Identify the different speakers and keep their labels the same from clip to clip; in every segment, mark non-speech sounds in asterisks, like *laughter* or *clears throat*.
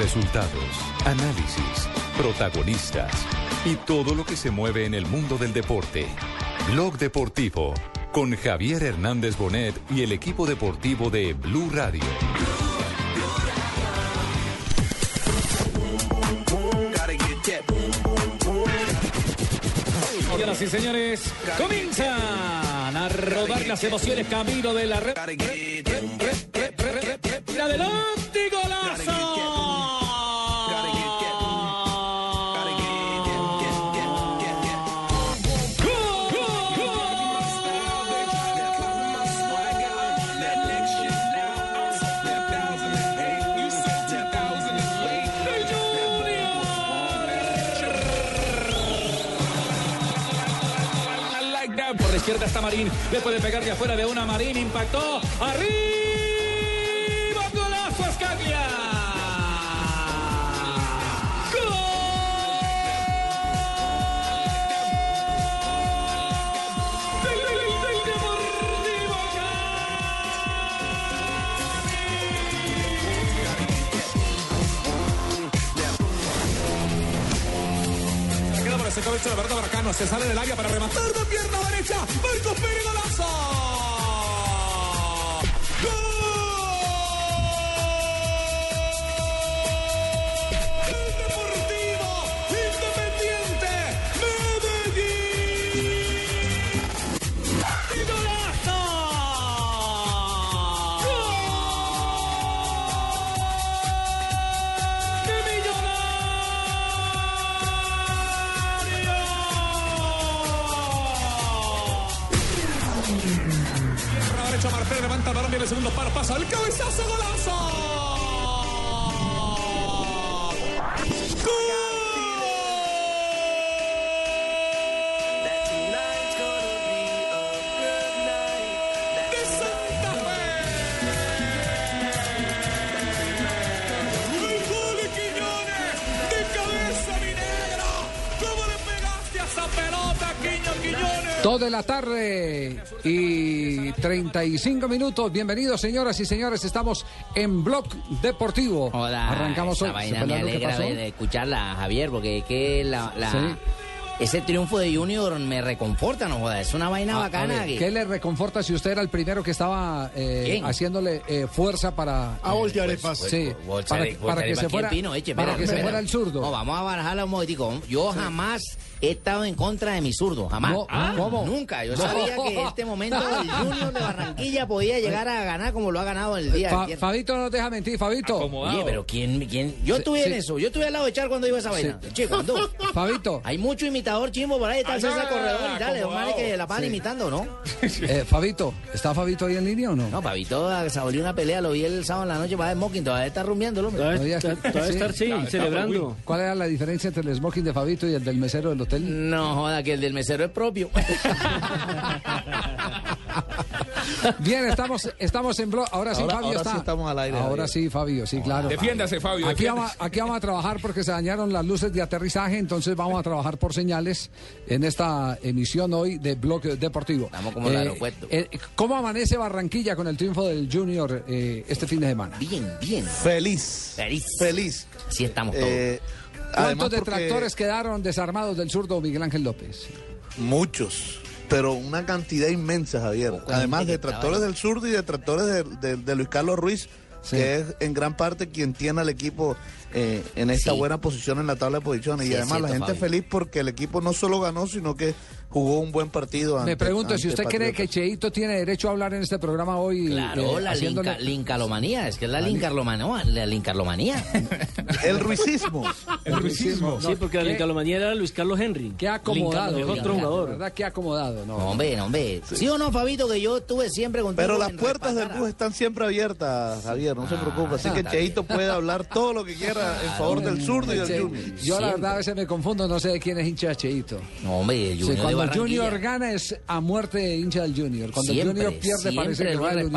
Speaker 1: Resultados, análisis, protagonistas y todo lo que se mueve en el mundo del deporte. Blog Deportivo con Javier Hernández Bonet y el equipo deportivo de Blue Radio.
Speaker 2: Señoras y señores, comienzan a rodar las emociones camino de la red. ¡Adelante, Por la izquierda está Marín. Le puede pegar de afuera de una Marín. Impactó. ¡Arriba! Cabeza Alberto Baracano. Se sale del área para rematar de pierna derecha. Marcos Pérez el segundo paro, pasa el cabezazo, golazo.
Speaker 3: Dos de la tarde y 35 minutos. Bienvenidos, señoras y señores. Estamos en Blog Deportivo.
Speaker 4: Joda,
Speaker 3: Arrancamos hoy.
Speaker 4: vaina
Speaker 3: ¿Se
Speaker 4: me alegra de, escucharla, Javier, porque que la, la-
Speaker 3: Sí.
Speaker 4: ese triunfo de Junior me reconforta, no joda, es una vaina
Speaker 3: A- a
Speaker 4: bacana.
Speaker 3: ver, ¿Qué le reconforta si usted era el primero que estaba eh, haciéndole eh, fuerza para...
Speaker 5: A
Speaker 3: eh,
Speaker 5: voltear el
Speaker 4: pues,
Speaker 5: pase.
Speaker 3: Sí, para, que se fuera,
Speaker 4: Pino, eche,
Speaker 3: para que se fuera el zurdo.
Speaker 4: No, vamos a barajarla un momentico. Yo jamás he estado en contra de mi zurdo, jamás.
Speaker 3: No, ah, ¿cómo?
Speaker 4: Nunca. Yo
Speaker 3: No.
Speaker 4: sabía que en este momento el *laughs* Junior de Barranquilla podía llegar a ganar como lo ha ganado el día.
Speaker 3: Fa-
Speaker 4: de
Speaker 3: Fabito no nos deja mentir, Fabito.
Speaker 4: Oye, pero ¿quién? quién? Yo
Speaker 3: Sí,
Speaker 4: estuve en eso. Yo estuve al lado de Char cuando iba esa vaina. Che, ¿cuándo? *laughs*
Speaker 3: Fabito,
Speaker 4: Hay mucho imitador chimbo por ahí, está el César Corredor y tal, los que la
Speaker 3: Sí.
Speaker 4: imitando, ¿no? *laughs*
Speaker 3: eh, Fabito, ¿está Fabito ahí en línea o no?
Speaker 4: No, Pavito se volvió una pelea, lo vi el sábado en la noche, va de smoking, todavía está rumbeando el hombre.
Speaker 3: Todavía-
Speaker 6: Todavía
Speaker 3: sí.
Speaker 6: estar, sí, celebrando.
Speaker 3: ¿Cuál era la diferencia entre el smoking de Fabito y el del mesero del hotel?
Speaker 4: No joda, que el del mesero es propio. *laughs*
Speaker 3: Bien, estamos, estamos en blog. Ahora sí,
Speaker 5: Ahora-
Speaker 3: Fabio
Speaker 5: ahora
Speaker 3: está.
Speaker 5: sí estamos al aire,
Speaker 3: Ahora sí, Fabio, sí, claro.
Speaker 2: Defiéndase, Fabio.
Speaker 3: Aquí
Speaker 2: defiéndase.
Speaker 3: vamos, aquí vamos a trabajar porque se dañaron las luces de aterrizaje, entonces vamos a trabajar por señales en esta emisión hoy de Blog Deportivo.
Speaker 4: Estamos como el aeropuerto.
Speaker 3: eh, ¿Cómo amanece Barranquilla con el triunfo del Junior eh, este fin de semana?
Speaker 4: Bien, bien.
Speaker 5: Feliz.
Speaker 4: Feliz.
Speaker 5: Feliz.
Speaker 4: Así estamos todos.
Speaker 3: ¿Cuántos detractores quedaron desarmados del zurdo Miguel Ángel López?
Speaker 5: Muchos. Pero una cantidad inmensa, Javier. Además, detractores del sur y detractores de, de- de Luis Carlos Ruiz,
Speaker 3: Sí.
Speaker 5: que es en gran parte quien tiene al equipo eh, en esta
Speaker 4: Sí.
Speaker 5: buena posición en la tabla de posiciones.
Speaker 4: Sí,
Speaker 5: y además, la gente
Speaker 4: Fabio.
Speaker 5: feliz porque el equipo no solo ganó, sino que jugó un buen partido.
Speaker 3: Me
Speaker 5: ante-
Speaker 3: pregunto si usted cree que. Cheito tiene derecho a hablar en este programa hoy.
Speaker 4: Claro,
Speaker 3: eh,
Speaker 4: la
Speaker 3: haciéndole-
Speaker 4: linca- lincalomanía, es que es la lincarlomanía, la lincarlomanía. *laughs*
Speaker 5: El ruicismo.
Speaker 3: El ruicismo.
Speaker 6: Sí, porque la
Speaker 3: ¿Qué?
Speaker 6: lincalomanía era Luis Carlos Henry.
Speaker 3: Qué acomodado.
Speaker 6: Mejor
Speaker 3: oiga,
Speaker 6: tronador.
Speaker 3: La verdad, qué acomodado. No.
Speaker 4: No, hombre, no, hombre. ¿Sí o no, Fabito, que yo estuve siempre contigo
Speaker 5: Pero las puertas del bus están siempre abiertas, Javier, no se
Speaker 4: Ah,
Speaker 5: preocupe. Así que Cheito puede hablar todo lo que quiera en favor del zurdo y del Junior.
Speaker 3: Yo la verdad a veces me confundo, no sé de quién es hincha de Cheito.
Speaker 4: No, hombre, Junior
Speaker 3: cuando. Junior gana es a muerte hincha del Junior. Cuando
Speaker 4: siempre,
Speaker 3: el Junior pierde parece que va el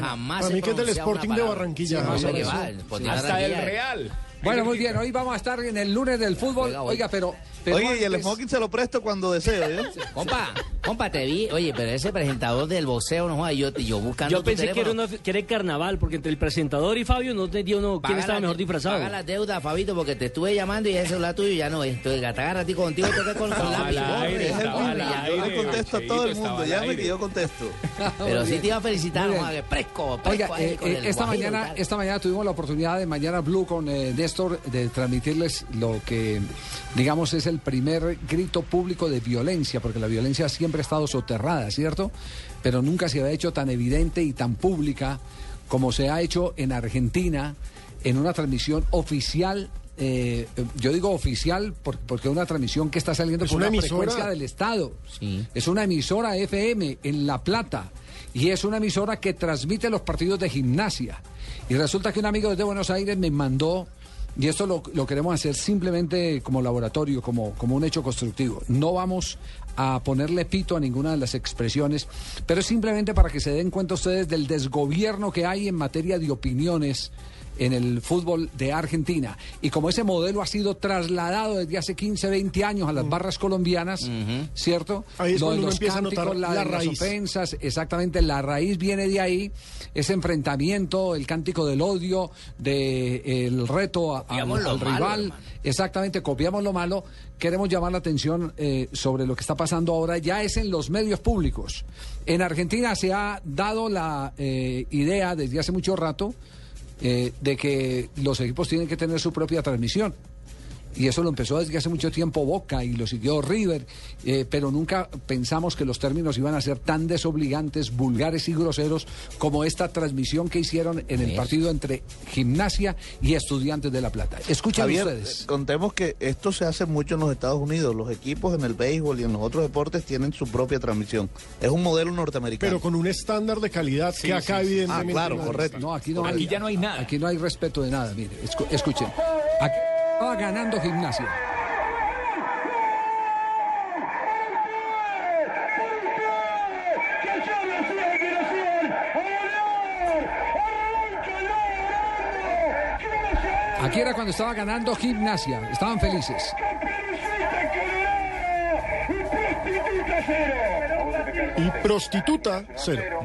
Speaker 4: jamás
Speaker 7: Para
Speaker 4: he
Speaker 7: mí que es del Sporting de. Barranquilla,
Speaker 4: Sí, que va, el
Speaker 2: Hasta el. Real.
Speaker 3: Bueno, muy bien, hoy vamos a estar en el lunes del fútbol. Oiga, pero Pero
Speaker 5: Oye, y el smoking se lo presto cuando deseo, ¿eh?
Speaker 4: Compa, compa, te vi. Oye, pero ese presentador del boxeo, no jodas, yo, yo buscando
Speaker 6: Yo
Speaker 4: tu
Speaker 6: pensé que era, una, que era el carnaval, porque entre el presentador y Fabio no entendía uno quién estaba
Speaker 4: la-
Speaker 6: mejor disfrazado.
Speaker 4: Paga las deudas, Fabito, porque te estuve llamando y ese celular tuyo ya no es. Entonces, agarra a ti contigo, toca con, con lápiz.
Speaker 5: Es mismo.
Speaker 4: ya.
Speaker 5: Yo le contesto a todo el mundo. Llame que yo contesto. *laughs*
Speaker 4: Pero sí te iba a felicitar, que fresco, fresco
Speaker 3: Oiga,
Speaker 4: ahí
Speaker 3: eh,
Speaker 4: con
Speaker 3: eh,
Speaker 4: el
Speaker 3: esta mañana, esta mañana tuvimos la oportunidad de Mañana Blue con eh, Néstor de transmitirles lo que, digamos, es el primer grito público de violencia, porque la violencia siempre ha estado soterrada, ¿cierto? Pero nunca se había hecho tan evidente y tan pública como se ha hecho en Argentina en una transmisión oficial. eh, yo digo oficial por- porque es una transmisión que está saliendo
Speaker 7: Es
Speaker 3: por
Speaker 7: una
Speaker 3: una,
Speaker 7: emisora.
Speaker 3: frecuencia del Estado.
Speaker 4: Sí.
Speaker 3: Es una emisora FM en La Plata y es una emisora que transmite los partidos de gimnasia. Y resulta que un amigo desde Buenos Aires me mandó, y esto lo, lo queremos hacer simplemente como laboratorio, como, como un hecho constructivo. No vamos a ponerle pito a ninguna de las expresiones, pero simplemente para que se den cuenta ustedes del desgobierno que hay en materia de opiniones en el fútbol de Argentina. Y como ese modelo ha sido trasladado desde hace 15, 20 años a las barras colombianas, ¿cierto?
Speaker 7: Ahí es
Speaker 3: Lo de los
Speaker 7: empieza a notar
Speaker 3: cánticos,
Speaker 7: la
Speaker 3: de las
Speaker 7: raíz.
Speaker 3: ofensas, exactamente, la raíz viene de ahí, ese enfrentamiento, el cántico del odio, de el reto a- al
Speaker 4: malo,
Speaker 3: rival,
Speaker 4: hermano.
Speaker 3: exactamente, copiamos lo malo, queremos llamar la atención eh, sobre lo que está pasando ahora, ya es en los medios públicos. En Argentina se ha dado la eh, idea desde hace mucho rato eh, de que los equipos tienen que tener su propia transmisión. Y eso lo empezó desde hace mucho tiempo Boca y lo siguió River, eh, pero nunca pensamos que los términos iban a ser tan desobligantes, vulgares y groseros como esta transmisión que hicieron en el partido entre Gimnasia y Estudiantes de La Plata. Escuchen
Speaker 5: Javier,
Speaker 3: ustedes.
Speaker 5: eh, contemos que esto se hace mucho en los Estados Unidos. Los equipos en el béisbol y en los otros deportes tienen su propia transmisión. Es un modelo norteamericano.
Speaker 7: Pero con un estándar de calidad que acá evidentemente...
Speaker 5: Ah, claro,
Speaker 7: no
Speaker 5: correcto.
Speaker 3: No, aquí no,
Speaker 8: Aquí
Speaker 3: hay,
Speaker 8: ya no hay nada.
Speaker 3: Aquí no hay respeto de nada. Mire, escu- escuchen. Aquí estaba ganando Gimnasia. Aquí era cuando estaba ganando Gimnasia. Estaban felices.
Speaker 7: Y prostituta, cero.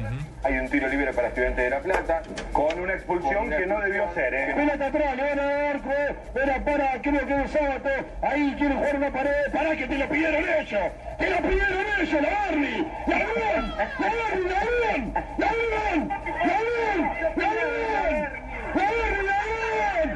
Speaker 9: Hay un tiro libre para Estudiantes de La Plata, con una expulsión que no debió ser. ¿eh?
Speaker 10: Pelota atrás, le van a dar arco. Espera, para, creo que es sábado. Ahí quieren jugar una pared. Para que te lo pidieron ellos. Te lo pidieron ellos, la Barney. La Barney, la Barney, la Barney, la Barney, la Barney, la Barney, la Barney, la Barney.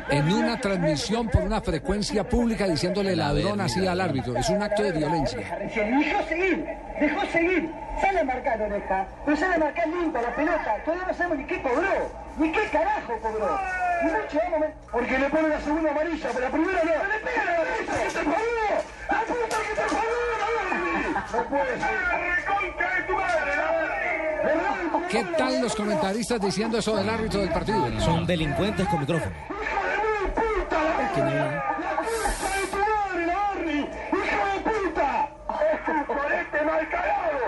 Speaker 3: En una transmisión por una frecuencia pública diciéndole ladrón así al árbitro. Es un acto de violencia.
Speaker 10: Dejó seguir, dejó seguir. Sale a marcar oreja, pero sale a marcar limpia la pelota. Todavía no sabemos ni qué cobró, ni qué carajo cobró. Y mucho vamos a- Porque le pone la segunda amarilla, pero la primera no. ¡Le pega la derecha, que te puta que te! No puede ser.
Speaker 3: ¿Qué tal los comentaristas diciendo eso del árbitro del partido?
Speaker 6: Son delincuentes con micrófono. Que no-
Speaker 10: ¡La puta de tu madre, la Barney! ¡Hijo de puta! ¡Es un corete mal cagado!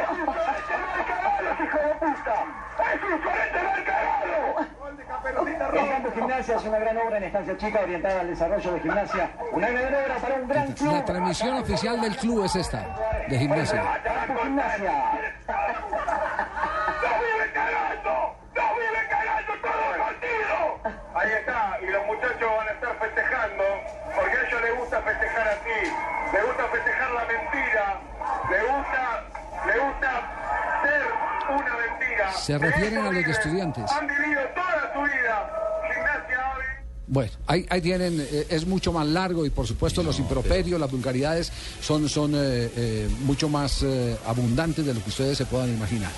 Speaker 10: ¡Es un corete mal cagado, hijo de puta! ¡Es un corete mal cagado! El campo gimnasia es una gran obra en estancia chica orientada al desarrollo de gimnasia. Una gran obra para un gran club.
Speaker 3: La transmisión oficial del club es esta, de gimnasia.
Speaker 9: ¡Nos vive cagando! ¡Nos vive cagando todo el partido! Ahí está, y los muchachos van a estar festejando, porque a ellos les gusta festejar así, les gusta festejar la mentira, les gusta, les gusta ser una mentira.
Speaker 3: Se refieren a los de Estudiantes.
Speaker 9: Han vivido toda su vida gimnasia hoy.
Speaker 3: Bueno, ahí, ahí tienen, eh, es mucho más largo y por supuesto los improperios, las vulgaridades son, son eh, eh, mucho más eh, abundantes de lo que ustedes se puedan imaginar.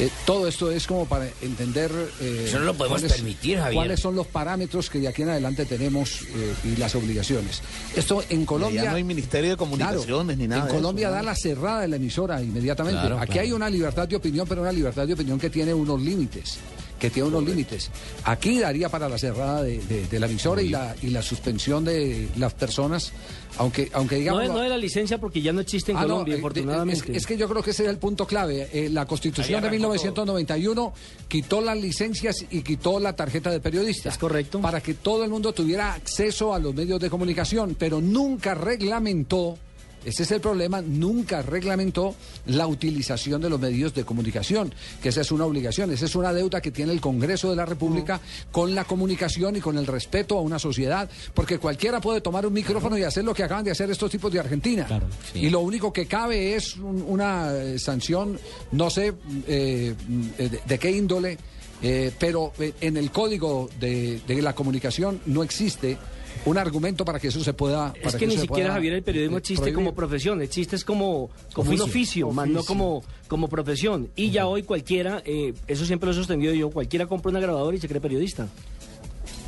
Speaker 3: Eh, todo esto es como para entender eh,
Speaker 4: Eso no lo podemos
Speaker 3: cuáles-
Speaker 4: permitir, Javier.
Speaker 3: cuáles son los parámetros que de aquí en adelante tenemos eh, y las obligaciones. Esto en Colombia...
Speaker 5: ya no hay Ministerio de Comunicaciones
Speaker 3: Claro,
Speaker 5: ni nada.
Speaker 3: En
Speaker 5: eso,
Speaker 3: Colombia
Speaker 5: ¿no?
Speaker 3: da la cerrada de la emisora inmediatamente.
Speaker 4: Claro,
Speaker 3: Aquí
Speaker 4: claro.
Speaker 3: hay una libertad de opinión, pero una libertad de opinión que tiene unos límites, que tiene unos límites. Aquí daría para la cerrada de, de- de la emisora y la, y la suspensión de las personas, aunque, aunque
Speaker 6: No
Speaker 3: digamos...
Speaker 6: es, no es la licencia porque ya no existe en
Speaker 3: Ah, no,
Speaker 6: Colombia,
Speaker 3: eh, de-
Speaker 6: afortunadamente.
Speaker 3: Es, es que yo creo que ese es el punto clave. Eh, la Constitución de 1991 quitó las licencias y quitó la tarjeta de periodista.
Speaker 6: Es correcto.
Speaker 3: Para que todo el mundo tuviera acceso a los medios de comunicación, pero nunca reglamentó. Ese es el problema, nunca reglamentó la utilización de los medios de comunicación, que esa es una obligación, esa es una deuda que tiene el Congreso de la República con la comunicación y con el respeto a una sociedad, porque cualquiera puede tomar un micrófono y hacer lo que acaban de hacer estos tipos de Argentina. Y lo único que cabe es un- una eh, sanción, no sé eh, de, de qué índole, eh, pero en el código de, de la comunicación no existe un argumento para que eso se pueda.
Speaker 6: Es
Speaker 3: para
Speaker 6: que ni siquiera, Javier, el periodismo
Speaker 3: eh,
Speaker 6: existe
Speaker 3: prohibir.
Speaker 6: como profesión, existe es como, como un
Speaker 7: Oficio.
Speaker 6: oficio, más no como, como profesión. Y ya hoy cualquiera, eh, eso siempre lo he sostenido yo, cualquiera compra una grabadora y se cree periodista.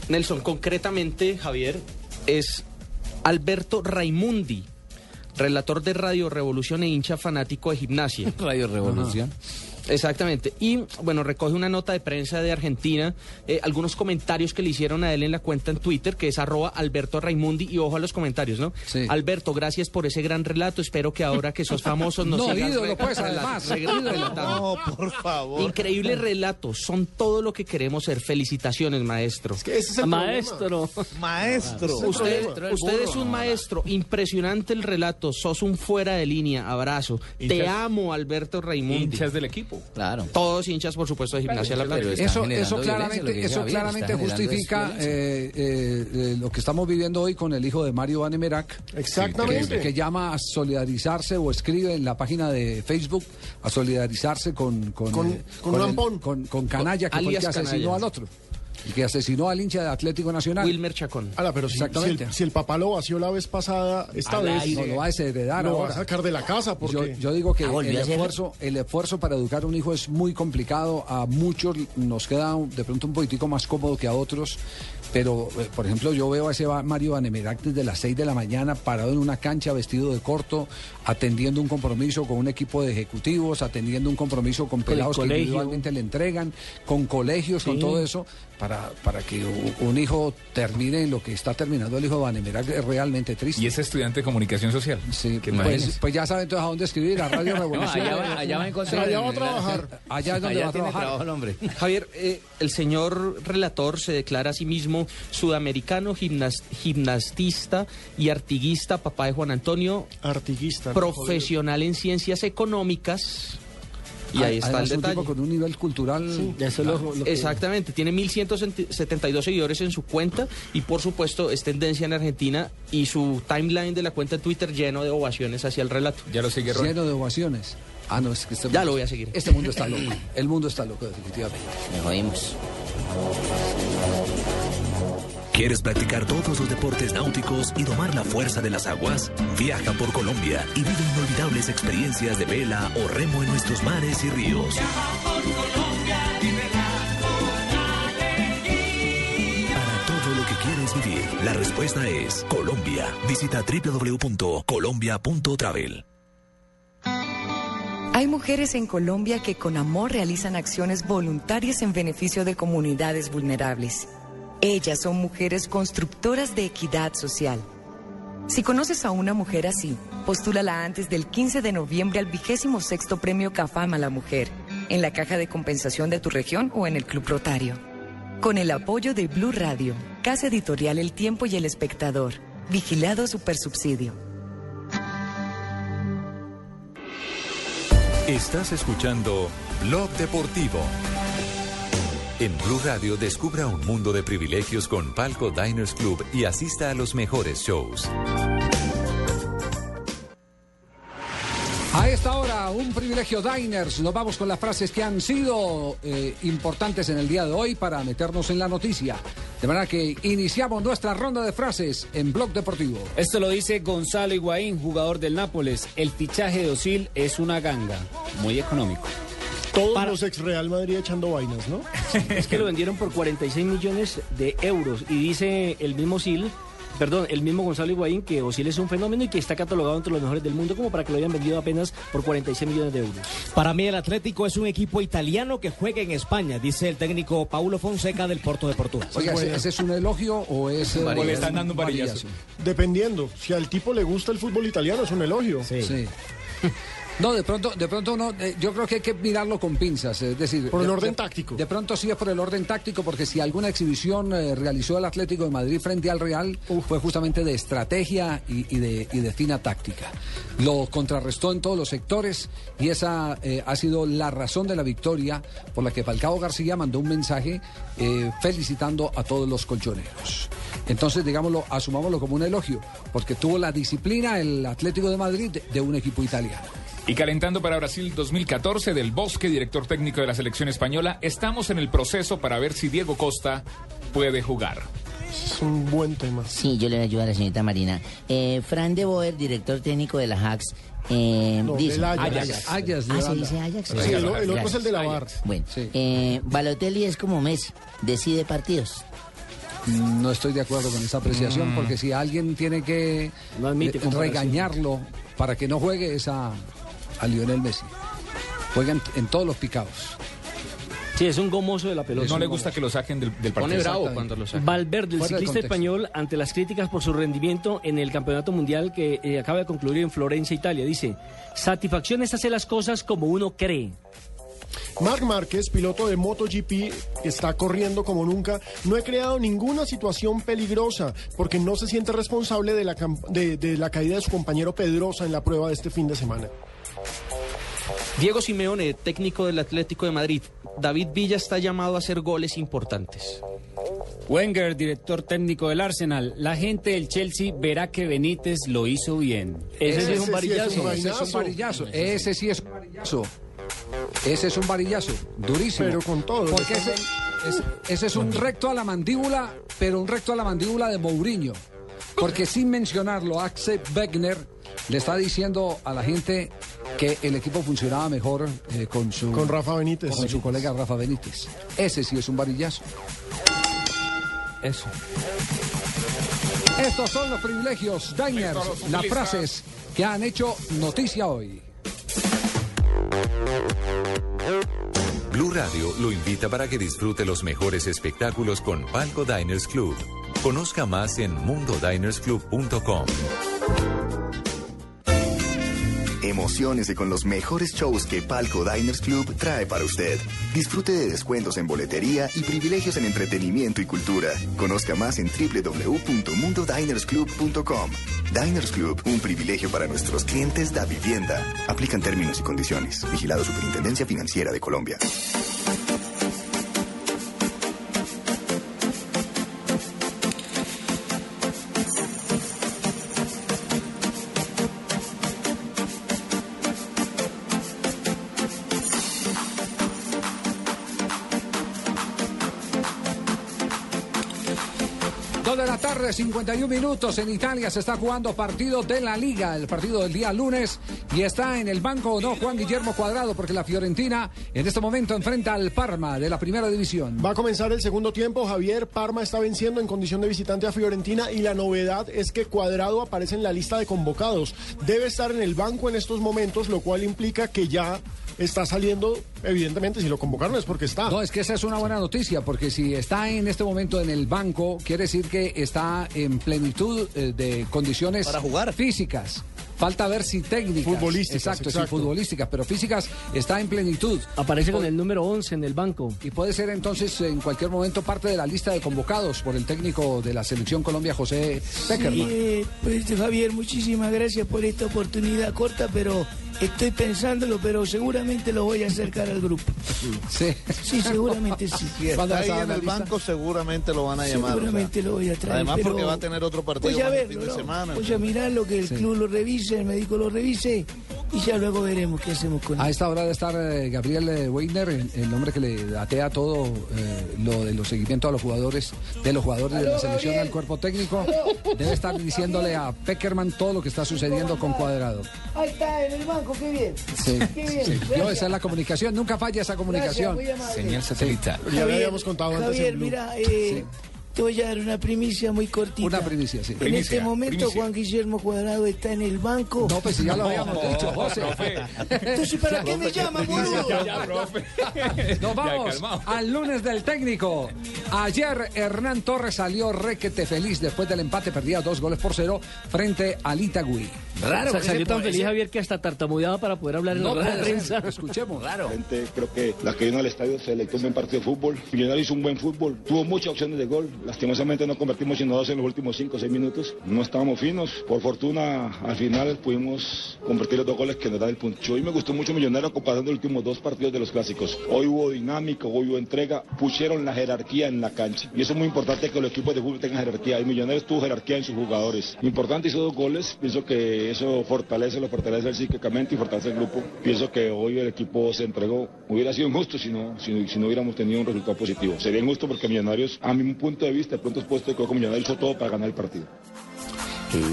Speaker 11: Nelson, concretamente, Javier, es Alberto Raimundi, relator de Radio Revolución e hincha fanático de gimnasia. *laughs*
Speaker 4: Radio Revolución.
Speaker 11: Exactamente. Y bueno, recoge una nota de prensa de Argentina, eh, algunos comentarios que le hicieron a él en la cuenta en Twitter, que es arroba Alberto Raimundi, y ojo a los comentarios, ¿no?
Speaker 3: Sí.
Speaker 11: Alberto, gracias por ese gran relato. Espero que ahora que sos famoso nos *laughs*
Speaker 3: No,
Speaker 11: sigas
Speaker 3: ídolo,
Speaker 11: re-
Speaker 3: pues, *laughs* además.
Speaker 5: No, por favor.
Speaker 11: Increíbles relatos, son todo lo que queremos ser. Felicitaciones, maestro.
Speaker 7: Que ese es el
Speaker 6: Maestro.
Speaker 5: Maestro.
Speaker 11: Usted,
Speaker 4: problema.
Speaker 11: usted es un maestro, impresionante el relato, sos un fuera de línea, abrazo. Te amo, Alberto Raimundi.
Speaker 8: Hinchas del equipo.
Speaker 4: Claro.
Speaker 11: Todos hinchas, por supuesto, de Gimnasia La Plata.
Speaker 4: pero
Speaker 3: Eso, eso claramente, eso
Speaker 4: Javier,
Speaker 3: claramente justifica eh, eh, eh, lo que estamos viviendo hoy con el hijo de Mario Van Emerac.
Speaker 7: Exactamente.
Speaker 3: que, que llama a solidarizarse o escribe en la página de Facebook a solidarizarse con con,
Speaker 7: Con-
Speaker 3: eh,
Speaker 7: con un
Speaker 3: el-
Speaker 7: ampón.
Speaker 3: con, con Canalla que fue el que asesinó
Speaker 11: Canalla.
Speaker 3: al otro y que asesinó al hincha de Atlético Nacional
Speaker 11: Wilmer Chacón.
Speaker 7: Ahora, pero si, si
Speaker 3: Exactamente.
Speaker 7: el, si el papá lo vació la vez pasada, esta
Speaker 3: Al
Speaker 7: vez
Speaker 3: aire. No, lo va a desheredar
Speaker 7: lo va a sacar de la casa
Speaker 3: yo,
Speaker 7: porque
Speaker 3: yo digo que
Speaker 4: Ah, ¿volvió
Speaker 3: el esfuerzo, el esfuerzo para educar a un hijo es muy complicado. A muchos nos queda de pronto un poquitico más cómodo que a otros. Pero, eh, por ejemplo, yo veo a ese Mario Vanemerac desde las 6 de la mañana parado en una cancha vestido de corto, atendiendo un compromiso con un equipo de ejecutivos, atendiendo un compromiso con
Speaker 6: el
Speaker 3: pelados que individualmente le entregan, con colegios, con todo eso, para, para que un hijo termine en lo que está terminando el hijo de Vanemerac es realmente triste.
Speaker 8: Y es estudiante de comunicación social.
Speaker 3: Sí,
Speaker 8: Que
Speaker 3: pues, pues ya saben entonces a dónde escribir, a Radio *laughs*
Speaker 4: No,
Speaker 3: Revolución.
Speaker 4: allá va, allá va a encontrar.
Speaker 7: allá va a trabajar. *laughs*
Speaker 3: Allá es donde
Speaker 4: Allá
Speaker 3: va a trabajar.
Speaker 4: trabajo el hombre. *laughs*
Speaker 11: Javier, eh, el señor relator se declara a sí mismo sudamericano, gimnas- gimnastista y artiguista, papá de Juan Antonio,
Speaker 7: artiguista. ¿no?
Speaker 11: profesional en ciencias económicas. Y ahí está el
Speaker 3: un
Speaker 11: detalle.
Speaker 3: tipo con un nivel cultural.
Speaker 6: Eso es lo- lo que-
Speaker 11: Exactamente, tiene 1172 seguidores en su cuenta y por supuesto es tendencia en Argentina y su timeline de la cuenta de Twitter lleno de ovaciones hacia el relato.
Speaker 8: Ya lo sigue Ron.
Speaker 3: Lleno de ovaciones. Ah, no, es que este
Speaker 11: Ya
Speaker 3: mundo-
Speaker 11: lo voy a seguir.
Speaker 3: Este mundo está loco. El mundo está loco, definitivamente.
Speaker 4: Me jodimos.
Speaker 12: ¿Quieres practicar todos los deportes náuticos y domar la fuerza de las aguas? Viaja por Colombia y vive inolvidables experiencias de vela o remo en nuestros mares y ríos. Para todo lo que quieres vivir, la respuesta es Colombia. Visita www.colombia.travel.
Speaker 13: Hay mujeres en Colombia que con amor realizan acciones voluntarias en beneficio de comunidades vulnerables. Ellas son mujeres constructoras de equidad social. Si conoces a una mujer así, postúlala antes del 15 de noviembre al vigésimo sexto premio CAFAM a la mujer, en la caja de compensación de tu región o en el Club Rotario. Con el apoyo de Blue Radio, Casa Editorial El Tiempo y El Espectador. Vigilado Supersubsidio.
Speaker 1: Estás escuchando Blog Deportivo. En Blue Radio descubra un mundo de privilegios con Palco Diners Club y asista a los mejores shows.
Speaker 3: A esta hora, un privilegio Diners. Nos vamos con las frases que han sido eh, importantes en el día de hoy para meternos en la noticia. De manera que iniciamos nuestra ronda de frases en Blog Deportivo.
Speaker 14: Esto lo dice Gonzalo Higuaín, jugador del Nápoles. El fichaje de Osil es una ganga, muy económico.
Speaker 7: Todos los ex Real Madrid echando vainas, ¿no? *laughs*
Speaker 6: Es que lo vendieron por 46 millones de euros y dice el mismo Sil Perdón, el mismo Gonzalo Higuaín, que Osil es un fenómeno y que está catalogado entre los mejores del mundo como para que lo hayan vendido apenas por 46 millones de euros.
Speaker 15: Para mí el Atlético es un equipo italiano que juega en España, dice el técnico Paulo Fonseca del Porto de Portugal.
Speaker 3: Oiga, ¿ese, ese es un elogio o es eh,
Speaker 8: O le están dando un varillazo.
Speaker 7: Dependiendo. Si al tipo le gusta el fútbol italiano, es un elogio.
Speaker 3: Sí. *laughs* No, de pronto, de pronto uno, eh, yo creo que hay que mirarlo con pinzas, es decir,
Speaker 7: Por el
Speaker 3: de-
Speaker 7: orden
Speaker 3: de-
Speaker 7: táctico.
Speaker 3: De pronto sí es por el orden táctico, porque si alguna exhibición eh, realizó el Atlético de Madrid frente al Real, fue justamente de estrategia y, y de, y de fina táctica. Lo contrarrestó en todos los sectores y esa eh, ha sido la razón de la victoria por la que Falcao García mandó un mensaje felicitando a todos los colchoneros. Entonces, digámoslo, asumámoslo como un elogio, porque tuvo la disciplina el Atlético de Madrid de- de un equipo italiano.
Speaker 8: Y calentando para Brasil 2014 del Bosque, director técnico de la selección española, estamos en el proceso para ver si Diego Costa puede jugar.
Speaker 7: Es un buen tema.
Speaker 16: Sí, yo le voy a ayudar a la señorita Marina. Eh, Fran de Boer, director técnico de la Hax, eh,
Speaker 7: No,
Speaker 16: dice...
Speaker 7: Ajax.
Speaker 3: Ajax de
Speaker 16: Ah, ¿se dice Ajax?
Speaker 7: Sí, el, el otro es el de la VAR.
Speaker 16: Bueno, eh, Balotelli es como Messi, decide partidos.
Speaker 3: No estoy de acuerdo con esa apreciación, porque si alguien tiene que
Speaker 6: No admite comparación.
Speaker 3: regañarlo para que no juegue es a, Lionel Messi. Juega en, en todos los picados.
Speaker 6: Sí, es un gomoso de la pelota.
Speaker 8: No le gusta que lo saquen del, del partido.
Speaker 11: Pone bravo cuando lo saca.
Speaker 6: Valverde, el ciclista español, ante las críticas por su rendimiento en el campeonato mundial que eh, acaba de concluir en Florencia, Italia, dice: Satisfacción es hacer las cosas como uno cree.
Speaker 7: Marc Márquez, piloto de MotoGP, está corriendo como nunca. No he creado ninguna situación peligrosa porque no se siente responsable de la, de la caída de su compañero Pedrosa en la prueba de este fin de semana.
Speaker 11: Diego Simeone, técnico del Atlético de Madrid. David Villa está llamado a hacer goles importantes.
Speaker 14: Wenger, director técnico del Arsenal. La gente del Chelsea verá que Benítez lo hizo bien.
Speaker 6: Ese, sí
Speaker 7: Ese
Speaker 6: es
Speaker 7: sí
Speaker 6: un varillazo.
Speaker 3: Ese es un varillazo. Ese sí es un varillazo. Ese es un varillazo. Durísimo.
Speaker 7: Pero con todo.
Speaker 3: Porque ese, ese- ese es un recto a la mandíbula, pero un recto a la mandíbula de Mourinho. Porque sin mencionarlo, Axel Wegner le está diciendo a la gente que el equipo funcionaba mejor eh, con su
Speaker 7: Con Rafa Benítez.
Speaker 3: con su colega Rafa Benítez. Ese sí es un varillazo.
Speaker 11: Eso.
Speaker 3: Estos son los privilegios, Diners, las frases que han hecho noticia hoy.
Speaker 1: Blue Radio lo invita para que disfrute los mejores espectáculos con Palco Diners Club. Conozca más en mundodinersclub.com.
Speaker 17: Emociones con los mejores shows que Palco Diners Club trae para usted. Disfrute de descuentos en boletería y privilegios en entretenimiento y cultura. Conozca más en www.mundodinersclub.com. Diners Club, un privilegio para nuestros clientes da vivienda. Aplican términos y condiciones. Vigilado Superintendencia Financiera de Colombia.
Speaker 3: 51 minutos. En Italia se está jugando partido de la Liga, el partido del día lunes. Y está en el banco o no Juan Guillermo Cuadrado, porque la Fiorentina en este momento enfrenta al Parma de la primera división.
Speaker 7: Va a comenzar el segundo tiempo. Javier Parma está venciendo en condición de visitante a Fiorentina y la novedad es que Cuadrado aparece en la lista de convocados. Debe estar en el banco en estos momentos, lo cual implica que ya está saliendo, evidentemente, si lo convocaron es porque está.
Speaker 3: No, es que esa es una buena noticia, porque si está en este momento en el banco, quiere decir que está en plenitud eh, de condiciones
Speaker 5: Para jugar.
Speaker 3: físicas. Falta ver si técnicas.
Speaker 7: Futbolísticas,
Speaker 3: Exacto,
Speaker 7: exacto.
Speaker 3: futbolísticas, pero físicas está en plenitud.
Speaker 6: Aparece con el número 11 en el banco.
Speaker 3: Y puede ser entonces en cualquier momento parte de la lista de convocados por el técnico de la selección Colombia, José Peckerman.
Speaker 4: Sí, pues Javier, muchísimas gracias por esta oportunidad corta, pero estoy pensándolo, pero seguramente lo voy a acercar al grupo. *laughs*
Speaker 3: Sí.
Speaker 4: Sí, seguramente sí. *laughs*
Speaker 5: Si está
Speaker 3: ¿Cuándo
Speaker 5: ahí en el banco, seguramente lo van a llamar.
Speaker 4: Seguramente
Speaker 5: o sea.
Speaker 4: lo voy a traer.
Speaker 5: Además,
Speaker 4: pero
Speaker 5: porque va a tener otro partido
Speaker 4: Voy a
Speaker 5: el fin de semana.
Speaker 4: Voy a mirarlo, que el
Speaker 3: Sí.
Speaker 4: club lo revise, el médico lo revise y ya luego veremos qué hacemos con
Speaker 3: A
Speaker 4: él.
Speaker 3: esta hora de estar eh, Gabriel eh, Weiner, el, el hombre que le atea todo eh, lo de los seguimientos a los jugadores, de los jugadores de la selección
Speaker 4: Gabriel.
Speaker 3: al cuerpo técnico, debe estar diciéndole a Peckerman todo lo que está sucediendo con Cuadrado.
Speaker 4: Ahí está, en el banco, qué bien.
Speaker 3: Sí,
Speaker 4: Qué bien.
Speaker 3: sí. Yo, esa es la comunicación, nunca falla esa comunicación.
Speaker 4: Gracias.
Speaker 8: Señal satelital.
Speaker 7: Ya le habíamos contado antes
Speaker 4: Javier,
Speaker 7: en Blue.
Speaker 4: mira, eh,
Speaker 18: te voy a dar una primicia muy cortita.
Speaker 3: Una primicia, sí.
Speaker 18: En
Speaker 3: Primicia,
Speaker 18: este momento
Speaker 3: primicia.
Speaker 18: Juan Guillermo Cuadrado está en el banco.
Speaker 3: No, pues si ya lo habíamos dicho, José.
Speaker 18: Entonces, ¿para qué me llaman, boludo?
Speaker 3: Nos vamos al lunes del técnico. Ayer Hernán Torres salió requete feliz después del empate, perdía dos goles por cero frente al Itagüí.
Speaker 6: O sea, salió tan feliz Javier que hasta tartamudeaba para poder hablar en
Speaker 3: No
Speaker 6: la prensa.
Speaker 3: Escuchemos.
Speaker 19: Gente, creo que la que vino al estadio se le un buen partido de fútbol. Millonarios hizo un buen fútbol, tuvo muchas opciones de gol. Lastimosamente no convertimos sino dos en los últimos 5 o 6 minutos. No estábamos finos. Por fortuna, al final pudimos convertir los dos goles que nos da el punto. Hoy me gustó mucho Millonarios comparando los últimos dos partidos de los clásicos. Hoy hubo dinámica, hoy hubo entrega, pusieron la jerarquía en la cancha. Y eso es muy importante que los equipos de fútbol tengan jerarquía. Y Millonarios tuvo jerarquía en sus jugadores. Importante, hizo dos goles. Pienso que eso fortalece, lo fortalece psíquicamente y fortalece el grupo. Pienso que hoy el equipo se entregó. Hubiera sido injusto si no, si, no- si no hubiéramos tenido un resultado positivo. Sería injusto porque Millonarios, a mi punto de vista, de pronto es puesto que Millonarios hizo todo para ganar el partido.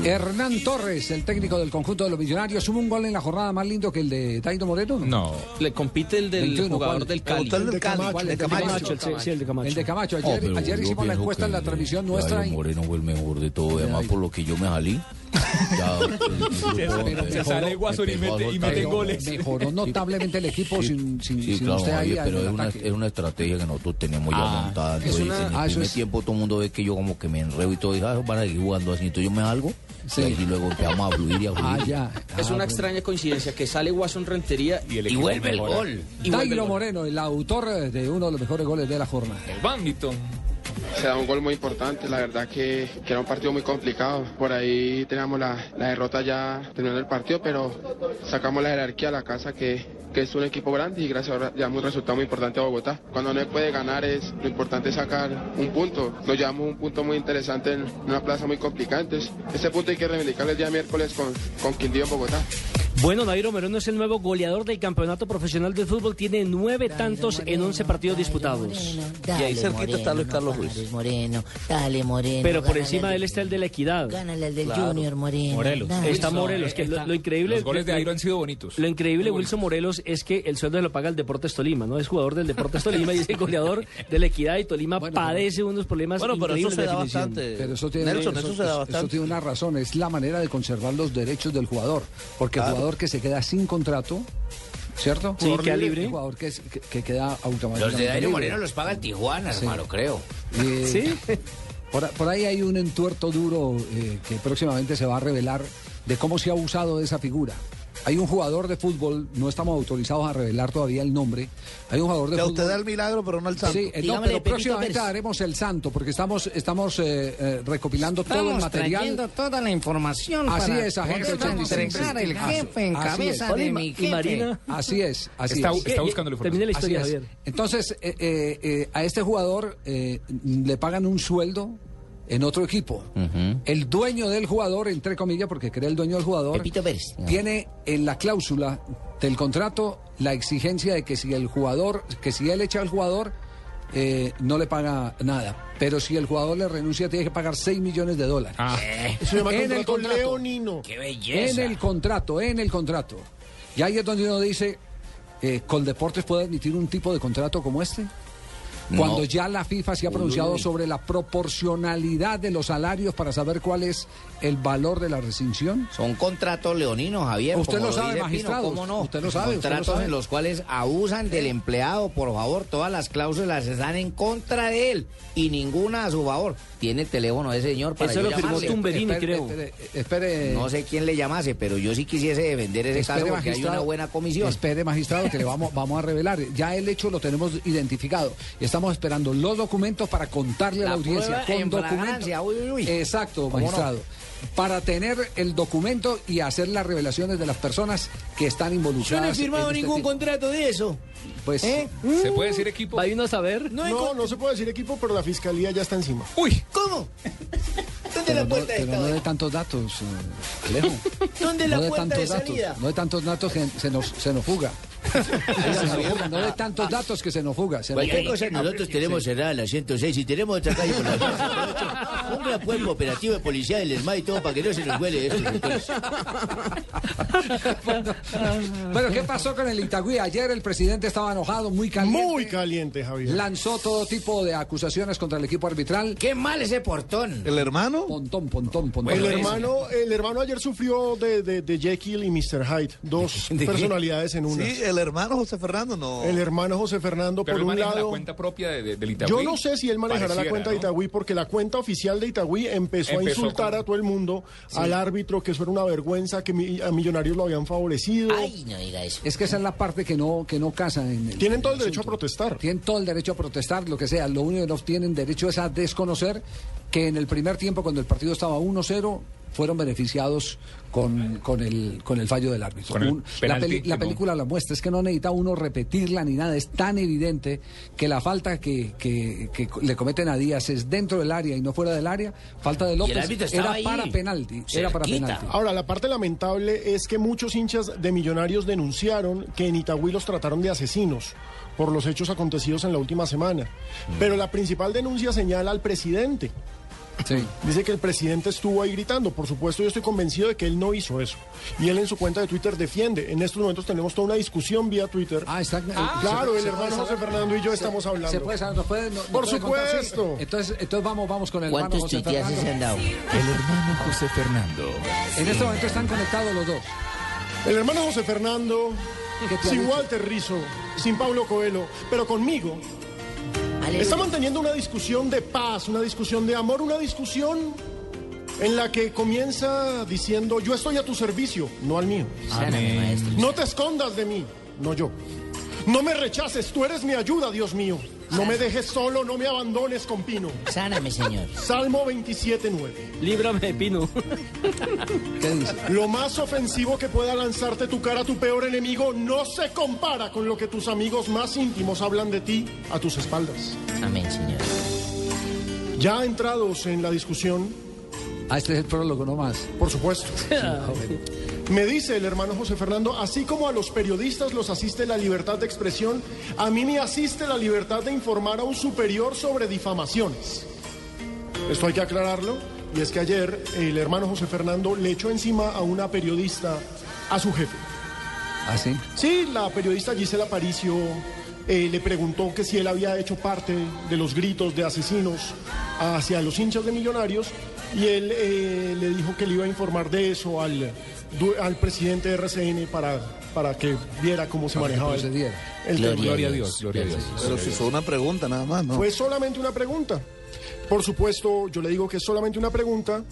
Speaker 3: Hernán Torres, el técnico del conjunto de los millonarios, hubo un gol en la jornada más lindo que el de Tairo Moreno.
Speaker 11: No. Le compite el del
Speaker 3: 21,
Speaker 11: jugador
Speaker 3: ¿cuál?
Speaker 11: del Cali.
Speaker 3: El de Camacho.
Speaker 11: ¿Cuál?
Speaker 3: El de Camacho.
Speaker 6: El de Camacho.
Speaker 3: El de Camacho.
Speaker 4: Oh,
Speaker 3: Ayer,
Speaker 4: yo
Speaker 3: hicimos la encuesta en la transmisión nuestra. y-
Speaker 4: Moreno fue el mejor de todo, además por lo que yo me salí. Ya, el- el grupo
Speaker 3: Pero
Speaker 4: donde-
Speaker 3: mejoró- notablemente el equipo sin, sin,
Speaker 4: Sí,
Speaker 3: sin
Speaker 4: claro,
Speaker 3: usted ahí
Speaker 4: pero
Speaker 3: el
Speaker 4: una,
Speaker 3: ataque.
Speaker 4: es una estrategia que nosotros tenemos ya
Speaker 3: Ah,
Speaker 4: montada.
Speaker 3: es
Speaker 4: Entonces,
Speaker 3: una-
Speaker 4: en el
Speaker 3: ah, eso
Speaker 4: primer
Speaker 3: es-
Speaker 4: tiempo todo el mundo ve que yo como que me enredo y todo, y ah, van a seguir jugando así. Entonces yo me salgo
Speaker 3: Sí.
Speaker 4: y luego empezamos a fluir y a fluir.
Speaker 3: Ah, ya.
Speaker 11: Es una
Speaker 3: bueno.
Speaker 11: extraña coincidencia que sale Guasón Rentería y,
Speaker 4: vuelve el gol.
Speaker 11: Y vuelve el
Speaker 3: Dairo
Speaker 11: gol.
Speaker 3: Moreno, el autor de uno de los mejores goles de la jornada.
Speaker 8: El Bambito.
Speaker 20: Se da un gol muy importante, la verdad que, que era un partido muy complicado. Por ahí teníamos la, la derrota ya terminando el partido, pero sacamos la jerarquía a la casa que, que es un equipo grande y gracias a llevamos un resultado muy importante a Bogotá. Cuando no se puede ganar es lo importante es sacar un punto. Nos llevamos un punto muy interesante en una plaza muy complicada. Entonces, ese punto hay que reivindicarlo el día miércoles con, con Quindío en Bogotá.
Speaker 6: Bueno, Nairo Moreno es el nuevo goleador del campeonato profesional de fútbol. Tiene nueve tantos en once partidos disputados.
Speaker 18: Dale, Moreno, no pares, Moreno, dale, Moreno.
Speaker 6: Pero por encima de él está el de la equidad.
Speaker 18: Gánale al del
Speaker 6: Claro.
Speaker 18: Junior, Moreno.
Speaker 8: Morelos.
Speaker 18: dale.
Speaker 6: Está Morelos, que lo, lo increíble.
Speaker 8: Los goles de
Speaker 6: lo-
Speaker 8: Airo han sido bonitos.
Speaker 6: Lo increíble, Wilson Morelos, es que el sueldo se lo paga el Deportes Tolima, ¿no? Es jugador del Deportes Tolima y es el goleador de la equidad y Tolima padece unos problemas
Speaker 4: Bueno, pero eso se
Speaker 6: de
Speaker 4: da
Speaker 6: definición.
Speaker 4: bastante.
Speaker 3: Pero eso tiene,
Speaker 4: Nelson, eso se da bastante.
Speaker 3: tiene una razón, es la manera de conservar los derechos del jugador. Porque el jugador que se queda sin contrato, ¿cierto?
Speaker 6: Sí,
Speaker 3: Jugador
Speaker 6: queda
Speaker 3: libre, jugador que, es- que- que queda automáticamente
Speaker 4: Los de Dairo. Moreno los paga el Tijuana,
Speaker 3: Sí.
Speaker 4: hermano, creo.
Speaker 3: Eh, *laughs*
Speaker 6: Sí.
Speaker 3: Por, por ahí hay un entuerto duro eh, que próximamente se va a revelar de cómo se ha usado de esa figura. Hay un jugador de fútbol, no estamos autorizados a revelar todavía el nombre. Hay un jugador de
Speaker 5: Que
Speaker 3: fútbol.
Speaker 5: usted da el milagro, pero no el santo.
Speaker 3: Sí, eh, no, pero próximamente
Speaker 18: Pérez.
Speaker 3: haremos el santo, porque estamos, estamos eh, eh, recopilando todo el material.
Speaker 18: toda la información
Speaker 3: Así es, agente
Speaker 18: Vamos a
Speaker 3: 86.
Speaker 18: entregar el
Speaker 3: Así-
Speaker 18: jefe en
Speaker 3: así
Speaker 18: cabeza
Speaker 3: es.
Speaker 18: de mi
Speaker 6: y
Speaker 18: jefe.
Speaker 6: Marina.
Speaker 3: Así es, así
Speaker 8: Está,
Speaker 3: es.
Speaker 8: está buscando la información.
Speaker 6: Termine la historia,
Speaker 3: Así es. Entonces, eh, eh, eh, a este jugador eh, le pagan un sueldo en otro equipo. El dueño del jugador, entre comillas, porque cree el dueño del jugador,
Speaker 18: Pepito Pérez.
Speaker 3: tiene en la cláusula del contrato la exigencia de que si el jugador, que si él echa al jugador, eh, no le paga nada. Pero si el jugador le renuncia, tiene que pagar 6 millones de dólares.
Speaker 7: Eso se llama
Speaker 3: En el contrato
Speaker 7: leonino.
Speaker 18: ¡Qué
Speaker 3: En
Speaker 18: belleza!
Speaker 3: el contrato, en el contrato. Y ahí es donde uno dice, eh, ¿Coldeportes puede admitir un tipo de contrato como este? Cuando
Speaker 4: No.
Speaker 3: ya la FIFA se ha pronunciado
Speaker 4: uy.
Speaker 3: sobre la proporcionalidad de los salarios para saber cuál es el valor de la rescisión.
Speaker 4: Son contratos leoninos, Javier.
Speaker 3: Usted
Speaker 4: como
Speaker 3: lo sabe, magistrado,
Speaker 4: ¿Cómo no?
Speaker 3: usted lo sabe, usted lo
Speaker 4: Contratos
Speaker 3: sabe.
Speaker 4: en los cuales abusan del empleado, por favor. Todas las cláusulas están en contra de él y ninguna a su favor. Tiene el teléfono de ese señor para
Speaker 6: Eso lo firmó. Tumberini,
Speaker 3: Espere,
Speaker 6: creo.
Speaker 3: espere, espere,
Speaker 4: No sé quién le llamase, pero yo sí quisiese defender ese
Speaker 3: espere,
Speaker 4: caso porque hay una buena comisión.
Speaker 3: Espere, magistrado, que le vamos, vamos a revelar. Ya el hecho lo tenemos identificado. Estamos esperando los documentos para contarle a la
Speaker 4: La
Speaker 3: audiencia.
Speaker 4: en
Speaker 3: documentos.
Speaker 4: uy, uy.
Speaker 3: Exacto, magistrado. Para tener el documento y hacer las revelaciones de las personas que están
Speaker 18: Yo
Speaker 3: involucradas.
Speaker 18: no he firmado
Speaker 3: este
Speaker 18: ningún
Speaker 3: tipo.
Speaker 18: contrato de eso.
Speaker 3: Pues,
Speaker 18: ¿Eh?
Speaker 8: ¿Se puede decir equipo?
Speaker 6: Va uno a saber.
Speaker 7: No, no, se puede decir equipo, pero la fiscalía ya está encima.
Speaker 8: Uy,
Speaker 18: ¿Cómo? ¿Dónde
Speaker 3: pero
Speaker 18: la
Speaker 3: no,
Speaker 18: puerta de
Speaker 3: pero no de tantos datos, eh, Alejo. *laughs*
Speaker 18: ¿Dónde la
Speaker 3: no de
Speaker 18: puerta
Speaker 3: tantos
Speaker 18: de
Speaker 3: datos,
Speaker 18: salida?
Speaker 3: no de tantos datos que se nos, se nos fuga. *laughs* No de tantos datos que se nos fuga. Se nos
Speaker 4: Cualquier
Speaker 3: fuga.
Speaker 4: cosa, nosotros tenemos cerrada la 106 y tenemos otra calle por la 108. Ponga pues operativo de policía del ESMAD y todo para que no se nos huele esto. doctores. *laughs*
Speaker 3: Bueno, ¿qué pasó con el Itagüí? Ayer el presidente estaba enojado, muy caliente.
Speaker 7: Muy caliente, Javier.
Speaker 3: Lanzó todo tipo de acusaciones contra el equipo arbitral.
Speaker 4: Qué mal ese portón.
Speaker 5: ¿El hermano?
Speaker 3: Pontón, pontón, pontón.
Speaker 7: el, hermano, el hermano ayer sufrió de, de, de Jekyll y Mr. Hyde, dos *laughs* personalidades en una.
Speaker 5: Sí, el hermano José Fernando no.
Speaker 7: El hermano José Fernando,
Speaker 8: Pero
Speaker 7: por
Speaker 8: él
Speaker 7: un
Speaker 8: la
Speaker 7: lado.
Speaker 8: cuenta propia de, de- del Itagüí.
Speaker 7: Yo no sé si él manejará la cuenta de. Itagüí porque la cuenta oficial de Itagüí empezó, a insultar
Speaker 8: con-
Speaker 7: a todo el mundo,
Speaker 3: Sí.
Speaker 7: al árbitro, que eso era una vergüenza, que mi- a Millonarios lo habían favorecido.
Speaker 4: Ay, no diga eso.
Speaker 3: Es que esa es la parte que no, que no casa en el-
Speaker 7: Tienen todo el
Speaker 3: en
Speaker 7: derecho a protestar.
Speaker 3: Tienen todo el derecho a protestar, lo que sea. Lo único que no tienen derecho es a desconocer que en el primer tiempo, cuando el partido estaba 1-0, fueron beneficiados con, con, el, con el fallo del árbitro.
Speaker 8: Con el
Speaker 3: Un- la, peli- película la muestra, es que no necesita uno repetirla ni nada, es tan evidente que la falta que, que- que le cometen a Díaz es dentro del área y no fuera del área, falta de López, era
Speaker 4: ahí,
Speaker 3: para penalti, era para penalti.
Speaker 7: Ahora, la parte lamentable es que muchos hinchas de Millonarios denunciaron que en Itagüí los trataron de asesinos por los hechos acontecidos en la última semana.
Speaker 3: Mm.
Speaker 7: Pero la principal denuncia señala al presidente.
Speaker 3: Sí.
Speaker 7: Dice que el presidente estuvo ahí gritando. Por supuesto, yo estoy convencido de que él no hizo eso. Y él en su cuenta de Twitter defiende. En estos momentos tenemos toda una discusión vía Twitter.
Speaker 3: Ah, está.
Speaker 7: claro,
Speaker 3: se-
Speaker 7: el
Speaker 3: se
Speaker 7: hermano José
Speaker 3: saber.
Speaker 7: Fernando y yo
Speaker 3: Se-
Speaker 7: estamos hablando.
Speaker 3: Se puede saber, nos puede-
Speaker 7: Por
Speaker 3: puede contar, sí.
Speaker 7: supuesto.
Speaker 3: Entonces, entonces vamos, vamos con el hermano
Speaker 4: ¿Cuántos
Speaker 3: José Fernando.
Speaker 4: se han dado?
Speaker 1: El hermano José Fernando.
Speaker 3: En este momento están conectados los dos.
Speaker 7: El hermano José Fernando,
Speaker 3: ¿Qué te ha
Speaker 7: sin? Walter Rizzo, sin Pablo Coelho, pero conmigo,
Speaker 4: Aleluya.
Speaker 7: está manteniendo una discusión de paz, una discusión de amor, una discusión en la que comienza diciendo, yo estoy a tu servicio, no al mío. No te escondas de mí, no yo. No me rechaces, tú eres mi ayuda, Dios mío. No me dejes solo, no me abandones con Pino.
Speaker 4: Sáname, señor.
Speaker 7: Salmo 27.9.
Speaker 6: Líbrame de Pino. *laughs*
Speaker 3: ¿Qué dice?
Speaker 7: Lo más ofensivo que pueda lanzarte tu cara a tu peor enemigo no se compara con lo que tus amigos más íntimos hablan de ti a tus espaldas.
Speaker 4: Amén, señor.
Speaker 7: Ya entrados en la discusión,
Speaker 3: Ah, este es el prólogo nomás.
Speaker 7: por supuesto, *laughs* me dice el hermano José Fernando, así como a los periodistas los asiste la libertad de expresión, a mí me asiste la libertad de informar a un superior sobre difamaciones. Esto hay que aclararlo, y es que ayer el hermano José Fernando le echó encima a una periodista a su jefe.
Speaker 3: Ah, sí.
Speaker 7: Sí, la periodista Gisela Paricio eh, le preguntó que si él había hecho parte de los gritos de asesinos hacia los hinchas de Millonarios y él eh, le dijo que le iba a informar de eso al, du- al presidente de RCN para, para que viera cómo se
Speaker 3: Para
Speaker 7: manejaba el, el.
Speaker 4: Gloria
Speaker 8: a Dios, gloria a Dios.
Speaker 5: Pero si fue una pregunta nada más, ¿no?
Speaker 7: Fue solamente una pregunta. Por supuesto, yo le digo que es solamente una pregunta.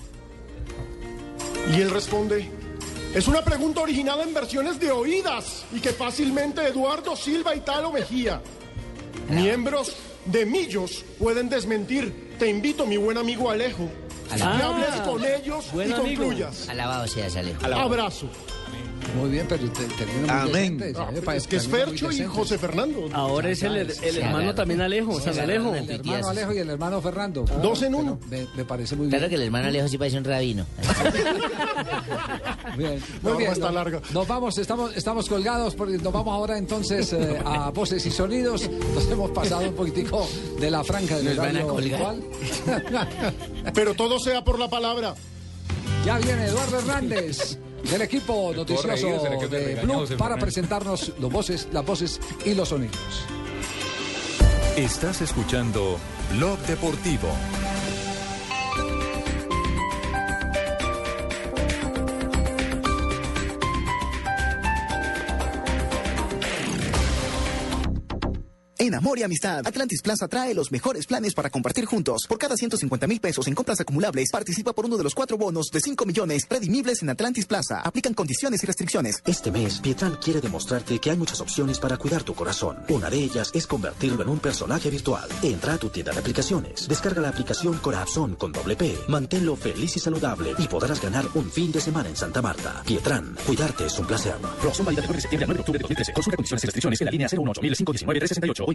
Speaker 7: Y él responde, es una pregunta originada en versiones de oídas y que fácilmente Eduardo Silva y Talo Mejía, miembros de Millos, pueden desmentir. Te invito, mi buen amigo Alejo, a que hables con ellos y concluyas.
Speaker 4: Alabado sea, Alejo.
Speaker 7: Abrazo.
Speaker 3: Muy bien, pero te, termina muy
Speaker 5: Amén.
Speaker 3: decente,
Speaker 7: Ah, es que es Fercho y. José Fernando.
Speaker 6: Ahora es el, el hermano
Speaker 4: agarran.
Speaker 6: también Alejo,
Speaker 4: Se
Speaker 6: San Alejo.
Speaker 4: el
Speaker 3: El hermano Alejo y el hermano Fernando.
Speaker 7: Dos en uno.
Speaker 3: Me, me parece muy
Speaker 4: Claro
Speaker 3: bien.
Speaker 4: que el hermano Alejo sí parece un rabino. *laughs*
Speaker 3: Bien,
Speaker 7: No,
Speaker 3: muy bien.
Speaker 7: está
Speaker 3: nos-
Speaker 7: larga.
Speaker 3: Nos vamos, estamos, estamos colgados, porque nos vamos ahora entonces eh, a voces y sonidos. Nos hemos pasado un poquitico de la franja del
Speaker 4: Nos van a
Speaker 3: horario
Speaker 4: colgar.
Speaker 3: habitual.
Speaker 7: Pero todo sea por la palabra.
Speaker 3: Ya viene Eduardo Hernández del equipo noticioso de Blue para presentarnos los voces, las voces y los sonidos.
Speaker 1: Estás escuchando Blog Deportivo.
Speaker 17: En Amor y Amistad, Atlantis Plaza trae los mejores planes para compartir juntos. Por cada 150 mil pesos en compras acumulables, participa por uno de los cuatro bonos de 5 millones redimibles en Atlantis Plaza. Aplican condiciones y restricciones.
Speaker 12: Este mes, Pietran quiere demostrarte que hay muchas opciones para cuidar tu corazón. Una de ellas es convertirlo en un personaje virtual. Entra a tu tienda de aplicaciones, descarga la aplicación Corazón con doble P, manténlo feliz y saludable y podrás ganar un fin de semana en Santa Marta. Pietran, cuidarte es un placer.
Speaker 21: Promoción válida del 9 de septiembre al 9 de octubre de 2013. Consulta condiciones y restricciones en la línea 018 519 368 o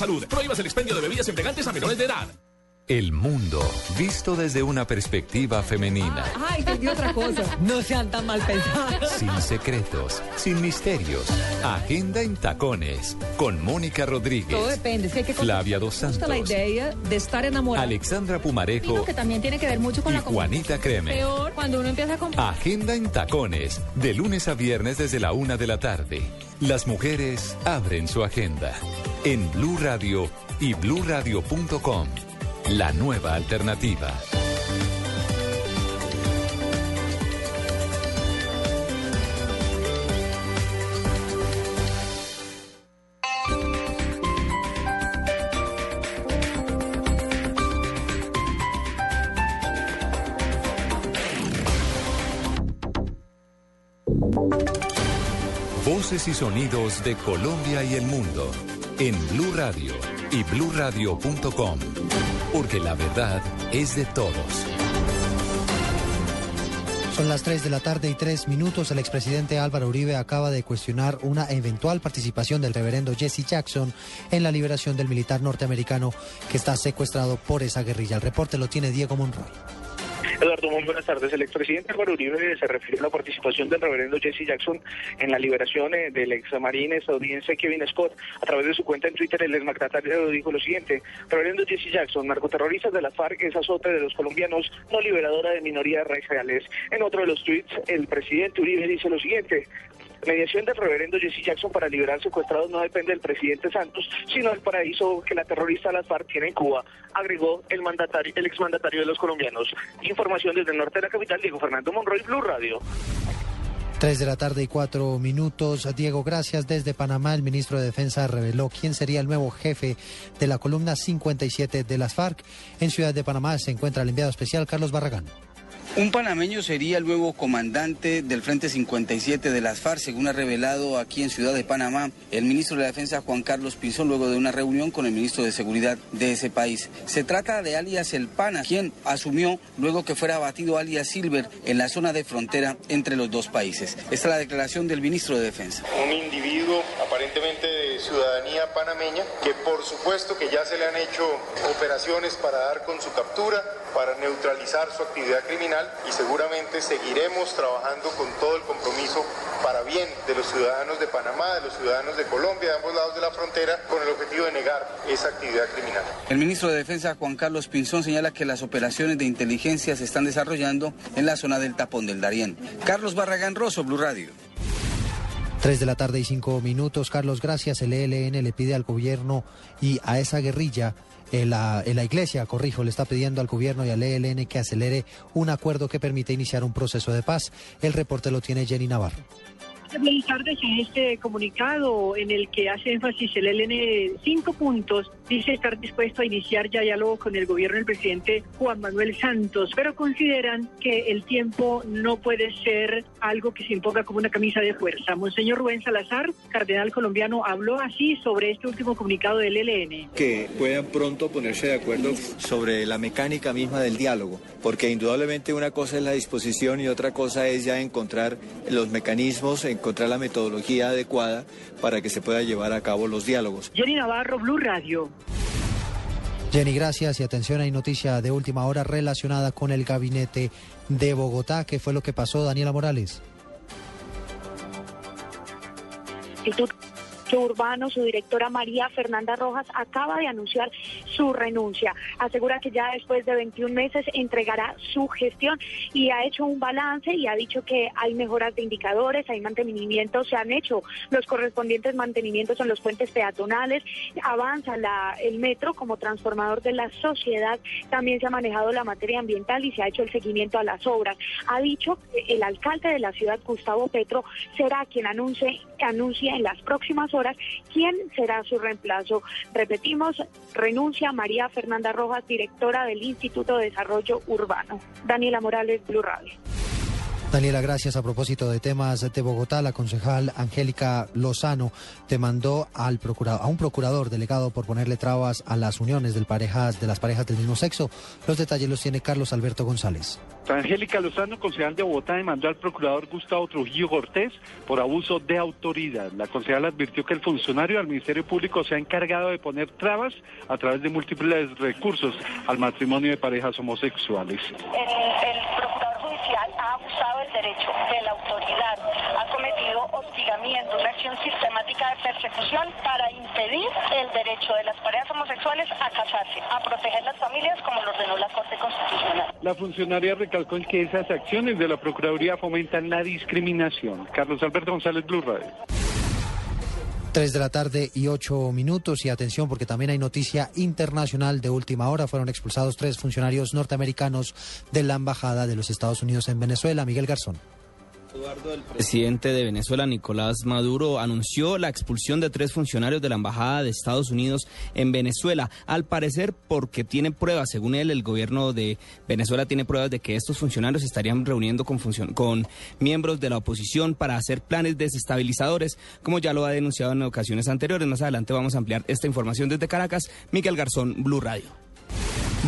Speaker 2: salud. Prohíbas el expendio de bebidas embriagantes a menores de edad.
Speaker 1: El mundo, visto desde una perspectiva femenina.
Speaker 22: Ay, entendí otra cosa. No sean tan mal pensados.
Speaker 1: Sin secretos, sin misterios. Agenda en tacones. Con Mónica Rodríguez.
Speaker 22: Todo depende. Que hay que
Speaker 1: Flavia Dos
Speaker 22: gusta la
Speaker 1: Santos.
Speaker 22: idea de estar enamorado.
Speaker 1: Alexandra Pumarejo
Speaker 22: que también tiene que ver mucho con
Speaker 1: y
Speaker 22: la.
Speaker 1: Juanita Creme.
Speaker 22: Peor cuando uno empieza a comprar.
Speaker 1: Agenda en tacones. De lunes a viernes desde la una de la tarde. Las mujeres abren su agenda. En Blue Radio y bluradio.com. La nueva alternativa. Voces y sonidos de Colombia y el mundo en Blue Radio y bluradio.com, porque la verdad es de todos.
Speaker 23: Son las 3 de la tarde y 3 minutos. El expresidente Álvaro Uribe acaba de cuestionar una eventual participación del reverendo Jesse Jackson en la liberación del militar norteamericano que está secuestrado por esa guerrilla. El reporte lo tiene Diego Monroy.
Speaker 24: Eduardo, muy buenas tardes. El expresidente Álvaro Uribe se refirió a la participación del reverendo Jesse Jackson en la liberación eh, del exmarín estadounidense Kevin Scott. A través de su cuenta en Twitter, el exmandatario dijo lo siguiente. Reverendo Jesse Jackson, narcoterrorista de la FARC, es azote de los colombianos, no liberadora de minorías raciales. En otro de los tweets, el presidente Uribe dice lo siguiente. Mediación del reverendo Jesse Jackson para liberar secuestrados no depende del presidente Santos, sino del paraíso que la terrorista las FARC tiene en Cuba, agregó el mandatario, el exmandatario de los colombianos. Información desde el norte de la capital, Diego Fernando Monroy, Blue Radio.
Speaker 23: 3 de la tarde y 4 minutos. Diego, gracias. Desde Panamá, el ministro de Defensa reveló quién sería el nuevo jefe de la columna 57 de las FARC. En Ciudad de Panamá se encuentra el enviado especial Carlos Barragán.
Speaker 25: Un panameño sería el nuevo comandante del Frente 57 de las FARC, según ha revelado aquí en Ciudad de Panamá el ministro de Defensa Juan Carlos Pinzón luego de una reunión con el ministro de Seguridad de ese país. Se trata de alias El Pana, quien asumió luego que fuera abatido alias Silver en la zona de frontera entre los dos países. Esta es la declaración del ministro de Defensa.
Speaker 26: un individuo aparentemente de ciudadanía panameña que por supuesto que ya se le han hecho operaciones para dar con su captura, para neutralizar su actividad criminal y seguramente seguiremos trabajando con todo el compromiso para bien de los ciudadanos de Panamá, de los ciudadanos de Colombia, de ambos lados de la frontera, con el objetivo de negar esa actividad criminal.
Speaker 25: El ministro de Defensa Juan Carlos Pinzón señala que las operaciones de inteligencia se están desarrollando en la zona del tapón del Darién. Carlos Barragán Rosso, Blue Radio.
Speaker 23: 3 de la tarde y 5 minutos. Carlos, gracias. El ELN le pide al gobierno y a esa guerrilla, la, eh, la iglesia, corrijo, le está pidiendo al gobierno y al ELN que acelere un acuerdo que permita iniciar un proceso de paz. El reporte lo tiene Jenny Navarro.
Speaker 27: Buenas tardes. En este comunicado en el que hace énfasis el LN cinco puntos, dice estar dispuesto a iniciar ya diálogo con el gobierno del presidente Juan Manuel Santos, pero consideran que el tiempo no puede ser algo que se imponga como una camisa de fuerza. Monseñor Rubén Salazar, cardenal colombiano, habló así sobre este último comunicado del LN.
Speaker 28: que puedan pronto ponerse de acuerdo sobre la mecánica misma del diálogo, porque indudablemente una cosa es la disposición y otra cosa es ya encontrar los mecanismos, encontrar la metodología adecuada para que se pueda llevar a cabo los diálogos.
Speaker 27: Jenny Navarro, Blue Radio.
Speaker 23: Jenny, gracias y atención, hay noticia de última hora relacionada con el gabinete de Bogotá. ¿Qué fue lo que pasó, Daniela Morales?
Speaker 29: Urbano, su directora María Fernanda Rojas acaba de anunciar su renuncia. Asegura que ya después de 21 meses entregará su gestión y ha hecho un balance y ha dicho que hay mejoras de indicadores, hay mantenimientos, se han hecho los correspondientes mantenimientos en los puentes peatonales, avanza el metro como transformador de la sociedad, también se ha manejado la materia ambiental y se ha hecho el seguimiento a las obras. Ha dicho que el alcalde de la ciudad, Gustavo Petro, será quien anuncie, anuncia en las próximas horas quién será su reemplazo. Repetimos, renuncia María Fernanda Rojas, directora del Instituto de Desarrollo Urbano. Daniela Morales, Blue Radio.
Speaker 23: Daniela, gracias. A propósito de temas de Bogotá, la concejal Angélica Lozano demandó al procurador, a un procurador delegado por ponerle trabas a las uniones del parejas, de las parejas del mismo sexo. Los detalles los tiene Carlos Alberto González.
Speaker 30: Angélica Lozano, concejal de Bogotá, demandó al procurador Gustavo Trujillo Cortés por abuso de autoridad. La concejal advirtió que el funcionario del Ministerio Público se ha encargado de poner trabas a través de múltiples recursos al matrimonio de parejas homosexuales.
Speaker 31: El, el judicial ha abusado del derecho, de la autoridad, ha cometido hostigamiento, una acción sistemática de persecución para impedir el derecho de las parejas homosexuales a casarse, a proteger las familias como lo ordenó la Corte Constitucional.
Speaker 30: La funcionaria recalcó en que esas acciones de la Procuraduría fomentan la discriminación. Carlos Alberto González, Blue Radio.
Speaker 23: 3 de la tarde y 8 minutos y atención porque también hay noticia internacional de última hora. Fueron expulsados tres funcionarios norteamericanos de la Embajada de los Estados Unidos en Venezuela. Miguel Garzón.
Speaker 32: El presidente de Venezuela, Nicolás Maduro, anunció la expulsión de tres funcionarios de la Embajada de Estados Unidos en Venezuela, al parecer porque tiene pruebas, según él, el gobierno de Venezuela tiene pruebas de que estos funcionarios estarían reuniendo con, con miembros de la oposición para hacer planes desestabilizadores, como ya lo ha denunciado en ocasiones anteriores. Más adelante vamos a ampliar esta información desde Caracas. Miguel Garzón, Blue Radio.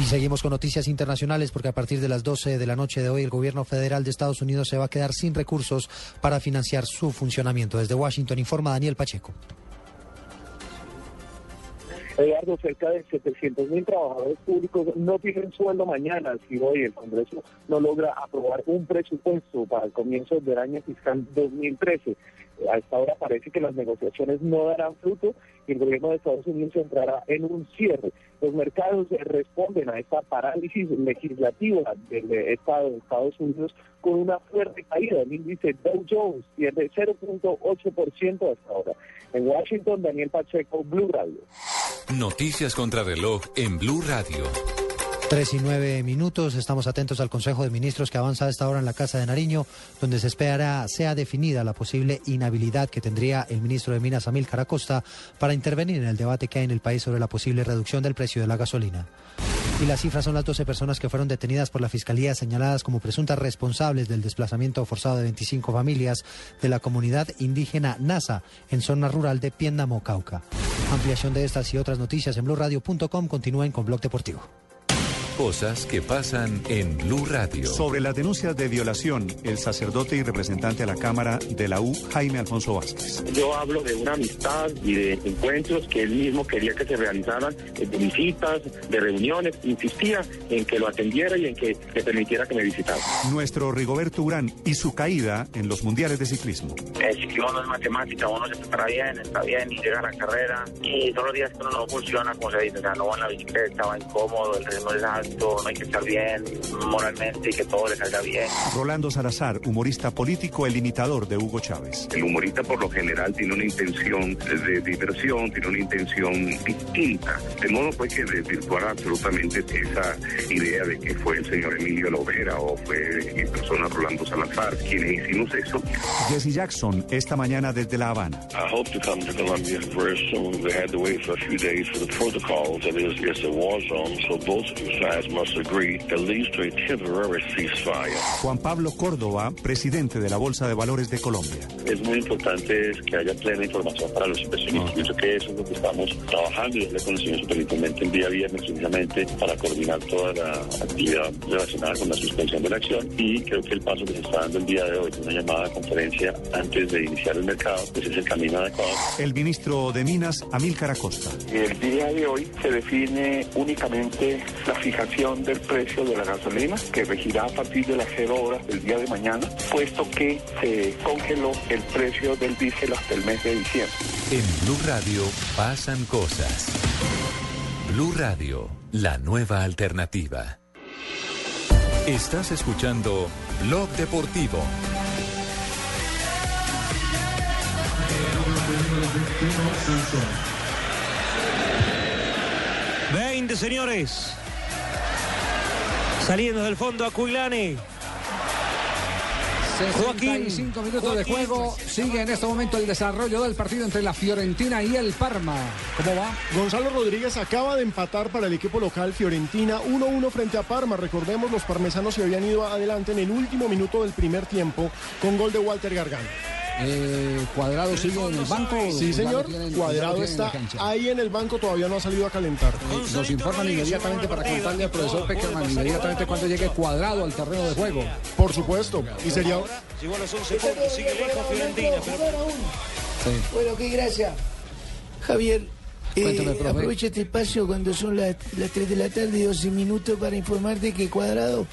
Speaker 23: Y seguimos con noticias internacionales porque a partir de las 12 de la noche de hoy el gobierno federal de Estados Unidos se va a quedar sin recursos para financiar su funcionamiento. Desde Washington informa Daniel Pacheco.
Speaker 33: Eduardo, cerca de 700 mil trabajadores públicos no tienen sueldo mañana si hoy el Congreso no logra aprobar un presupuesto para el comienzo del año fiscal 2013. A esta hora parece que las negociaciones no darán fruto y el gobierno de Estados Unidos entrará en un cierre. Los mercados responden a esta parálisis legislativa del Estado de Estados Unidos con una fuerte caída. El índice Dow Jones pierde 0.8% hasta ahora. En Washington, Daniel Pacheco, Blue Radio.
Speaker 1: Noticias contra reloj en Blue Radio.
Speaker 23: Tres y nueve minutos. Estamos atentos al Consejo de Ministros que avanza a esta hora en la Casa de Nariño, donde se espera sea definida la posible inhabilidad que tendría el ministro de Minas, Amílcar Acosta, para intervenir en el debate que hay en el país sobre la posible reducción del precio de la gasolina. Y las cifras son las 12 personas que fueron detenidas por la Fiscalía señaladas como presuntas responsables del desplazamiento forzado de 25 familias de la comunidad indígena NASA en zona rural de Piendamo, Cauca. Ampliación de estas y otras noticias en blurradio.com. Continúen con Blog Deportivo.
Speaker 1: Cosas que pasan en Blue Radio.
Speaker 34: Sobre las denuncias de violación, el sacerdote y representante a la Cámara de la U, Jaime Alfonso Vázquez.
Speaker 35: Yo hablo de una amistad y de encuentros que él mismo quería que se realizaran, eh, de visitas, de reuniones. Insistía en que lo atendiera y en que le permitiera que me visitara.
Speaker 34: Nuestro Rigoberto Urán y su caída en los mundiales de ciclismo.
Speaker 35: El ciclismo no es matemática, uno se prepara bien, está bien y llega a la carrera. Y todos los días que uno no funciona, como se dice, o sea, no va en la bicicleta, va incómodo, el ritmo es alto no hay que estar bien moralmente y que todo le salga bien.
Speaker 34: Rolando Salazar, humorista político, el imitador de Hugo Chávez.
Speaker 36: El humorista por lo general tiene una intención de diversión, tiene una intención distinta, de modo pues que desvirtuar absolutamente esa idea de que fue el señor Emilio Lovera o fue en persona Rolando Salazar quienes hicimos eso.
Speaker 34: Jesse Jackson, esta mañana desde La Habana.
Speaker 37: I hope to come to Colombia very soon. They had to wait for a few days for the protocols. That is, it's a war zone, so both sides must agree at least to a temporary ceasefire.
Speaker 34: Juan Pablo Córdoba, presidente de la Bolsa de Valores de Colombia.
Speaker 35: Es muy importante que haya plena información para los inversionistas. Pienso que eso es lo que estamos trabajando y con el señor superintendente el día viernes precisamente para coordinar toda la actividad relacionada con la suspensión de la acción y creo que el paso que se está dando el día de hoy, una llamada de conferencia antes de iniciar el mercado, pues es el camino adecuado.
Speaker 34: El ministro de Minas, Amílcar Acosta.
Speaker 35: El día de hoy se define únicamente la fijación del precio de la gasolina que regirá a partir de las 0 horas del día de mañana, puesto que se congeló el precio del diésel hasta el mes de diciembre.
Speaker 1: En Blue Radio pasan cosas. Blue Radio, la nueva alternativa. Estás escuchando Blog Deportivo.
Speaker 38: 20 señores. Saliendo del fondo a Cuilani.
Speaker 3: 65 minutos de juego. Sigue en este momento el desarrollo del partido entre la Fiorentina y el Parma. ¿Cómo va?
Speaker 7: Gonzalo Rodríguez acaba de empatar para el equipo local Fiorentina 1-1 frente a Parma. Recordemos, los parmesanos se habían ido adelante en el último minuto del primer tiempo con gol de Walter Gargano.
Speaker 3: Eh, Cuadrado sigue en el banco.
Speaker 7: Sí, señor.
Speaker 3: Tienen-
Speaker 7: Cuadrado
Speaker 3: en
Speaker 7: está
Speaker 3: cancha.
Speaker 7: ahí en el banco, todavía no ha salido a calentar.
Speaker 3: Eh, Nos informan inmediatamente para contarle al profesor Peckerman inmediatamente cuando llegue Cuadrado al terreno de juego.
Speaker 7: Por supuesto. Y sería.
Speaker 39: Llegó a los 11 puntos, sigue lejos Fiorentina. pero-
Speaker 40: Bueno, qué gracias. Javier, eh, aprovecha este espacio cuando son las, las 3 de la tarde y 12 minutos para informarte que Cuadrado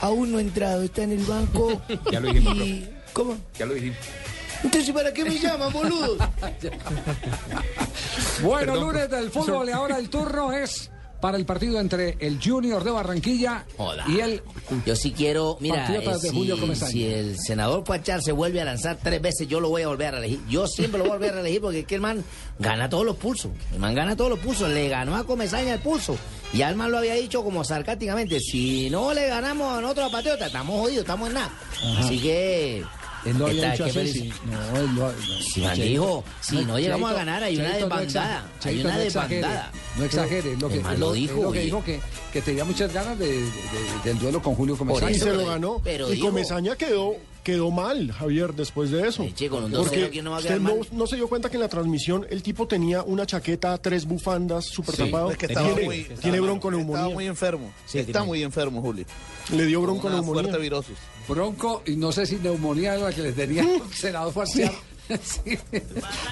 Speaker 40: aún no ha entrado, está en el banco. *laughs*
Speaker 8: Ya lo dijimos,
Speaker 40: y- ¿Cómo?
Speaker 8: Ya lo dijimos.
Speaker 40: Entonces, ¿para qué me llaman, boludo?
Speaker 3: Bueno,
Speaker 40: Perdón,
Speaker 3: lunes del fútbol y ahora el turno es para el partido entre el Junior de Barranquilla y el
Speaker 4: Yo sí quiero, mira, eh,
Speaker 3: de
Speaker 4: si, el senador Pachar se vuelve a lanzar tres veces, yo lo voy a volver a reelegir. Yo siempre lo voy a volver a reelegir porque es que el man gana todos los pulsos. El man gana todos los pulsos. Le ganó a Comesaña el pulso. Y el man lo había dicho como sarcásticamente, si no le ganamos a nosotros a Patriota, estamos jodidos, estamos en nada.
Speaker 3: Ajá.
Speaker 4: Así que...
Speaker 3: Él lo había
Speaker 4: está-
Speaker 3: dicho
Speaker 4: qué
Speaker 3: así, sí. No, él lo- no.
Speaker 4: Si man dijo, si no llegamos a ganar, hay una
Speaker 3: Cheito,
Speaker 4: desbandada. Hay una
Speaker 3: no exagere,
Speaker 4: desbandada.
Speaker 3: No exagere, lo que,
Speaker 4: lo dijo,
Speaker 3: lo que dijo que, que tenía muchas ganas de, de- de- del duelo con Julio Comesaña.
Speaker 7: y se lo ganó. y Comesaña quedó, quedó mal, Javier, después de eso.
Speaker 4: con un 2-0,
Speaker 7: Porque
Speaker 4: ¿quién no va a
Speaker 7: usted no, no se dio cuenta que en la transmisión el tipo tenía una chaqueta, tres bufandas, súper
Speaker 5: Sí,
Speaker 7: tapado.
Speaker 5: es que estaba
Speaker 7: tiene,
Speaker 5: muy-
Speaker 7: tiene
Speaker 5: estaba-
Speaker 7: bronconeumonía.
Speaker 5: Estaba muy enfermo.
Speaker 7: Sí,
Speaker 5: está
Speaker 7: tiene-
Speaker 5: muy enfermo, Juli.
Speaker 7: Le dio
Speaker 5: Con
Speaker 7: bronconeumonía.
Speaker 5: Fuerte virosis.
Speaker 3: Bronco, y no sé si neumonía era la que les tenía el senador Farciar. *laughs* Sí.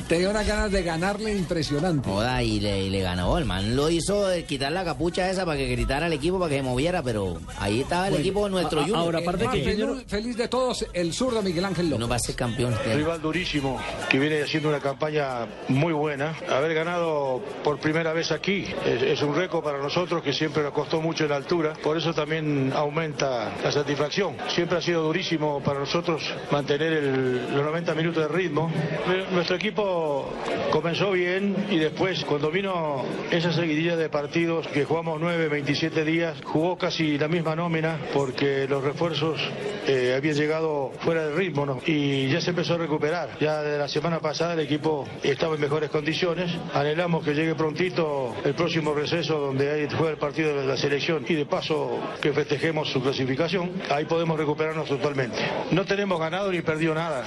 Speaker 3: Tenía unas ganas de ganarle impresionante.
Speaker 4: Joda, y le, y le ganó. El man lo hizo quitar la capucha esa para que gritara al equipo, para que se moviera, pero ahí estaba el
Speaker 3: Bueno,
Speaker 4: equipo de nuestro
Speaker 3: a-
Speaker 4: Junior.
Speaker 3: ahora, aparte que feliz, feliz de todos, el zurdo Miguel Ángel López.
Speaker 4: No va a ser campeón.
Speaker 41: Rival durísimo que viene haciendo una campaña muy buena. Haber ganado por primera vez aquí es, es un récord para nosotros que siempre nos costó mucho en la altura. Por eso también aumenta la satisfacción. Siempre ha sido durísimo para nosotros mantener el- los 90 minutos de ritmo. Nuestro equipo comenzó bien y después cuando vino esa seguidilla de partidos que jugamos 9, 27 días, jugó casi la misma nómina porque los refuerzos eh, habían llegado fuera del ritmo y ya se empezó a recuperar. Ya de la semana pasada el equipo estaba en mejores condiciones. Anhelamos que llegue prontito el próximo receso donde hay, juega el partido de la selección y de paso que festejemos su clasificación. Ahí podemos recuperarnos totalmente. No tenemos ganado ni perdido nada.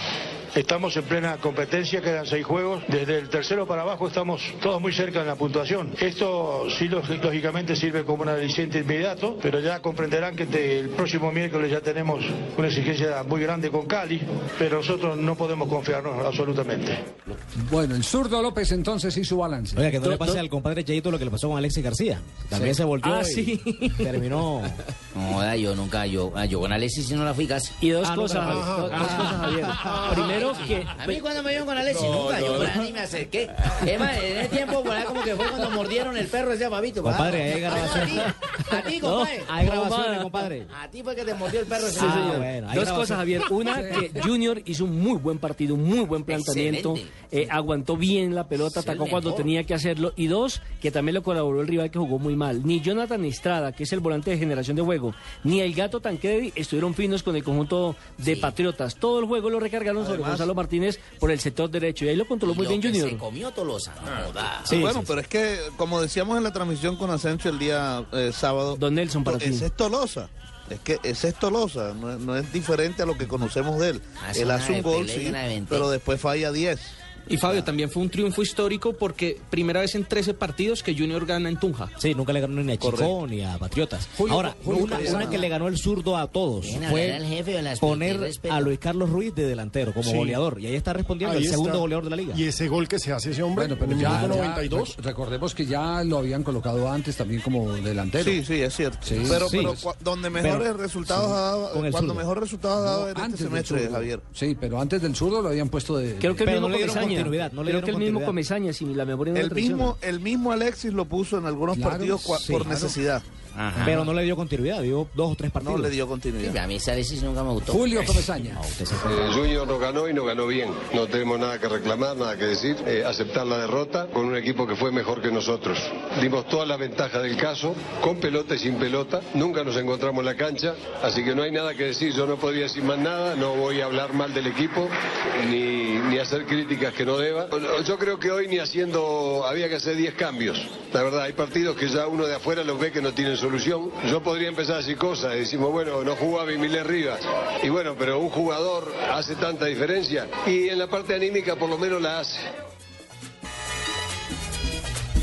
Speaker 41: Estamos en plena competencia, quedan seis juegos. Desde el tercero para abajo estamos todos muy cerca en la puntuación. Esto sí lógicamente sirve como un aliciente inmediato, pero ya comprenderán que te- el próximo miércoles ya tenemos una exigencia muy grande con Cali, pero nosotros no podemos confiarnos absolutamente.
Speaker 3: Bueno, el zurdo López entonces hizo su balance.
Speaker 15: Oiga, que no le pase al compadre Cheito lo que le pasó con Alexis García. También
Speaker 3: Sí.
Speaker 15: se volteó
Speaker 3: Ah,
Speaker 15: y
Speaker 3: sí. *laughs*
Speaker 15: terminó.
Speaker 4: No, yo nunca, yo, ah, yo con Alexis no la fui casi.
Speaker 6: Y dos cosas, Javier, dos- dos cosas, Javier. Primero que...
Speaker 4: A mí cuando me vieron con Alexis,
Speaker 6: No,
Speaker 4: nunca,
Speaker 6: no,
Speaker 4: yo
Speaker 6: no.
Speaker 4: por ahí ni me acerqué. Es más, en ese tiempo, por ahí como que fue cuando mordieron el perro ese Fabito.
Speaker 15: Compadre,
Speaker 4: Ah,
Speaker 15: ahí hay grabaciones.
Speaker 4: A ti, compadre.
Speaker 15: hay grabaciones, compadre.
Speaker 4: A ti fue que te mordió el perro ese.
Speaker 6: Sí,
Speaker 15: Ah,
Speaker 6: señor.
Speaker 15: bueno, hay
Speaker 6: Dos cosas, Javier. Una, *laughs* que Junior hizo un muy buen partido, un muy buen planteamiento. eh, aguantó bien la pelota, atacó cuando tenía que hacerlo. Y dos, que también lo colaboró el rival que jugó muy mal. Ni Jonathan Estrada, que es el volante de generación de juego, ni el gato Tancredi estuvieron finos con el conjunto de Patriotas. Todo el juego lo recargaron sobre
Speaker 5: Además-
Speaker 6: Gonzalo Martínez por el sector derecho. Y ahí lo controló muy
Speaker 4: Lo
Speaker 6: bien
Speaker 4: que
Speaker 6: Junior.
Speaker 4: se comió Tolosa, no joda.
Speaker 5: Sí, bueno, pero es que, como decíamos en la transmisión con Asensio el día eh, sábado,
Speaker 6: Don Nelson, para ti.
Speaker 5: ese es Tolosa. Es que ese es Tolosa, no, es- no es diferente a lo que conocemos de él. Él
Speaker 6: Ah,
Speaker 4: una
Speaker 5: hace un gol, sí, pero después falla 10.
Speaker 11: Y Fabio, también fue un triunfo histórico porque primera vez en 13 partidos que Junior gana en Tunja.
Speaker 15: Sí, nunca le ganó ni a Chicó ni a Patriotas.
Speaker 11: Julio-
Speaker 15: Ahora,
Speaker 11: Julio
Speaker 15: una,
Speaker 11: Cabezón.
Speaker 15: una que le ganó el zurdo a todos fue
Speaker 4: al jefe de las
Speaker 15: poner a Luis Carlos Ruiz de delantero como
Speaker 7: Sí.
Speaker 15: goleador. Y ahí está respondiendo
Speaker 7: Ahí
Speaker 15: el segundo goleador de la liga.
Speaker 7: Y ese gol que se hace ese hombre
Speaker 3: Bueno, pero
Speaker 7: en el
Speaker 3: ya,
Speaker 7: minuto
Speaker 3: ya,
Speaker 7: 92.
Speaker 3: rec- recordemos que ya lo habían colocado antes también como delantero.
Speaker 5: Sí, sí, es cierto.
Speaker 3: Sí,
Speaker 5: pero
Speaker 3: sí.
Speaker 5: pero cua- donde mejores
Speaker 3: Pero-
Speaker 5: resultados
Speaker 3: sí,
Speaker 5: ha dado, cuando mejor resultados ha dado
Speaker 3: No,
Speaker 5: en este semestre. Javier.
Speaker 3: Sí, pero antes del zurdo lo habían puesto de.
Speaker 6: Creo que el
Speaker 3: de-
Speaker 6: mismo Comesaña.
Speaker 15: no le
Speaker 6: Creo
Speaker 15: dieron
Speaker 6: que el mismo
Speaker 15: continuidad.
Speaker 6: Comesaña, si la memoria no
Speaker 5: El mismo, el mismo Alexis lo puso en algunos
Speaker 15: Claro,
Speaker 5: partidos
Speaker 15: sí,
Speaker 5: por
Speaker 15: claro.
Speaker 5: necesidad.
Speaker 15: Ajá. Pero no le dio continuidad, dio dos o tres partidos.
Speaker 5: No le dio continuidad.
Speaker 42: Sí, a mí Sanesis nunca me gustó.
Speaker 3: Julio Comesaña.
Speaker 43: Eh, Junior nos ganó y nos ganó bien. No tenemos nada que reclamar, nada que decir. Eh, aceptar la derrota con un equipo que fue mejor que nosotros. Dimos toda la ventaja del caso, con pelota y sin pelota. Nunca nos encontramos en la cancha, así que no hay nada que decir. Yo no podría decir más nada, no voy a hablar mal del equipo, ni, ni hacer críticas que no deba. Yo creo que hoy ni haciendo, había que hacer 10 cambios. La verdad, hay partidos que ya uno de afuera los ve que no tienen solución. Yo podría empezar a decir cosas, decimos, bueno, no jugaba Emilio Rivas. Y bueno, pero un jugador hace tanta diferencia y en la parte anímica por lo menos la hace.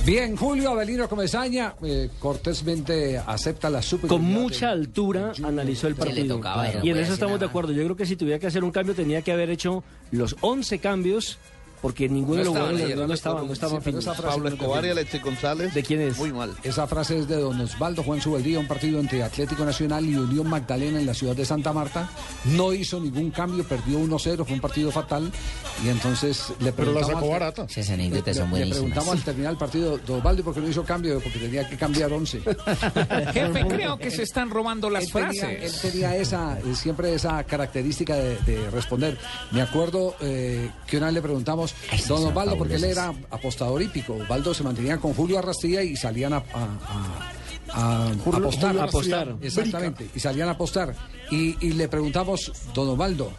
Speaker 3: Bien, Julio Avelino Comesaña eh, cortésmente acepta la super.
Speaker 6: Con mucha altura analizó el partido.
Speaker 42: tocaba,
Speaker 6: y en eso estamos de acuerdo. Yo creo que si tuviera que hacer un cambio tenía que haber hecho los 11 cambios porque ninguno de los
Speaker 5: estaban
Speaker 6: jugadores
Speaker 5: ayer,
Speaker 6: no,
Speaker 5: no
Speaker 6: estaban, no estaban
Speaker 3: Sí,
Speaker 5: Pablo
Speaker 3: no
Speaker 5: Escobar y. Alexis González.
Speaker 6: ¿De quién es?
Speaker 5: Muy mal.
Speaker 3: Esa frase es de don Osvaldo Juan Subeldía, un partido entre Atlético Nacional y Unión Magdalena en la ciudad de Santa Marta. No hizo ningún cambio, perdió 1-0, fue un partido fatal. Y entonces le
Speaker 7: Pero la
Speaker 3: preguntamos.
Speaker 7: sacó
Speaker 3: al-
Speaker 7: barata.
Speaker 42: Anécdotas
Speaker 3: le-
Speaker 42: son
Speaker 3: le preguntamos al terminar el partido, don Osvaldo, ¿y por qué no hizo cambio? Porque tenía que cambiar 11. *laughs*
Speaker 44: Jefe, *laughs* creo que se están robando las
Speaker 3: él tenía,
Speaker 44: frases.
Speaker 3: él tenía esa, siempre esa característica de, de responder. Me acuerdo eh, que una vez le preguntamos, Don Osvaldo, porque él era apostador hípico. Osvaldo se mantenía con Julio Arrastilla y salían a, a- a- a
Speaker 7: Julio-
Speaker 3: apostar.
Speaker 7: Julio
Speaker 6: Apostar.
Speaker 3: Exactamente, y salían a apostar. Y, y le preguntamos, don Osvaldo,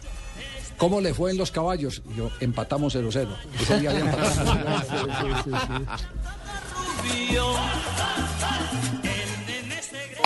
Speaker 3: ¿cómo le fue en los caballos? Y yo, empatamos 0-0. Ese día había empatado.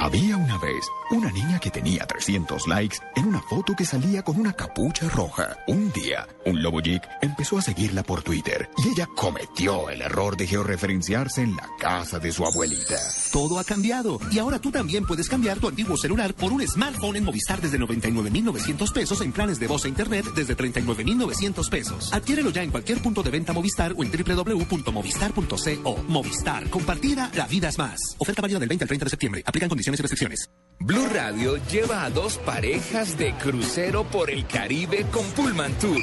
Speaker 17: Había una vez una niña que tenía 300 likes en una foto que salía con una capucha roja. Un día, un lobo geek empezó a seguirla por Twitter y ella cometió el error de georreferenciarse en la casa de su abuelita.
Speaker 45: Todo ha cambiado y ahora tú también puedes cambiar tu antiguo celular por un smartphone en Movistar desde 99,900 pesos en planes de voz e internet desde 39,900 pesos. Adquiérelo ya en cualquier punto de venta Movistar o en www.movistar.co. Movistar, compartida, la vida es más. Oferta válida del 20 al 30 de septiembre. Aplican condiciones y restricciones.
Speaker 8: Blue Radio lleva a dos parejas de crucero por el Caribe con Pullman Tour.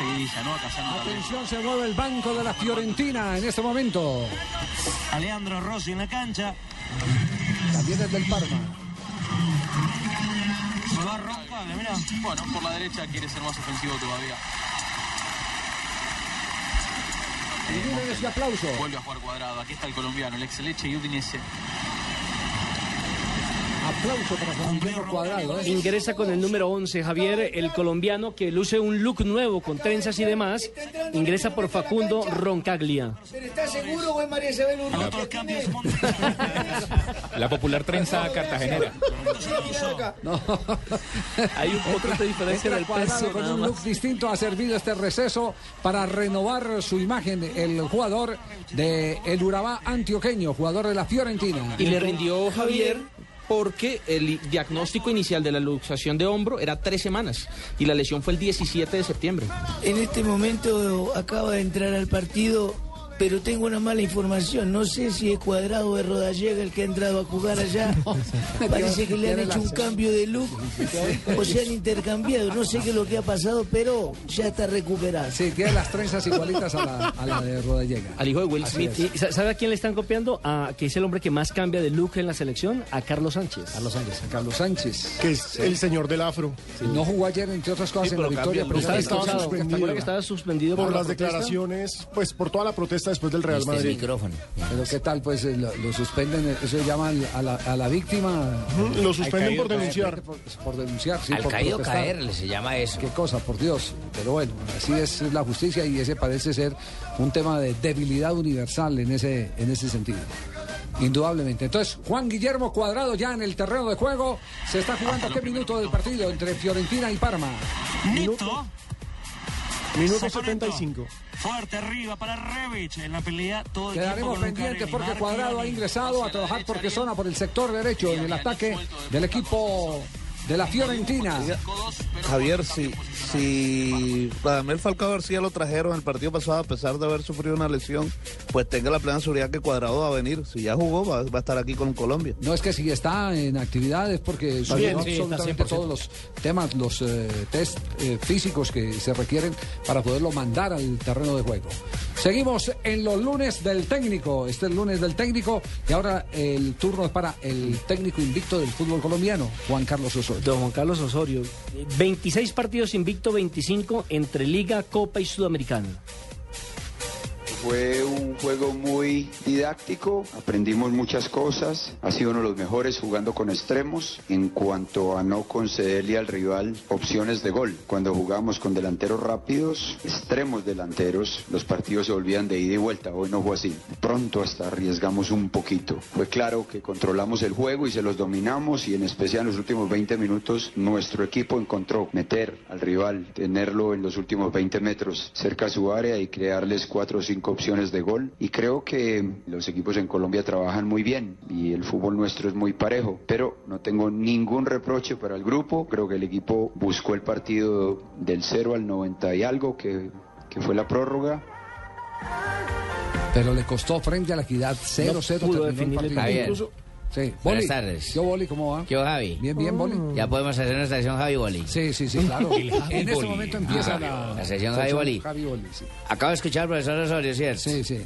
Speaker 3: Atención, se mueve el banco de la Fiorentina en este momento.
Speaker 39: Alejandro Rossi en la cancha.
Speaker 3: También es del Parma.
Speaker 39: Se va Roncaglia, mira. Bueno, por la derecha quiere ser más ofensivo todavía.
Speaker 3: Y aplauso.
Speaker 39: Vuelve a jugar cuadrado. Aquí está el colombiano, el ex Leche y Udinese.
Speaker 3: Aplauso para Juan Cuadrado. ¿eh?
Speaker 6: Ingresa con el número 11, Javier, el colombiano que luce un look nuevo con trenzas y demás. Ingresa por Facundo Roncaglia.
Speaker 4: ¿Pero estás seguro o es María Isabel Urrutia? ¿Quién es?
Speaker 44: La popular trenza cartagenera.
Speaker 3: No.
Speaker 6: Hay un poquito de diferencia del
Speaker 3: Cuadrado
Speaker 6: peso.
Speaker 3: con un look distinto ha servido este receso para renovar su imagen el jugador de el Urabá antioqueño, jugador de la Fiorentina.
Speaker 11: Y le rindió Javier porque el diagnóstico inicial de la luxación de hombro era tres semanas y la lesión fue el 17 de septiembre.
Speaker 4: En este momento acaba de entrar al partido, pero tengo una mala información. No sé si es Cuadrado es Rodallega el que ha entrado a jugar allá. *laughs* Parece que le han hecho un cambio de look o se han intercambiado. No sé qué es lo que ha pasado, pero ya está recuperado.
Speaker 3: Sí, tiene las trenzas igualitas a la, a la de Rodallega.
Speaker 11: Al hijo de Will Smith.
Speaker 3: es.
Speaker 6: ¿Y sa- ¿Sabe a quién le están copiando? A, que es el hombre que más cambia de look en la selección, a Carlos Sánchez.
Speaker 3: Carlos Sánchez. Carlos Sánchez.
Speaker 7: Que es el señor del afro.
Speaker 3: No jugó ayer, entre otras cosas,
Speaker 7: Sí,
Speaker 3: en la victoria. pero estaba
Speaker 7: Estaba suspendido.
Speaker 6: ¿Te acuerdas que estaba suspendido por,
Speaker 7: Por
Speaker 6: la
Speaker 7: las
Speaker 6: protesta?
Speaker 7: declaraciones, pues por toda la protesta después del Real
Speaker 42: Este es
Speaker 7: Madrid.
Speaker 42: micrófono.
Speaker 3: Pero qué tal, pues eh, lo, lo suspenden, eso llaman a la, a la víctima.
Speaker 7: Lo suspenden por denunciar.
Speaker 3: Por, por denunciar, sí,
Speaker 42: Al
Speaker 3: por
Speaker 42: caído
Speaker 3: protestar.
Speaker 42: caerle se llama eso.
Speaker 3: Qué cosa, por Dios. Pero bueno, así es la justicia y ese parece ser un tema de debilidad universal en ese, en ese sentido. Indudablemente. Entonces, Juan Guillermo Cuadrado ya en el terreno de juego. Se está jugando qué minuto del partido entre Fiorentina y Parma.
Speaker 39: Nito.
Speaker 7: Minuto 75.
Speaker 39: Fuerte arriba para Revich. En la pelea todo el tiempo
Speaker 3: Quedaremos pendientes porque Cuadrado ha ingresado a trabajar porque zona por el sector derecho en el ataque del equipo de la Fiorentina.
Speaker 5: Javier, si, si Radamel Falcao García lo trajeron el partido pasado a pesar de haber sufrido una lesión, pues tenga la plena seguridad que Cuadrado va a venir. Si ya jugó, va, va a estar aquí con Colombia.
Speaker 3: No es que si está en actividad, es porque
Speaker 5: está
Speaker 3: absolutamente
Speaker 5: 100%.
Speaker 3: todos los temas, los eh, test eh, físicos que se requieren para poderlo mandar al terreno de juego. Seguimos en los lunes del técnico. Este es el lunes del técnico y ahora el turno es para el técnico invicto del fútbol colombiano, Juan Carlos Osorio.
Speaker 6: Don Juan Carlos Osorio. 26 partidos invicto, 25 entre Liga, Copa y Sudamericana.
Speaker 46: Fue un juego muy didáctico, aprendimos muchas cosas, ha sido uno de los mejores jugando con extremos en cuanto a no concederle al rival opciones de gol. Cuando jugamos con delanteros rápidos, extremos delanteros, los partidos se volvían de ida y vuelta, hoy no fue así. Pronto hasta arriesgamos un poquito. Fue claro que controlamos el juego y se los dominamos y en especial en los últimos 20 minutos nuestro equipo encontró meter al rival, tenerlo en los últimos 20 metros cerca a su área y crearles cuatro o cinco opciones de gol. Y creo que los equipos en Colombia trabajan muy bien y el fútbol nuestro es muy parejo, pero no tengo ningún reproche para el grupo. Creo que el equipo buscó el partido del 0 al 90 y algo, que, que fue la prórroga.
Speaker 3: Pero le costó frente a la equidad 0-0
Speaker 6: pudo
Speaker 3: terminó el
Speaker 6: definir el
Speaker 3: partido. Incluso- Sí,
Speaker 4: Buenas tardes.
Speaker 3: Yo, Boli, ¿cómo va?
Speaker 4: ¿Qué hubo, Javi?
Speaker 3: Bien, bien, Boli.
Speaker 4: Ya podemos hacer nuestra sesión Javi Boli.
Speaker 3: Sí, sí, sí, claro. *laughs* en este momento empieza la,
Speaker 4: La sesión Javi Boli.
Speaker 3: Javi Boli, sí.
Speaker 4: Acabo de escuchar al profesor Osorio, ¿cierto?
Speaker 3: Sí, sí.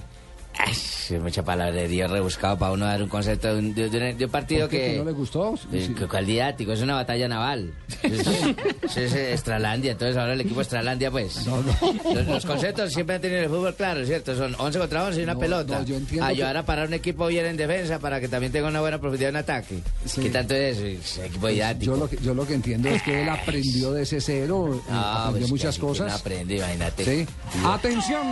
Speaker 4: Ay, mucha palabrería rebuscado para uno dar un concepto de un, de- de un- de un partido que...
Speaker 3: ¿Que no le gustó?
Speaker 4: Que- ¿Cuál didáctico? Es una batalla naval. Es, es, es Estralandia, entonces ahora el equipo Estralandia, pues. Los, los conceptos siempre han tenido el fútbol claro, ¿cierto? Son 11 contra 11 y una
Speaker 3: No,
Speaker 4: pelota.
Speaker 3: no, yo
Speaker 4: Ayudar
Speaker 3: que-
Speaker 4: a parar un equipo bien en defensa para que también tenga una buena profundidad en ataque.
Speaker 3: Sí.
Speaker 4: ¿Qué tanto es eso? Es equipo didáctico.
Speaker 3: Yo lo, que, yo lo que entiendo es que él aprendió de ese cero,
Speaker 4: Ah,
Speaker 3: aprendió
Speaker 4: pues,
Speaker 3: muchas
Speaker 4: que
Speaker 3: cosas.
Speaker 4: aprende, imagínate.
Speaker 3: Sí. Atención.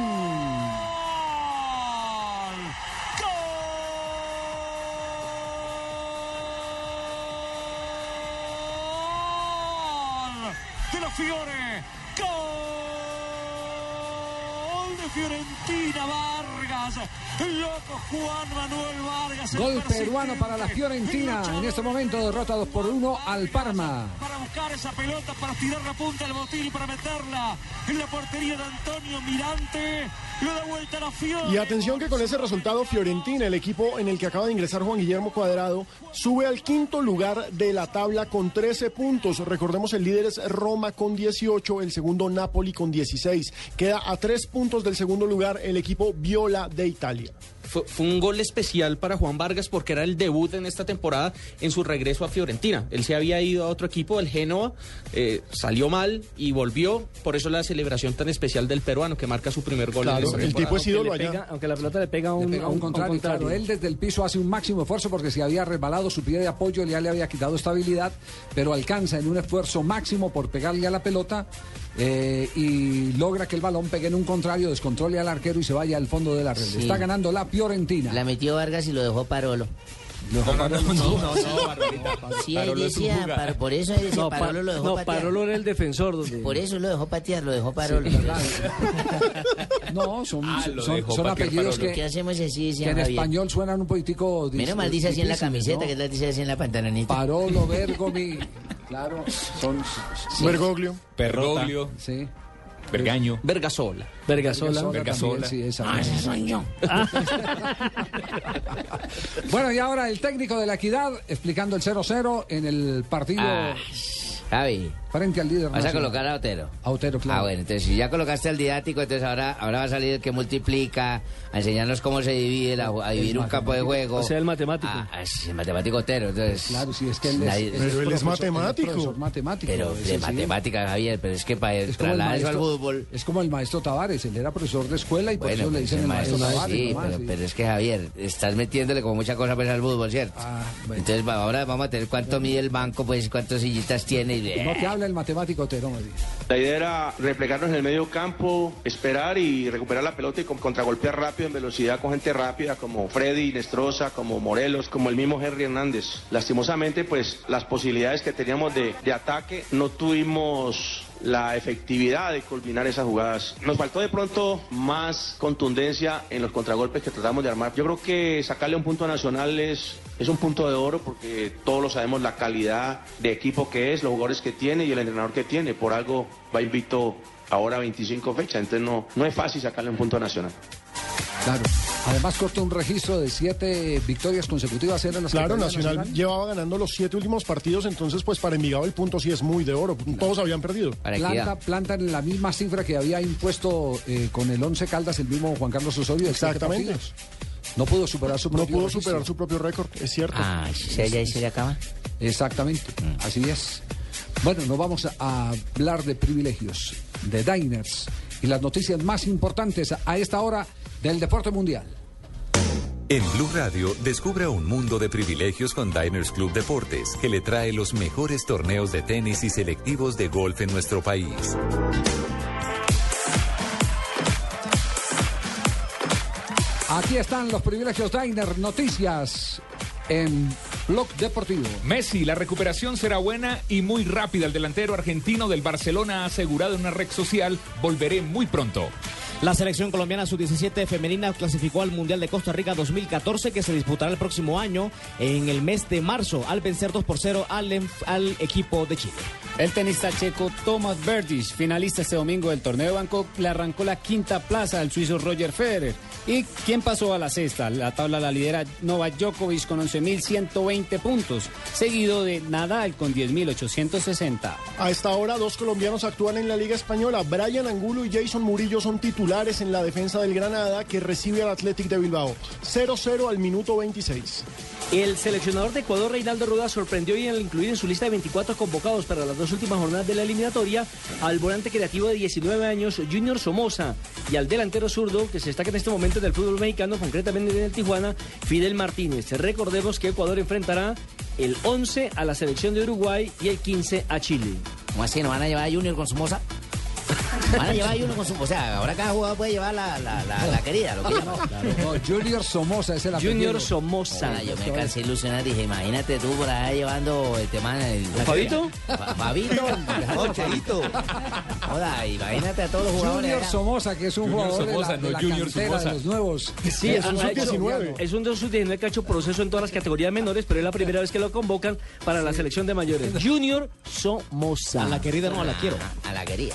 Speaker 39: Gol de los Fiore. Gol de Fiorentina Vargas. El loco Juan Manuel Vargas.
Speaker 3: Gol peruano para la Fiorentina. En este momento derrota 2 por 1 al Parma.
Speaker 39: Para buscar esa pelota, para tirar la punta del botín y para meterla en la portería de Antonio Mirante. Lo da vuelta a la Fiore.
Speaker 7: Y atención que con ese resultado Fiorentina, el equipo en el que acaba de ingresar Juan Guillermo Cuadrado, sube al quinto lugar de la tabla con 13 puntos. Recordemos el líder es Roma con 18, el segundo Napoli con 16. Queda a tres puntos del segundo lugar el equipo Viola de Italia.
Speaker 11: Fue, fue un gol especial para Juan Vargas porque era el debut en esta temporada en su regreso a Fiorentina. Él se había ido a otro equipo, el Genoa, eh, salió mal y volvió. Por eso la celebración tan especial del peruano que marca su primer gol en esta temporada.
Speaker 6: Aunque le pega- aunque la pelota le pega a un,
Speaker 3: Le pega
Speaker 6: a
Speaker 3: un contrario, claro. Él desde el piso hace un máximo esfuerzo porque si había resbalado su pie de apoyo ya le había quitado estabilidad, pero alcanza en un esfuerzo máximo por pegarle a la pelota eh, y logra que el balón pegue en un contrario, descontrole al arquero y se vaya al fondo de la red.
Speaker 4: Sí.
Speaker 3: Está ganando la Fiorentina.
Speaker 4: La metió Vargas y lo dejó Parolo.
Speaker 3: Lo dejó Parolo. *laughs*
Speaker 4: Sí, él
Speaker 6: Parolo es un
Speaker 4: decía,
Speaker 6: jugador.
Speaker 4: par- por eso decía,
Speaker 6: No,
Speaker 4: Parolo lo dejó
Speaker 6: no. Parolo era el defensor. Donde...
Speaker 4: Por eso lo dejó patear, lo dejó Parolo. *laughs*
Speaker 3: No, son,
Speaker 4: Ah,
Speaker 3: son, apellidos que,
Speaker 4: ¿Qué hacemos así,
Speaker 3: en español suenan un poquitico
Speaker 4: Menos mal dice así en la camiseta,
Speaker 3: ¿no?
Speaker 4: que él dice así en la pantalonita.
Speaker 3: Parolo, Bergomi, claro, son... *laughs*
Speaker 4: Sí.
Speaker 7: Bergoglio.
Speaker 8: Bergoglio.
Speaker 3: Sí.
Speaker 8: Bergaño.
Speaker 11: Vergasola.
Speaker 6: Vergasola.
Speaker 8: Vergasola.
Speaker 3: sí, esa
Speaker 4: Ah, ese soy yo. *laughs*
Speaker 3: Bueno, y ahora el técnico de la Equidad explicando el 0-0 en el partido
Speaker 4: Ah, Javi,
Speaker 3: frente al líder
Speaker 4: vas a colocar a Otero.
Speaker 3: A Otero, claro.
Speaker 4: Ah, bueno, entonces si ya colocaste al didáctico, entonces ahora, ahora va a salir el que multiplica, a enseñarnos cómo se divide, la- a, dividir un campo de juego.
Speaker 6: O sea, el matemático.
Speaker 4: Ah, ah, sí, el matemático Otero, entonces...
Speaker 3: Claro, sí, es que él es,
Speaker 4: nadie-
Speaker 7: Pero él es matemático.
Speaker 3: matemático.
Speaker 4: pero de
Speaker 3: sí.
Speaker 4: matemática, Javier, pero es que para
Speaker 3: Es
Speaker 4: trasladar eso al fútbol...
Speaker 3: es como el maestro Tavares, él era profesor de escuela y por
Speaker 4: Bueno,
Speaker 3: eso le dicen el maestro,
Speaker 4: maestro,
Speaker 3: Tavares.
Speaker 4: sí,
Speaker 3: nomás,
Speaker 4: pero,
Speaker 3: sí.
Speaker 4: pero es que Javier, estás metiéndole como mucha cosa pues, al fútbol, ¿cierto?
Speaker 3: Ah, bueno.
Speaker 4: Entonces ahora vamos a tener cuánto mide el banco, pues cuántas sillitas tiene. Y,
Speaker 3: No te el matemático Otero, me dice.
Speaker 47: La idea era replegarnos en el medio campo, esperar y recuperar la pelota y con- contragolpear rápido en velocidad con gente rápida como Freddy, Nestroza, como Morelos, como el mismo Henry Hernández. Lastimosamente, pues las posibilidades que teníamos de, de ataque no tuvimos
Speaker 48: la efectividad de culminar esas jugadas. Nos faltó de pronto más contundencia en los contragolpes que tratamos de armar. Yo creo que sacarle un punto a Nacional es, es un punto de oro porque todos lo sabemos la calidad de equipo que es, los jugadores que tiene y el entrenador que tiene. Por algo va invito ahora a 25 fechas, entonces no, no es fácil sacarle un punto a Nacional.
Speaker 39: Claro. Además cortó un registro de siete victorias consecutivas en las
Speaker 7: Claro,
Speaker 39: categorías
Speaker 7: Nacional llevaba ganando los siete últimos partidos, entonces pues para Envigado el punto sí es muy de oro. Todos habían perdido.
Speaker 39: Planta, planta en la misma cifra que había impuesto eh, con el 11 Caldas el mismo Juan Carlos Osorio. de siete
Speaker 7: Exactamente.
Speaker 39: No pudo superar su
Speaker 7: No
Speaker 39: propio
Speaker 7: pudo
Speaker 39: registro.
Speaker 7: superar su propio récord, es cierto.
Speaker 4: Ah, ¿se ya y se le acaba?
Speaker 39: Exactamente, así es. Bueno, nos vamos a hablar de privilegios, de diners y las noticias más importantes a esta hora del deporte mundial.
Speaker 1: En Blue Radio, descubra un mundo de privilegios con Diners Club Deportes, que le trae los mejores torneos de tenis y selectivos de golf en nuestro país.
Speaker 39: Aquí están los privilegios Diner, noticias en Blog Deportivo.
Speaker 8: Messi, la recuperación será buena y muy rápida. El delantero argentino del Barcelona ha asegurado en una red social, volveré muy pronto.
Speaker 15: La selección colombiana sub-17 femenina clasificó al Mundial de Costa Rica 2014 que se disputará el próximo año en el mes de marzo al vencer 2 por 0 al, equipo de Chile.
Speaker 14: El tenista checo Thomas Berdych, finalista este domingo del torneo de Bangkok, le arrancó la quinta plaza al suizo Roger Federer. ¿Y quién pasó a la sexta? La tabla la lidera Novak Djokovic con 11.120 puntos, seguido de Nadal con 10.860.
Speaker 7: A esta hora, dos colombianos actúan en la Liga Española. Brian Angulo y Jason Murillo son titulares en la defensa del Granada, que recibe al Athletic de Bilbao. 0-0 al minuto 26.
Speaker 6: El seleccionador de Ecuador, Reinaldo Rueda, sorprendió y al incluir en su lista de 24 convocados para las dos últimas jornadas de la eliminatoria al volante creativo de 19 años, Junior Somoza, y al delantero zurdo, que se destaca en este momento en el fútbol mexicano, concretamente en el Tijuana, Fidel Martínez. Recordemos que Ecuador enfrentará el 11 a la selección de Uruguay y el 15 a Chile.
Speaker 4: ¿Cómo así? ¿No van a llevar a Junior con su moza? Van a llevar a Junior con su O sea, ahora cada jugador puede llevar la, la, la, la querida, lo que no.
Speaker 39: No, Junior Somoza es el apellido.
Speaker 6: Junior Somoza.
Speaker 4: Yo me cansé de ilusionar, dije, imagínate tú por allá llevando este. El,
Speaker 6: ¿Fabito?
Speaker 4: Fa- Fabito. *laughs*
Speaker 6: No, Cheito.
Speaker 4: Joda, imagínate a todos los jugadores.
Speaker 39: Junior. Somoza, que es un
Speaker 8: Junior
Speaker 39: jugador
Speaker 8: Somoza,
Speaker 39: de la,
Speaker 8: no
Speaker 39: de la
Speaker 8: Junior Somoza.
Speaker 39: de los nuevos.
Speaker 6: Sí,
Speaker 7: es un
Speaker 6: ha- ha
Speaker 7: sub-19.
Speaker 6: hecho- Es un de sub-19 que ha hecho proceso en todas las categorías menores, pero es la primera vez que lo convocan para la selección de mayores. Junior Somoza.
Speaker 15: A la querida no la quiero.
Speaker 4: A la querida.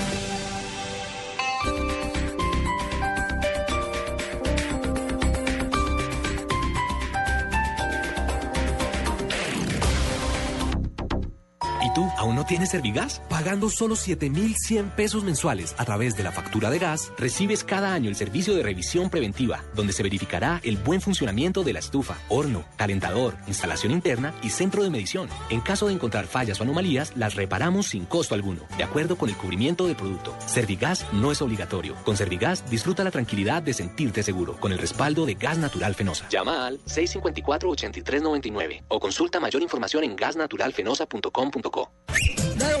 Speaker 12: Tú aún no tienes Servigas? Pagando solo 7,100 pesos mensuales a través de la factura de gas, recibes cada año el servicio de revisión preventiva, donde se verificará el buen funcionamiento de la estufa, horno, calentador, instalación interna y centro de medición. En caso de encontrar fallas o anomalías, las reparamos sin costo alguno, de acuerdo con el cubrimiento del producto. Servigas no es obligatorio. Con Servigas disfruta la tranquilidad de sentirte seguro, con el respaldo de Gas Natural Fenosa. Llama al 654-8399 o consulta mayor información en gasnaturalfenosa.com.co.
Speaker 49: 5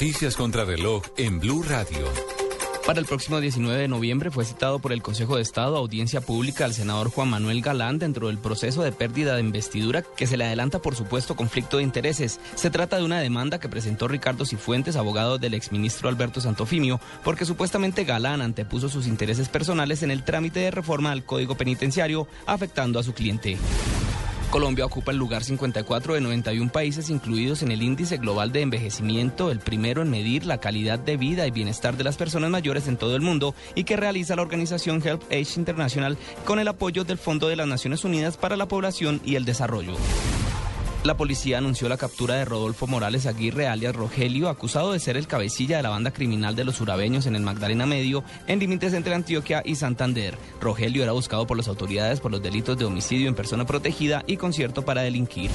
Speaker 1: Noticias contra reloj en Blue Radio.
Speaker 50: Para el próximo 19 de noviembre fue citado por el Consejo de Estado a audiencia pública al senador Juan Manuel Galán dentro del proceso de pérdida de investidura que se le adelanta por supuesto conflicto de intereses. Se trata de una demanda que presentó Ricardo Cifuentes, abogado del exministro Alberto Santofimio, porque supuestamente Galán antepuso sus intereses personales en el trámite de reforma al Código Penitenciario, afectando a su cliente. Colombia ocupa el lugar 54 de 91 países incluidos en el índice global de envejecimiento, el primero en medir la calidad de vida y bienestar de las personas mayores en todo el mundo y que realiza la organización Health Age International con el apoyo del Fondo de las Naciones Unidas para la Población y el Desarrollo. La policía anunció la captura de Rodolfo Morales Aguirre, alias Rogelio, acusado de ser el cabecilla de la banda criminal de los urabeños en el Magdalena Medio, en límites entre Antioquia y Santander. Rogelio era buscado por las autoridades por los delitos de homicidio en persona protegida y concierto para delinquir.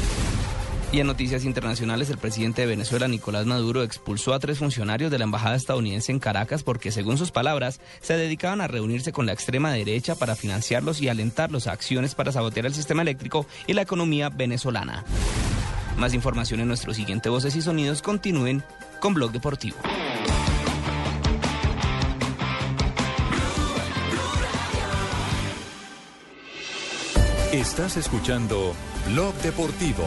Speaker 50: Y en noticias internacionales, el presidente de Venezuela, Nicolás Maduro, expulsó a tres funcionarios de la embajada estadounidense en Caracas porque, según sus palabras, se dedicaban a reunirse con la extrema derecha para financiarlos y alentarlos a acciones para sabotear el sistema eléctrico y la economía venezolana. Más información en nuestro siguiente Voces y Sonidos. Continúen con Blog Deportivo.
Speaker 1: Estás escuchando Blog Deportivo.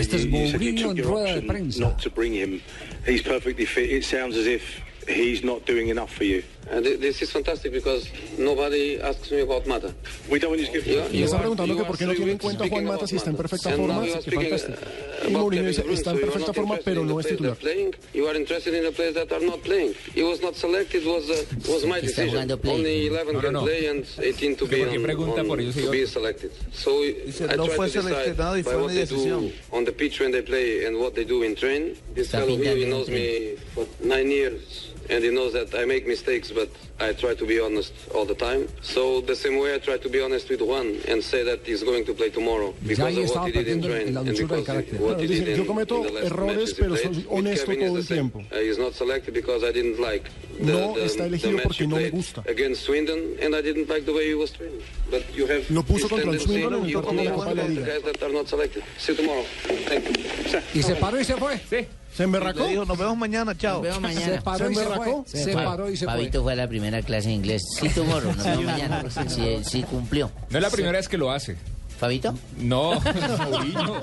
Speaker 3: Este es
Speaker 43: you, you said you
Speaker 3: Mourinho
Speaker 43: took
Speaker 3: en
Speaker 43: your
Speaker 3: rueda de
Speaker 43: option
Speaker 3: prensa.
Speaker 43: not to bring him? He's perfectly fit. It sounds as if he's not doing enough for you.
Speaker 51: Uh, th- this is fantastic because nobody asks me about Mata.
Speaker 43: We don't want you to give
Speaker 51: You-
Speaker 7: Y
Speaker 51: you
Speaker 7: está
Speaker 51: are-
Speaker 7: preguntando que por qué no tiene en cuenta a Juan
Speaker 51: speaking
Speaker 7: Mata si está en perfecta forma.
Speaker 51: now you are
Speaker 7: Qué
Speaker 51: speaking,
Speaker 7: fantástico.
Speaker 51: uh,
Speaker 7: Y
Speaker 51: about
Speaker 7: Mourinho dice, está en
Speaker 51: So you are
Speaker 7: perfecta
Speaker 51: not
Speaker 7: forma,
Speaker 51: interested
Speaker 7: pero
Speaker 51: in
Speaker 7: no
Speaker 51: the
Speaker 7: es
Speaker 51: players
Speaker 7: titular.
Speaker 51: that are playing. You are interested in the players that are not playing. He was not selected. Was uh, was my
Speaker 4: Está
Speaker 51: decision.
Speaker 4: jugando play.
Speaker 51: Only 11
Speaker 8: No, no,
Speaker 51: can
Speaker 8: no.
Speaker 51: play and 18 to
Speaker 8: Que
Speaker 51: be
Speaker 8: por qué
Speaker 51: on,
Speaker 8: pregunta por ello,
Speaker 51: to
Speaker 8: señor.
Speaker 51: be selected. So
Speaker 5: Dice,
Speaker 51: I
Speaker 5: no fue seleccionado y
Speaker 51: by
Speaker 5: fue
Speaker 51: what
Speaker 5: mi
Speaker 51: they do
Speaker 5: decisión.
Speaker 51: on the pitch when they play and what they do in train. This fellow here, he
Speaker 4: pintando
Speaker 51: knows me for nine years. And he knows that I make mistakes, but I try to be honest all the time. So the same way I try to be honest with Juan and say that he's going to play tomorrow because of what he did in train and because
Speaker 3: carácter.
Speaker 51: what he
Speaker 7: dice,
Speaker 51: did
Speaker 7: yo
Speaker 51: in,
Speaker 7: cometo
Speaker 51: in the last
Speaker 7: errores,
Speaker 51: matches he
Speaker 7: pero
Speaker 51: played.
Speaker 7: soy
Speaker 51: With
Speaker 7: honesto
Speaker 51: Kevin is
Speaker 7: todo
Speaker 51: the
Speaker 7: el
Speaker 51: same.
Speaker 7: tiempo.
Speaker 51: Uh, he's not selected because I didn't like the,
Speaker 7: No
Speaker 51: the,
Speaker 7: está
Speaker 51: the
Speaker 7: elegido
Speaker 51: match
Speaker 7: porque
Speaker 51: he
Speaker 7: no me
Speaker 51: played
Speaker 7: gusta.
Speaker 51: against Swindon and I didn't like the way he was training. But you have
Speaker 7: Lo puso contra el
Speaker 51: tendency,
Speaker 7: Swindon en el
Speaker 51: you
Speaker 7: partido de la Copa de la
Speaker 51: the
Speaker 7: Liga.
Speaker 51: guys that are not selected. See you tomorrow. Thank you.
Speaker 3: Y se paró y se fue.
Speaker 8: Sí.
Speaker 7: ¿Se emberracó?
Speaker 5: Le dijo, nos vemos mañana, chao.
Speaker 4: Nos vemos
Speaker 3: Se
Speaker 4: mañana.
Speaker 3: paró y se fue.
Speaker 7: emberracó?
Speaker 3: Se paró y se fue.
Speaker 4: Pavito fue a la primera clase de inglés. Sí, tomorrow, nos vemos mañana. Sí, sí cumplió.
Speaker 8: No es la primera vez que lo hace.
Speaker 4: ¿Fabito?
Speaker 8: No, *laughs* Mourinho.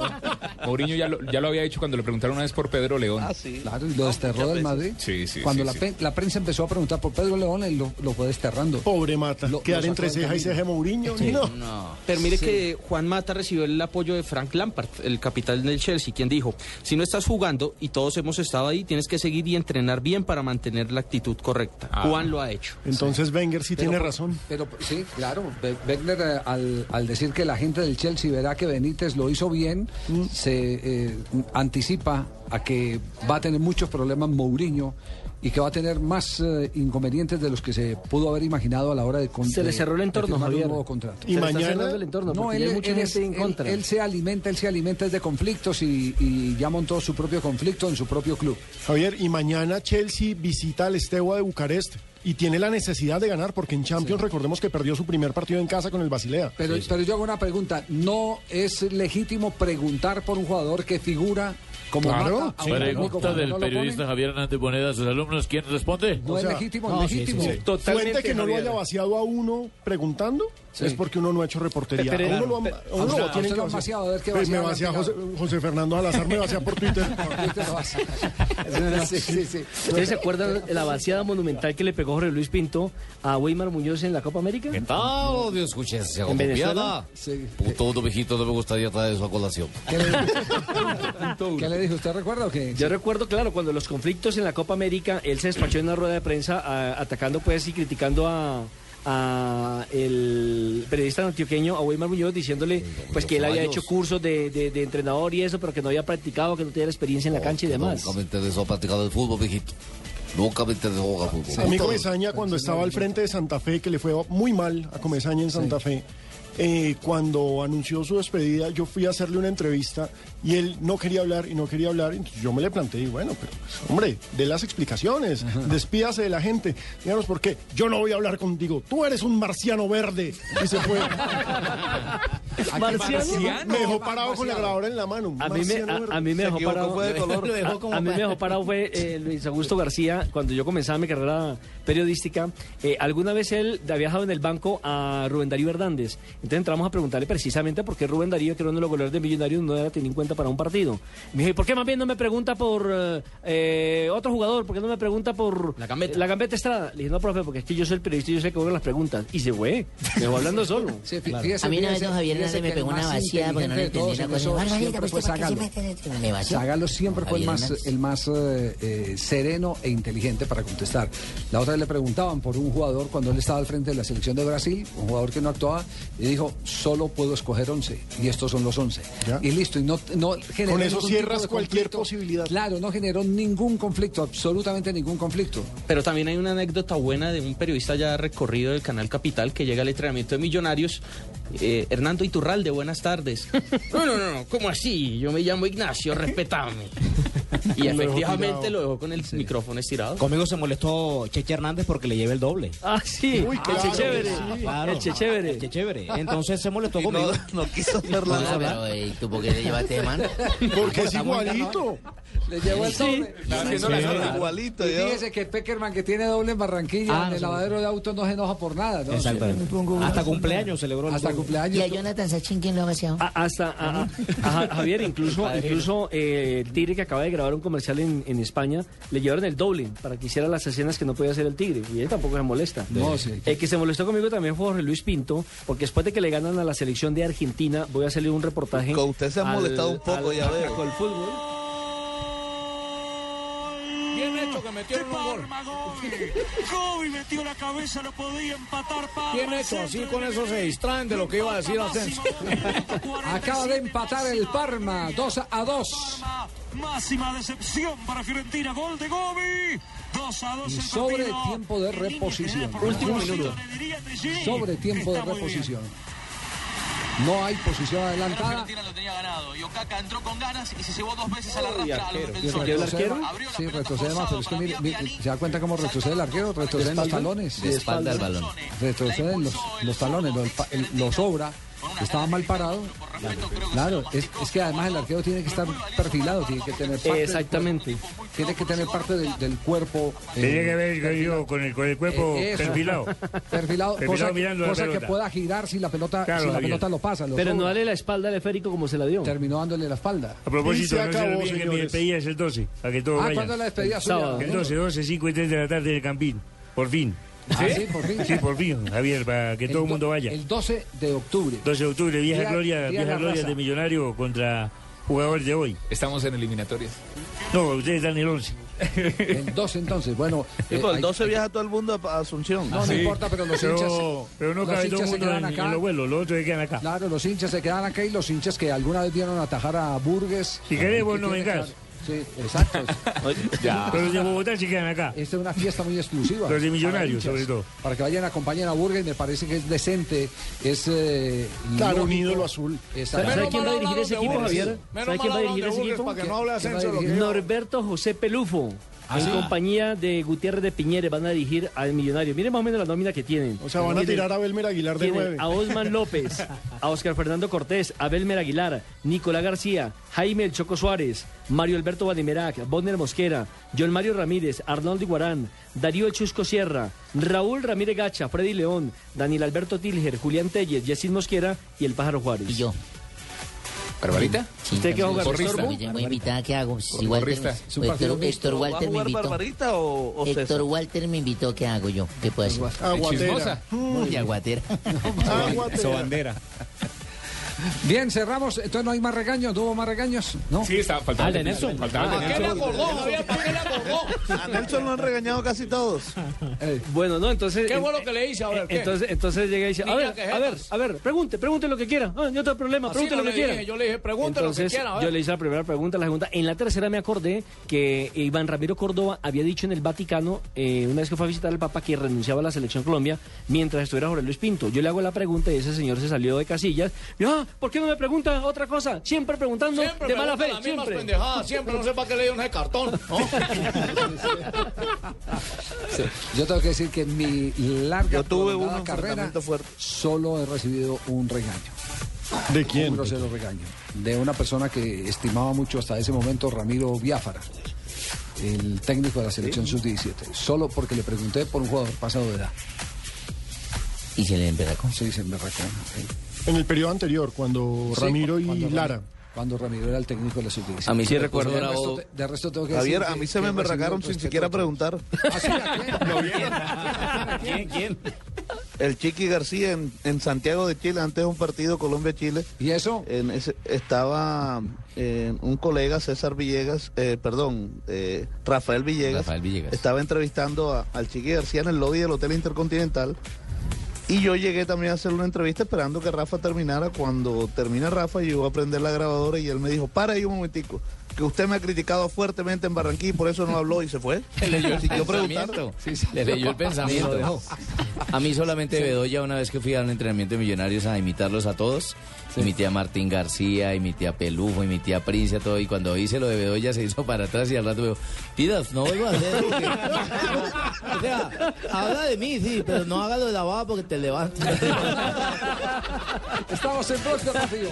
Speaker 8: Mourinho ya lo, ya lo había hecho cuando le preguntaron una vez por Pedro León.
Speaker 5: Ah, sí.
Speaker 3: Claro, y lo desterró del Madrid.
Speaker 8: Sí, sí,
Speaker 3: Cuando
Speaker 8: sí,
Speaker 3: la,
Speaker 8: sí.
Speaker 3: prensa empezó a preguntar por Pedro León, él lo, lo fue desterrando.
Speaker 7: Pobre Mata.
Speaker 3: Lo-
Speaker 7: Quedar
Speaker 3: lo
Speaker 7: entre ceja y ceja de Mourinho. No.
Speaker 11: Pero mire
Speaker 3: Sí.
Speaker 11: que Juan Mata recibió el apoyo de Frank Lampard, el capitán del Chelsea, quien dijo, si no estás jugando y todos hemos estado ahí, tienes que seguir y entrenar bien para mantener la actitud correcta.
Speaker 8: Ah.
Speaker 11: Juan lo ha hecho.
Speaker 7: Entonces Wenger sí
Speaker 3: Pero
Speaker 7: tiene razón.
Speaker 3: Pero sí, claro. Wenger, eh, al, al decir que la gente del Chelsea verá que Benítez lo hizo bien,
Speaker 7: Mm.
Speaker 3: se eh, anticipa a que va a tener muchos problemas Mourinho y que va a tener más eh, inconvenientes de los que se pudo haber imaginado a la hora de
Speaker 6: Se le cerró el entorno,
Speaker 3: firmar un
Speaker 6: Javier.
Speaker 3: nuevo contrato.
Speaker 6: Se le está cerrando el entorno,
Speaker 3: No, él,
Speaker 6: hay mucha
Speaker 3: él es-
Speaker 6: gente en
Speaker 3: él-
Speaker 6: contra.
Speaker 3: él se alimenta, él se alimenta de conflictos y, y ya montó su propio conflicto en su propio club.
Speaker 7: Javier, y mañana Chelsea visita al Estegua de Bucarest y tiene la necesidad de ganar porque en Champions recordemos que perdió su primer partido en casa con el Basilea.
Speaker 3: Pero, pero yo hago una pregunta. ¿No es legítimo preguntar por un jugador que figura como
Speaker 7: Claro.
Speaker 3: Mata a un técnico
Speaker 52: Pregunta del
Speaker 3: no
Speaker 52: periodista
Speaker 3: ponen?
Speaker 52: Javier Hernández Boneda a sus alumnos. ¿Quién responde?
Speaker 3: No
Speaker 7: O
Speaker 3: es legítimo,
Speaker 7: no,
Speaker 3: legítimo.
Speaker 7: sí, sí.
Speaker 6: Totalmente,
Speaker 7: Fuente que no lo haya vaciado a uno preguntando
Speaker 3: Sí.
Speaker 7: es porque uno no ha hecho reportería.
Speaker 6: Pero-
Speaker 7: a uno lo, han- uno lo tienen que vaciar.
Speaker 3: a ver qué
Speaker 7: Pues me vacía José. José Fernando Alazar, me vacía por Twitter. *laughs*
Speaker 3: Sí, sí, sí.
Speaker 6: ¿Ustedes se acuerdan de la vaciada monumental que le pegó Jorge Luis Pinto a Weimar Muñoz en la Copa América?
Speaker 52: ¿Qué tal? Dios escuche, esa
Speaker 6: ¿En Venezuela?
Speaker 3: Sí.
Speaker 52: Puto viejito no me gustaría traer eso a colación.
Speaker 3: ¿Qué le, *laughs* ¿Qué le dijo? ¿Usted recuerda o qué?
Speaker 6: Yo recuerdo, claro, cuando los conflictos en la Copa América, él se despachó en una rueda de prensa a- atacando pues y criticando a, a el periodista antioqueño, a Weimar Muñoz, diciéndole pues que él había hecho cursos de, de- de entrenador y eso, pero que no había practicado, que no tenía experiencia en la cancha y demás.
Speaker 52: Nunca me interesó practicar el fútbol, viejito. Nunca me interesó jugar fútbol.
Speaker 7: A mí Comesaña cuando estaba al frente de Santa Fe, que le fue muy mal a Comesaña en Santa Fe, eh, cuando anunció su despedida, yo fui a hacerle una entrevista y él no quería hablar y no quería hablar. Entonces yo me le planteé, y bueno, pero hombre, de las explicaciones, despídase de la gente. Díganos por qué. Yo no voy a hablar contigo. Tú eres un marciano verde. Y se fue. *laughs*
Speaker 6: ¿Marciano?
Speaker 7: Me dejó parado con la grabadora en la mano.
Speaker 6: A mí, me,
Speaker 7: Marciano
Speaker 6: a, mí me dejó parado.
Speaker 7: Lo *laughs* dejó como
Speaker 6: a, a mí me dejó parado fue eh, Luis Augusto García cuando yo comenzaba mi carrera periodística. eh, alguna vez él había dejado en el banco a Rubén Darío Hernández. Entonces entramos a preguntarle precisamente por qué Rubén Darío, que era uno de los goleadores de Millonarios, no era tenido en cuenta para un partido. Me dijo, ¿y por qué más bien no me pregunta por eh, eh, otro jugador? ¿Por qué no me pregunta por la gambeta? La gambeta Estrada. Le dije, no, profe, porque es que yo soy el periodista y yo sé que hago las preguntas. Y se fue. Me dejó hablando solo. *laughs*
Speaker 3: Fíjese,
Speaker 4: A mí una vez don Javier Hernández me pegó una vaciada porque no le entendí una
Speaker 3: todos
Speaker 4: cosa. Barbarita,
Speaker 3: siempre
Speaker 4: pues,
Speaker 3: fue el más, el más eh, eh, sereno e inteligente para contestar. La otra vez le preguntaban por un jugador cuando él estaba al frente de la selección de Brasil, un jugador que no actuaba, y dijo, solo puedo escoger 11, y estos son los 11. Y listo, y no, no generó
Speaker 7: Con eso cierras cualquier posibilidad.
Speaker 3: Claro, no generó ningún conflicto, absolutamente ningún conflicto.
Speaker 11: Pero también hay una anécdota buena de un periodista ya recorrido del canal Capital que llega al entrenamiento de Millonarios, eh, Hernando Iturralde, buenas tardes. *laughs* No, no, no, ¿cómo así? Yo me llamo Ignacio, respetame. Y efectivamente lo dejó con el micrófono estirado.
Speaker 15: Conmigo se molestó Cheche Hernández porque le llevé el doble.
Speaker 6: Ah, sí.
Speaker 15: Uy,
Speaker 6: el
Speaker 15: claro,
Speaker 6: Chechévere.
Speaker 15: sí. Claro.
Speaker 6: El Chechévere.
Speaker 15: El Chechévere. Entonces se molestó
Speaker 4: Y no-
Speaker 15: conmigo.
Speaker 4: no quiso hacer la- *laughs*
Speaker 15: Vamos a
Speaker 4: Pero,
Speaker 15: hablar.
Speaker 4: ¿y tú por qué le llevaste de mano? *laughs*
Speaker 7: Porque es igualito.
Speaker 3: Le llevó el
Speaker 4: Sí.
Speaker 3: doble.
Speaker 4: Sí, claro.
Speaker 3: Igualito. Y fíjese que Peckerman, que tiene doble en Barranquilla,
Speaker 15: Ah,
Speaker 3: en el
Speaker 15: no,
Speaker 3: lavadero de autos, no se enoja por nada. ¿no?
Speaker 15: Exactamente. Hasta cumpleaños celebró el
Speaker 3: Hasta cumpleaños.
Speaker 4: ¿Y a Jonathan Sachin quién lo ha vaciado?
Speaker 6: A- hasta a- Javier, incluso, *laughs* incluso eh, el Tigre que acaba de grabar un comercial en, en España, le llevaron el doble para que hiciera las escenas que no podía hacer el Tigre. Y él tampoco se molesta.
Speaker 3: No, sí.
Speaker 6: El que se molestó conmigo también fue Jorge Luis Pinto, porque después de que le ganan a la selección de Argentina, voy a hacerle un reportaje.
Speaker 5: Con usted se ha
Speaker 6: al-
Speaker 5: molestado un poco,
Speaker 6: al-
Speaker 5: ya veo.
Speaker 6: Con el fútbol.
Speaker 39: Bien hecho que metieron un gol. Gobi metió la cabeza, lo podía empatar para.
Speaker 53: Bien hecho, así con eso se distraen de lo que iba a decir Asensio. *laughs*
Speaker 3: Acaba de empatar el Parma, 2 a 2.
Speaker 39: Máxima decepción para Fiorentina. Gol de Gobi. 2 a 2
Speaker 3: Y sobre tiempo de reposición.
Speaker 6: Último minuto.
Speaker 3: Sobre tiempo de reposición. No hay posición adelantada.
Speaker 54: Fiorentina lo tenía ganado. Y Okaka entró con ganas y se llevó dos veces a la rastra a los
Speaker 3: arquero.
Speaker 54: defensores. Abrió la
Speaker 3: Sí, retrocede más, pero es que mire, mire, ¿se da cuenta cómo retrocede el arquero? Retrocede en los talones.
Speaker 4: De espalda al balón.
Speaker 3: Retrocede en los, los talones, lo, el- lo sobra. Estaba mal parado. Claro, es, es que además el arquero tiene que estar perfilado, tiene que tener parte,
Speaker 6: Exactamente.
Speaker 3: tiene que tener parte del, del cuerpo. eh,
Speaker 55: Tiene que ver yo con el, con el cuerpo
Speaker 3: eh, eso.
Speaker 55: perfilado. *laughs*
Speaker 3: Perfilado,
Speaker 55: Perfilado
Speaker 3: cosa, que- cosa pueda girar si la pelota,
Speaker 55: Claro,
Speaker 3: si la
Speaker 55: Javier.
Speaker 3: pelota lo pasa. lo
Speaker 6: Pero no darle la espalda al esférico como se la dio.
Speaker 3: Terminó dándole la espalda.
Speaker 55: A propósito,
Speaker 7: Y se
Speaker 55: no se
Speaker 7: acabó,
Speaker 55: olviden que mi despedida es el 12, para que todos
Speaker 3: Ah,
Speaker 55: vayan.
Speaker 3: ¿cuándo es la despedida suya?
Speaker 55: El 12, 12, 5 y 3 de la tarde en el Campín. Por fin.
Speaker 3: Ah, sí, por fin.
Speaker 55: Sí, por fin, Javier, para que todo el
Speaker 3: do-
Speaker 55: mundo vaya.
Speaker 3: El 12 de octubre.
Speaker 55: 12 de octubre, vieja
Speaker 3: Día-
Speaker 55: gloria,
Speaker 3: día de
Speaker 55: vieja gloria
Speaker 3: raza.
Speaker 55: de Millonario contra jugadores de hoy.
Speaker 8: Estamos en eliminatorias.
Speaker 55: No, ustedes están en el 11.
Speaker 3: El 12 entonces, bueno.
Speaker 5: Sí,
Speaker 3: eh,
Speaker 5: pues el
Speaker 3: hay-
Speaker 5: 12 viaja todo el mundo a Asunción.
Speaker 3: No, no importa, pero los hinchas.
Speaker 55: Pero, pero no
Speaker 3: los
Speaker 55: cabe todo el mundo en,
Speaker 3: acá.
Speaker 55: en los vuelos, los otros se quedan acá.
Speaker 3: Claro, los hinchas se quedan acá y los hinchas que alguna vez vieron atajar a Burgues.
Speaker 55: Si querés, vos no vengas.
Speaker 3: Sí, exacto. *laughs*
Speaker 55: Pero los de Bogotá se quedan acá.
Speaker 3: Esta es una fiesta muy exclusiva.
Speaker 55: Los de Millonarios, sobre todo.
Speaker 3: Para que vayan a acompañar a Burgues, me parece que es decente, es. Eh,
Speaker 7: Claro, un ídolo azul.
Speaker 3: Exacto.
Speaker 6: ¿Sabe quién va a dirigir ese equipo. Javier? ¿Sabe quién va a dirigir ese equipo? Norberto José Pelufo.
Speaker 3: ¿Ah,
Speaker 6: en
Speaker 3: sí?
Speaker 6: compañía de Gutiérrez de Piñeres van a dirigir al Millonario. Miren más o menos la nómina que tienen.
Speaker 7: O sea, van a tirar a Belmer Aguilar de 9.
Speaker 6: a Osman López, *laughs* a Oscar Fernando Cortés, a Belmer Aguilar, Nicolás García, Jaime El Choco Suárez, Mario Alberto Badimerac, Bonner Mosquera, John Mario Ramírez, Arnoldo Iguarán, Darío El Chusco Sierra, Raúl Ramírez Gacha, Freddy León, Daniel Alberto Tilger, Julián Telles, Yacine Mosquera y el Pájaro Juárez.
Speaker 4: Y yo.
Speaker 8: ¿Barbarita?
Speaker 6: ¿Usted qué va a jugar? ¿Estorbo?
Speaker 4: Yo invitada, ¿qué hago? Si Walter, Héctor. Héctor
Speaker 5: ¿Va a
Speaker 4: Walter me invitó.
Speaker 5: Barbarita o, o
Speaker 4: Héctor
Speaker 5: César?
Speaker 4: Walter me invitó, ¿qué hago yo? ¿Qué puedo hacer?
Speaker 7: Aguatera.
Speaker 8: Chismosa.
Speaker 4: Muy aguatera. *laughs*
Speaker 7: Aguatera.
Speaker 56: bandera.
Speaker 3: Bien, cerramos. Entonces no hay más regaños, no hubo más regaños, ¿no?
Speaker 8: Sí, está faltando.
Speaker 3: Ah, de Nelson.
Speaker 8: Faltaba de
Speaker 3: Ah, ¿qué le
Speaker 8: Nelson.
Speaker 3: acordó,
Speaker 54: Javier? ¿Para qué le acordó?
Speaker 5: A Nelson lo han regañado casi todos.
Speaker 6: Bueno, no, entonces.
Speaker 54: ¿Qué fue lo que le hice? A ver, ¿qué?
Speaker 6: Entonces, entonces llega y dice, a ver,
Speaker 54: ¿qué
Speaker 6: a ver, a ver, pregunte, pregunte lo que quiera. Ah, yo tengo problema, pregunte
Speaker 54: no
Speaker 6: lo que quiera.
Speaker 54: yo le dije, pregunte lo que
Speaker 6: Entonces,
Speaker 54: quiera, a ver.
Speaker 6: yo le hice la primera pregunta, la segunda. En la tercera me acordé que Iván Ramiro Córdoba había dicho en el Vaticano, eh, una vez que fue a visitar al Papa, que renunciaba a la selección Colombia mientras estuviera Jorge Luis Pinto. Yo le hago la pregunta y ese señor se salió de casillas. Y, ah, ¿por qué no me pregunta otra cosa? Siempre preguntando
Speaker 54: Siempre
Speaker 6: de mala fe,
Speaker 54: las
Speaker 6: siempre.
Speaker 54: pendejadas, siempre, no sé para qué le dieron ese cartón. ¿no?
Speaker 3: Sí. Yo tengo que decir que en mi larga
Speaker 5: Yo tuve
Speaker 3: carrera
Speaker 5: fuerte.
Speaker 3: solo he recibido un regaño.
Speaker 7: ¿De quién?
Speaker 3: Un grosero regaño. De una persona que estimaba mucho hasta ese momento, Ramiro Biafara, el técnico de la selección sub-17. Solo porque le pregunté por un jugador pasado de edad.
Speaker 4: ¿Y se le emberracó?
Speaker 3: Sí, se emberracó.
Speaker 7: En el periodo anterior, cuando
Speaker 3: Sí,
Speaker 7: Ramiro y
Speaker 3: cuando
Speaker 7: Lara.
Speaker 3: Cuando Ramiro era el técnico de la sub-17.
Speaker 4: A mí sí
Speaker 3: De
Speaker 4: recuerdo
Speaker 3: De resto, de resto tengo que
Speaker 5: Javier,
Speaker 3: decir
Speaker 5: a mí se me
Speaker 3: recibido
Speaker 5: sin siquiera preguntar.
Speaker 3: ¿Ah, sí? ¿A quién?
Speaker 5: ¿Quién? ¿Quién? El Chiqui García en, en Santiago de Chile, antes de un partido Colombia-Chile.
Speaker 3: ¿Y eso?
Speaker 5: En ese, estaba eh, un colega, César Villegas, eh, perdón, eh, Rafael Villegas.
Speaker 4: Rafael Villegas.
Speaker 5: Estaba entrevistando a- al Chiqui García en el lobby del Hotel Intercontinental. Y yo llegué también a hacer una entrevista esperando que Rafa terminara. Cuando termina Rafa, yo iba a prender la grabadora y él me dijo, para ahí un momentico, que usted me ha criticado fuertemente en Barranquilla y por eso no habló y se fue. *laughs*
Speaker 4: Le leyó el
Speaker 5: Siguió.
Speaker 4: Le leyó el *laughs* pensamiento. A mí solamente Bedoya, una vez que fui a un entrenamiento de millonarios a imitarlos a todos, imité a Martín García, imité a Pelufo, imité a Prince, a todo, y cuando hice lo de Bedoya se hizo para atrás y al rato me dijo, Pidas, no vuelvo a hacer. porque-". *laughs* o sea, habla de mí, sí, pero no haga lo de abajo porque te levantas.
Speaker 3: Estamos en Blog Deportivo.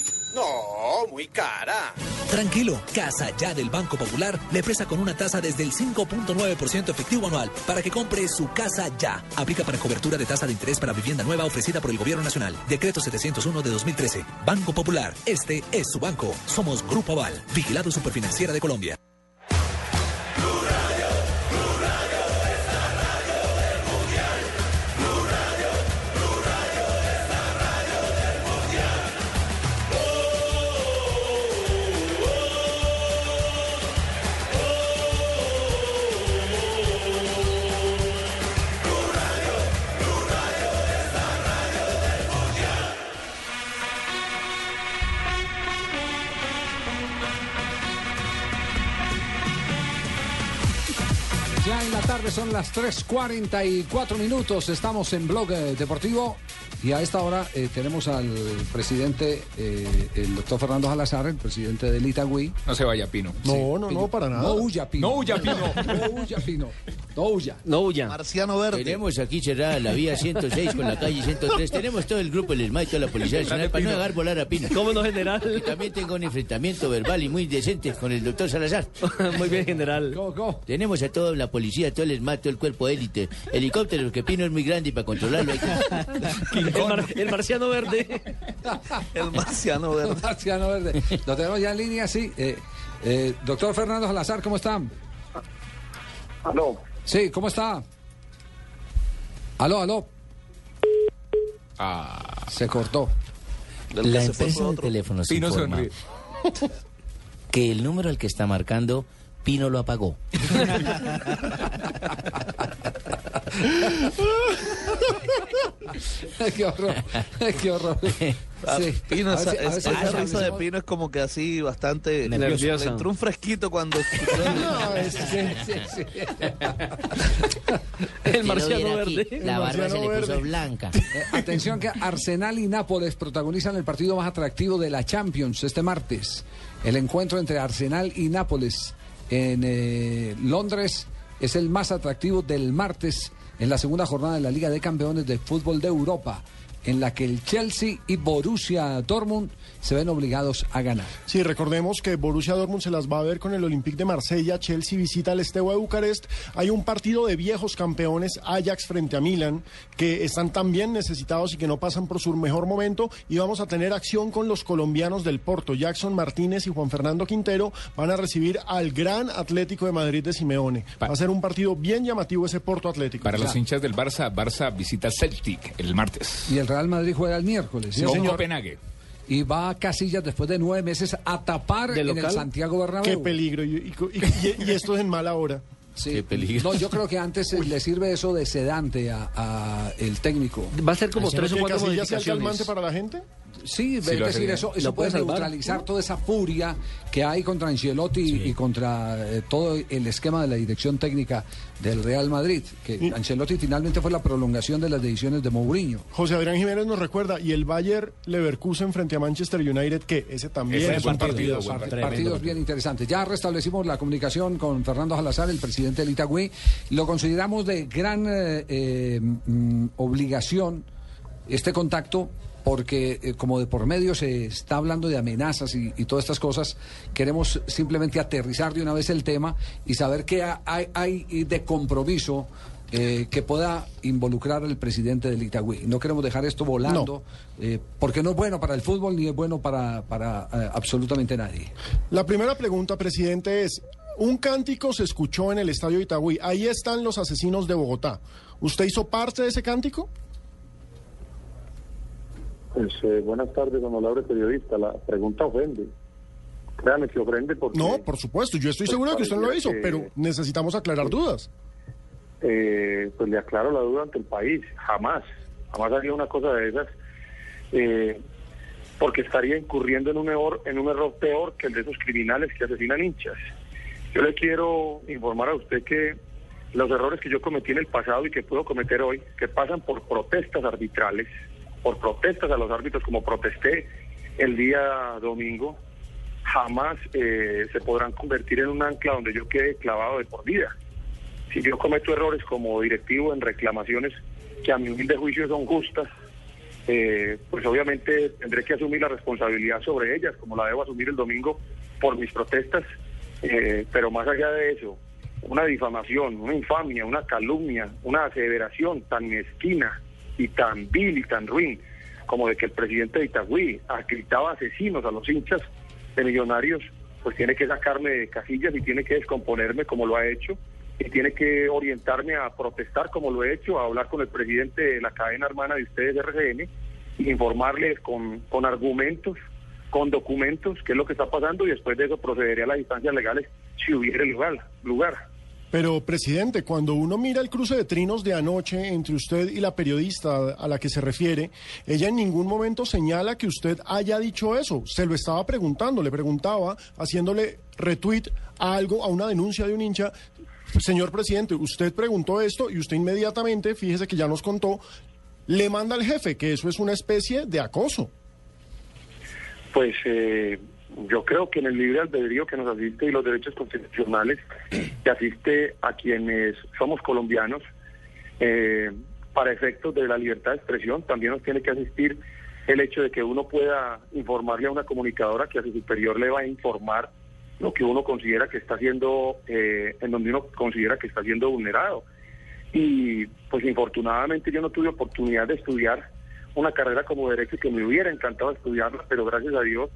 Speaker 57: No, muy cara.
Speaker 12: Tranquilo, Casa Ya del Banco Popular le presta con una tasa desde el 5.9% efectivo anual para que compre su casa ya. Aplica para cobertura de tasa de interés para vivienda nueva ofrecida por el Gobierno Nacional. Decreto 701 de 2013. Banco Popular, este es su banco. Somos Grupo Aval, vigilado superfinanciera de Colombia.
Speaker 3: Son las 3.44 minutos. Estamos en Blog eh, Deportivo y a esta hora eh, tenemos al presidente, eh, el doctor Fernando Salazar, el presidente del Itagüí.
Speaker 8: No se vaya, Pino.
Speaker 7: No, no, no, para nada.
Speaker 3: No huya, Pino.
Speaker 8: No huya, Pino. *laughs*
Speaker 3: No huya, Pino. No huya.
Speaker 6: No huya.
Speaker 5: Marciano Verde.
Speaker 4: Tenemos aquí cerrada la vía 106 con la calle 103. Tenemos todo el grupo, el ESMAD y toda la Policía Nacional para no dejar volar a Pino.
Speaker 6: ¿Cómo no, general?
Speaker 4: Y también tengo un enfrentamiento verbal y muy decente con el doctor Salazar. *laughs*
Speaker 6: Muy bien, general.
Speaker 3: ¿Cómo, cómo?
Speaker 4: Tenemos a toda la policía, todo el ESMAD, todo el cuerpo élite, helicópteros, que Pino es muy grande y para controlarlo hay que... *laughs*
Speaker 6: El, mar- el marciano verde.
Speaker 5: El Marciano Verde.
Speaker 3: Marciano Verde. Lo tenemos ya en línea, sí. Eh, eh, doctor Fernando Salazar, ¿cómo está?
Speaker 57: Aló.
Speaker 3: Sí, ¿cómo está? Aló, aló.
Speaker 8: Ah,
Speaker 3: Se cortó.
Speaker 4: La empresa de teléfonos
Speaker 8: Pino
Speaker 4: informa
Speaker 8: sonríe.
Speaker 4: que el número al que está marcando, Pino lo apagó. *laughs*
Speaker 3: qué horror. Qué horror.
Speaker 5: Ah,
Speaker 3: Sí.
Speaker 5: Pino,
Speaker 3: ver
Speaker 5: esa, risa de Pino es como que así bastante
Speaker 6: Nerviosa.
Speaker 5: Le entró un fresquito cuando *laughs*
Speaker 3: No, es- sí, sí, sí.
Speaker 6: El marciano
Speaker 4: viera aquí,
Speaker 6: verde.
Speaker 4: La barba se le puso
Speaker 7: verde.
Speaker 4: blanca.
Speaker 3: Eh, atención que Arsenal y Nápoles protagonizan el partido más atractivo de la Champions este martes. El encuentro entre Arsenal y Nápoles en eh, Londres es el más atractivo del martes en la segunda jornada de la Liga de Campeones de Fútbol de Europa. en la que el Chelsea y Borussia Dortmund se ven obligados a ganar.
Speaker 7: Sí, recordemos que Borussia Dortmund se las va a ver con el Olympique de Marsella, Chelsea visita al Steaua de Bucarest, hay un partido de viejos campeones, Ajax frente a Milan, que están también necesitados y que no pasan por su mejor momento, y vamos a tener acción con los colombianos del Porto, Jackson Martínez y Juan Fernando Quintero van a recibir al gran Atlético de Madrid de Simeone. Va a ser un partido bien llamativo ese Porto Atlético.
Speaker 8: Para los hinchas del Barça, Barça visita Celtic el martes.
Speaker 3: Y el Real Madrid juega el miércoles.
Speaker 8: Sí, Copenhague.
Speaker 3: Y va a Casillas después de nueve meses a tapar
Speaker 7: ¿De
Speaker 3: en el? Santiago Bernabéu.
Speaker 7: Qué peligro, y, y- y- y esto es en mala hora.
Speaker 3: Sí.
Speaker 8: Qué peligro.
Speaker 3: No, yo creo que antes le sirve eso de sedante a, a el técnico.
Speaker 6: Va a ser como tres o
Speaker 7: ¿Que
Speaker 6: cuatro modificaciones.
Speaker 7: calmante para la gente?
Speaker 3: Sí,
Speaker 8: Sí,
Speaker 3: es decir, eso,
Speaker 6: ¿Lo
Speaker 3: eso
Speaker 6: puede
Speaker 3: neutralizar toda esa furia que hay contra Ancelotti y contra eh, todo el esquema de la dirección técnica del Real Madrid, que Ancelotti finalmente fue la prolongación de las decisiones de Mourinho.
Speaker 7: José Adrián Jiménez nos recuerda, y el Bayer Leverkusen frente a Manchester United, que ese también
Speaker 8: Ese
Speaker 7: es un
Speaker 8: partido,
Speaker 7: partido.
Speaker 8: buen
Speaker 3: partidos bien interesantes. Ya restablecimos la comunicación con Fernando Salazar, el presidente del Itagüí. Lo consideramos de gran eh, eh, mm, obligación este contacto porque eh, como de por medio se está hablando de amenazas y, y todas estas cosas, queremos simplemente aterrizar de una vez el tema y saber qué ha- hay, hay de compromiso eh, que pueda involucrar al presidente del Itagüí. No queremos dejar esto volando, eh, porque no es bueno para el fútbol ni es bueno para, para eh, absolutamente nadie.
Speaker 7: La primera pregunta, presidente, es, un cántico se escuchó en el estadio Itagüí, ahí están los asesinos de Bogotá. ¿Usted hizo parte de ese cántico?
Speaker 57: Pues eh, buenas tardes, don honorable periodista. La pregunta ofende. Créame que ofende porque...
Speaker 7: No, por supuesto, yo estoy
Speaker 57: Pues
Speaker 7: seguro de que usted no lo hizo,
Speaker 57: que-
Speaker 7: pero necesitamos aclarar dudas.
Speaker 57: eh, pues le aclaro la duda ante el país. Jamás, jamás haría una cosa de esas, eh, porque estaría incurriendo en un error, en un error peor que el de esos criminales que asesinan hinchas. Yo le quiero informar a usted que los errores que yo cometí en el pasado y que puedo cometer hoy, que pasan por protestas arbitrales, por protestas a los árbitros como protesté el día domingo, jamás eh, se podrán convertir en un ancla donde yo quede clavado de por vida. Si yo cometo errores como directivo en reclamaciones que a mi humilde juicio son justas, eh, pues obviamente tendré que asumir la responsabilidad sobre ellas, como la debo asumir el domingo por mis protestas, eh, pero más allá de eso, una difamación, una infamia, una calumnia, una aseveración tan mezquina y tan vil y tan ruin como de que el presidente de Itagüí gritaba asesinos a los hinchas de millonarios, pues tiene que sacarme de casillas y tiene que descomponerme como lo ha hecho y tiene que orientarme a protestar como lo he hecho, a hablar con el presidente de la cadena hermana de ustedes, RCN, y informarles con, con argumentos, con documentos, qué es lo que está pasando y después de eso procederé a las instancias legales si hubiera lugar. lugar.
Speaker 7: Pero, presidente, cuando uno mira el cruce de trinos de anoche entre usted y la periodista a la que se refiere, ella en ningún momento señala que usted haya dicho eso. Se lo estaba preguntando, le preguntaba, haciéndole retweet a algo, a una denuncia de un hincha. Señor presidente, usted preguntó esto y usted inmediatamente, fíjese que ya nos contó, le manda al jefe que eso es una especie de acoso.
Speaker 57: Pues eh, yo creo que en el libre albedrío que nos asiste y los derechos constitucionales que asiste a quienes somos colombianos, eh, para efectos de la libertad de expresión, también nos tiene que asistir el hecho de que uno pueda informarle a una comunicadora que a su superior le va a informar lo que uno considera que está siendo, eh, en donde uno considera que está siendo vulnerado. Y pues infortunadamente yo no tuve oportunidad de estudiar una carrera como derecho que me hubiera encantado estudiarla, pero gracias a Dios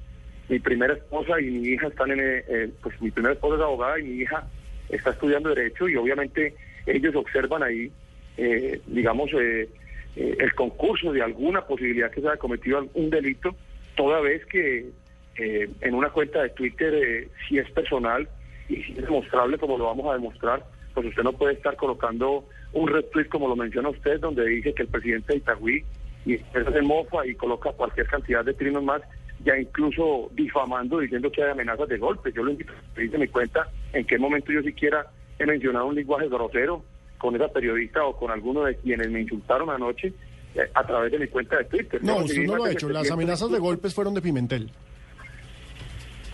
Speaker 57: mi primera esposa y mi hija están en, eh, eh, pues mi primera esposa es abogada y mi hija está estudiando derecho y obviamente ellos observan ahí, eh, digamos, eh, eh, el concurso de alguna posibilidad que se haya cometido un delito, toda vez que eh, en una cuenta de Twitter, si es personal y si es demostrable como lo vamos a demostrar, pues usted no puede estar colocando un retweet como lo menciona usted, donde dice que el presidente de Itagüí y eso se mofa y coloca cualquier cantidad de trinos más, ya incluso difamando, diciendo que hay amenazas de golpe. Yo lo invito a que mi cuenta en qué momento yo siquiera he mencionado un lenguaje grosero con esa periodista o con alguno de quienes me insultaron anoche eh, a través de mi cuenta de Twitter.
Speaker 7: No, usted no lo ha hecho. Las
Speaker 57: 700
Speaker 7: amenazas de golpes fueron de Pimentel.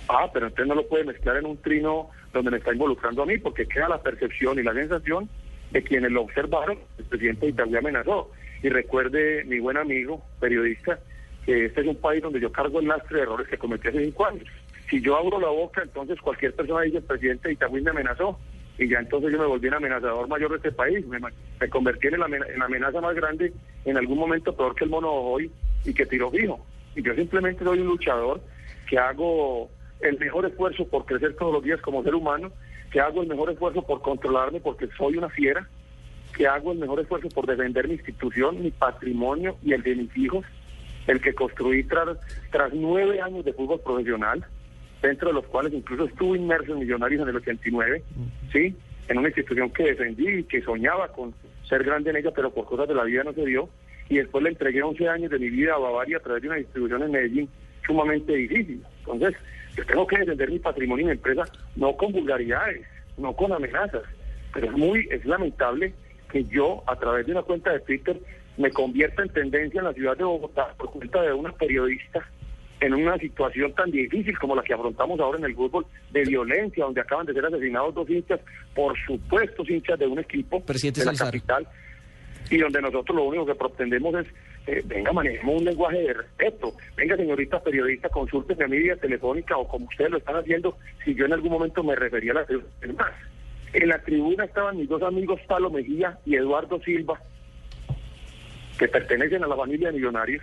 Speaker 57: Ah, pero entonces no lo puede mezclar en un trino donde me está involucrando a mí, porque queda la percepción y la sensación de quienes lo observaron, el presidente de Italia amenazó. y recuerde mi buen amigo, periodista, que este es un país donde yo cargo el lastre de errores que cometí hace cinco años. Si yo abro la boca, entonces cualquier persona dice, el presidente de Itagüí me amenazó, y ya entonces yo me volví un amenazador mayor de este país, me, convertí en la, en amenaza más grande, en algún momento peor que el mono hoy, y que tiró fijo. Y yo simplemente soy un luchador que hago el mejor esfuerzo por crecer todos los días como ser humano, que hago el mejor esfuerzo por controlarme porque soy una fiera, que hago el mejor esfuerzo por defender mi institución, mi patrimonio y el de mis hijos, el que construí tras, tras nueve años de fútbol profesional, dentro de los cuales incluso estuve inmerso en Millonarios en el 89, ¿sí? En una institución que defendí y que soñaba con ser grande en ella, pero por cosas de la vida no se dio. Y después le entregué 11 años de mi vida a Bavaria a través de una distribución en Medellín sumamente difícil. Entonces, yo tengo que defender mi patrimonio y mi empresa, no con vulgaridades, no con amenazas, pero es muy, es lamentable que yo, a través de una cuenta de Twitter, me convierta en tendencia en la ciudad de Bogotá por cuenta de una periodista en una situación tan difícil como la que afrontamos ahora en el fútbol, de violencia, donde acaban de ser asesinados dos hinchas, por supuesto hinchas de un equipo
Speaker 15: Presidente
Speaker 57: de la
Speaker 15: Salazar.
Speaker 57: capital, y donde nosotros lo único que pretendemos es, eh, venga, manejemos un lenguaje de respeto, venga, señorita periodista, consúlteme a mi vía telefónica o como ustedes lo están haciendo, si yo en algún momento me refería a la tribuna. En la tribuna estaban mis dos amigos, Palo Mejía y Eduardo Silva, que pertenecen a la familia millonarios,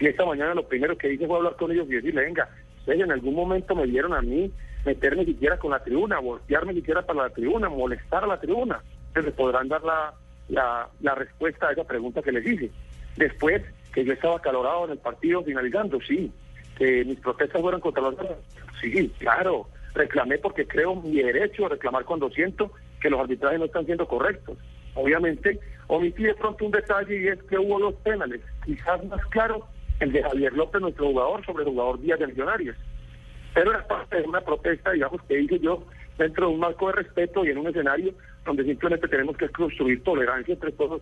Speaker 57: y esta mañana lo primero que hice fue hablar con ellos y decirle, venga, ustedes en algún momento me vieron a mí meterme siquiera con la tribuna, voltearme siquiera para la tribuna, molestar a la tribuna. Entonces podrán dar la, la, la respuesta a esa pregunta que les hice. Después, que yo estaba acalorado en el partido finalizando, sí. Que mis protestas fueron contra los... Sí, claro. Reclamé porque creo mi derecho a reclamar cuando siento que los arbitrajes no están siendo correctos. Obviamente, omití de pronto un detalle y es que hubo dos penales. Quizás más claro el de Javier López, nuestro jugador, sobre el jugador Díaz de Millonarios. Pero era parte de una protesta, digamos, que hice yo dentro de un marco de respeto y en un escenario donde simplemente tenemos que construir tolerancia entre todos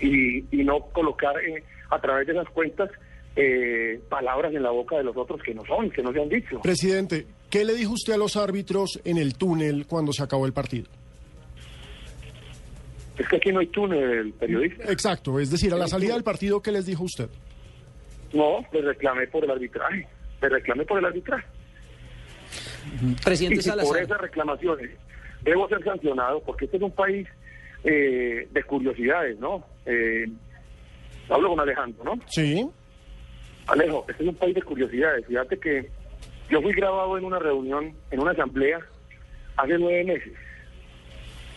Speaker 57: y, no colocar eh, a través de esas cuentas eh, palabras en la boca de los otros que no son, que no se han dicho.
Speaker 7: Presidente, ¿qué le dijo usted a los árbitros en el túnel cuando se acabó el partido?
Speaker 57: Es que aquí no hay túnel, periodista.
Speaker 7: Exacto, es decir, a la salida del partido, ¿qué les dijo usted?
Speaker 57: No, le reclamé por el arbitraje. Le reclamé por el arbitraje.
Speaker 15: Presidente
Speaker 57: y si por esas reclamaciones debo ser sancionado, porque este es un país eh, de curiosidades, ¿no? Eh, hablo con Alejandro, ¿no?
Speaker 7: Sí.
Speaker 57: Alejo, este es un país de curiosidades. Fíjate que yo fui grabado en una reunión, en una asamblea, hace nueve meses.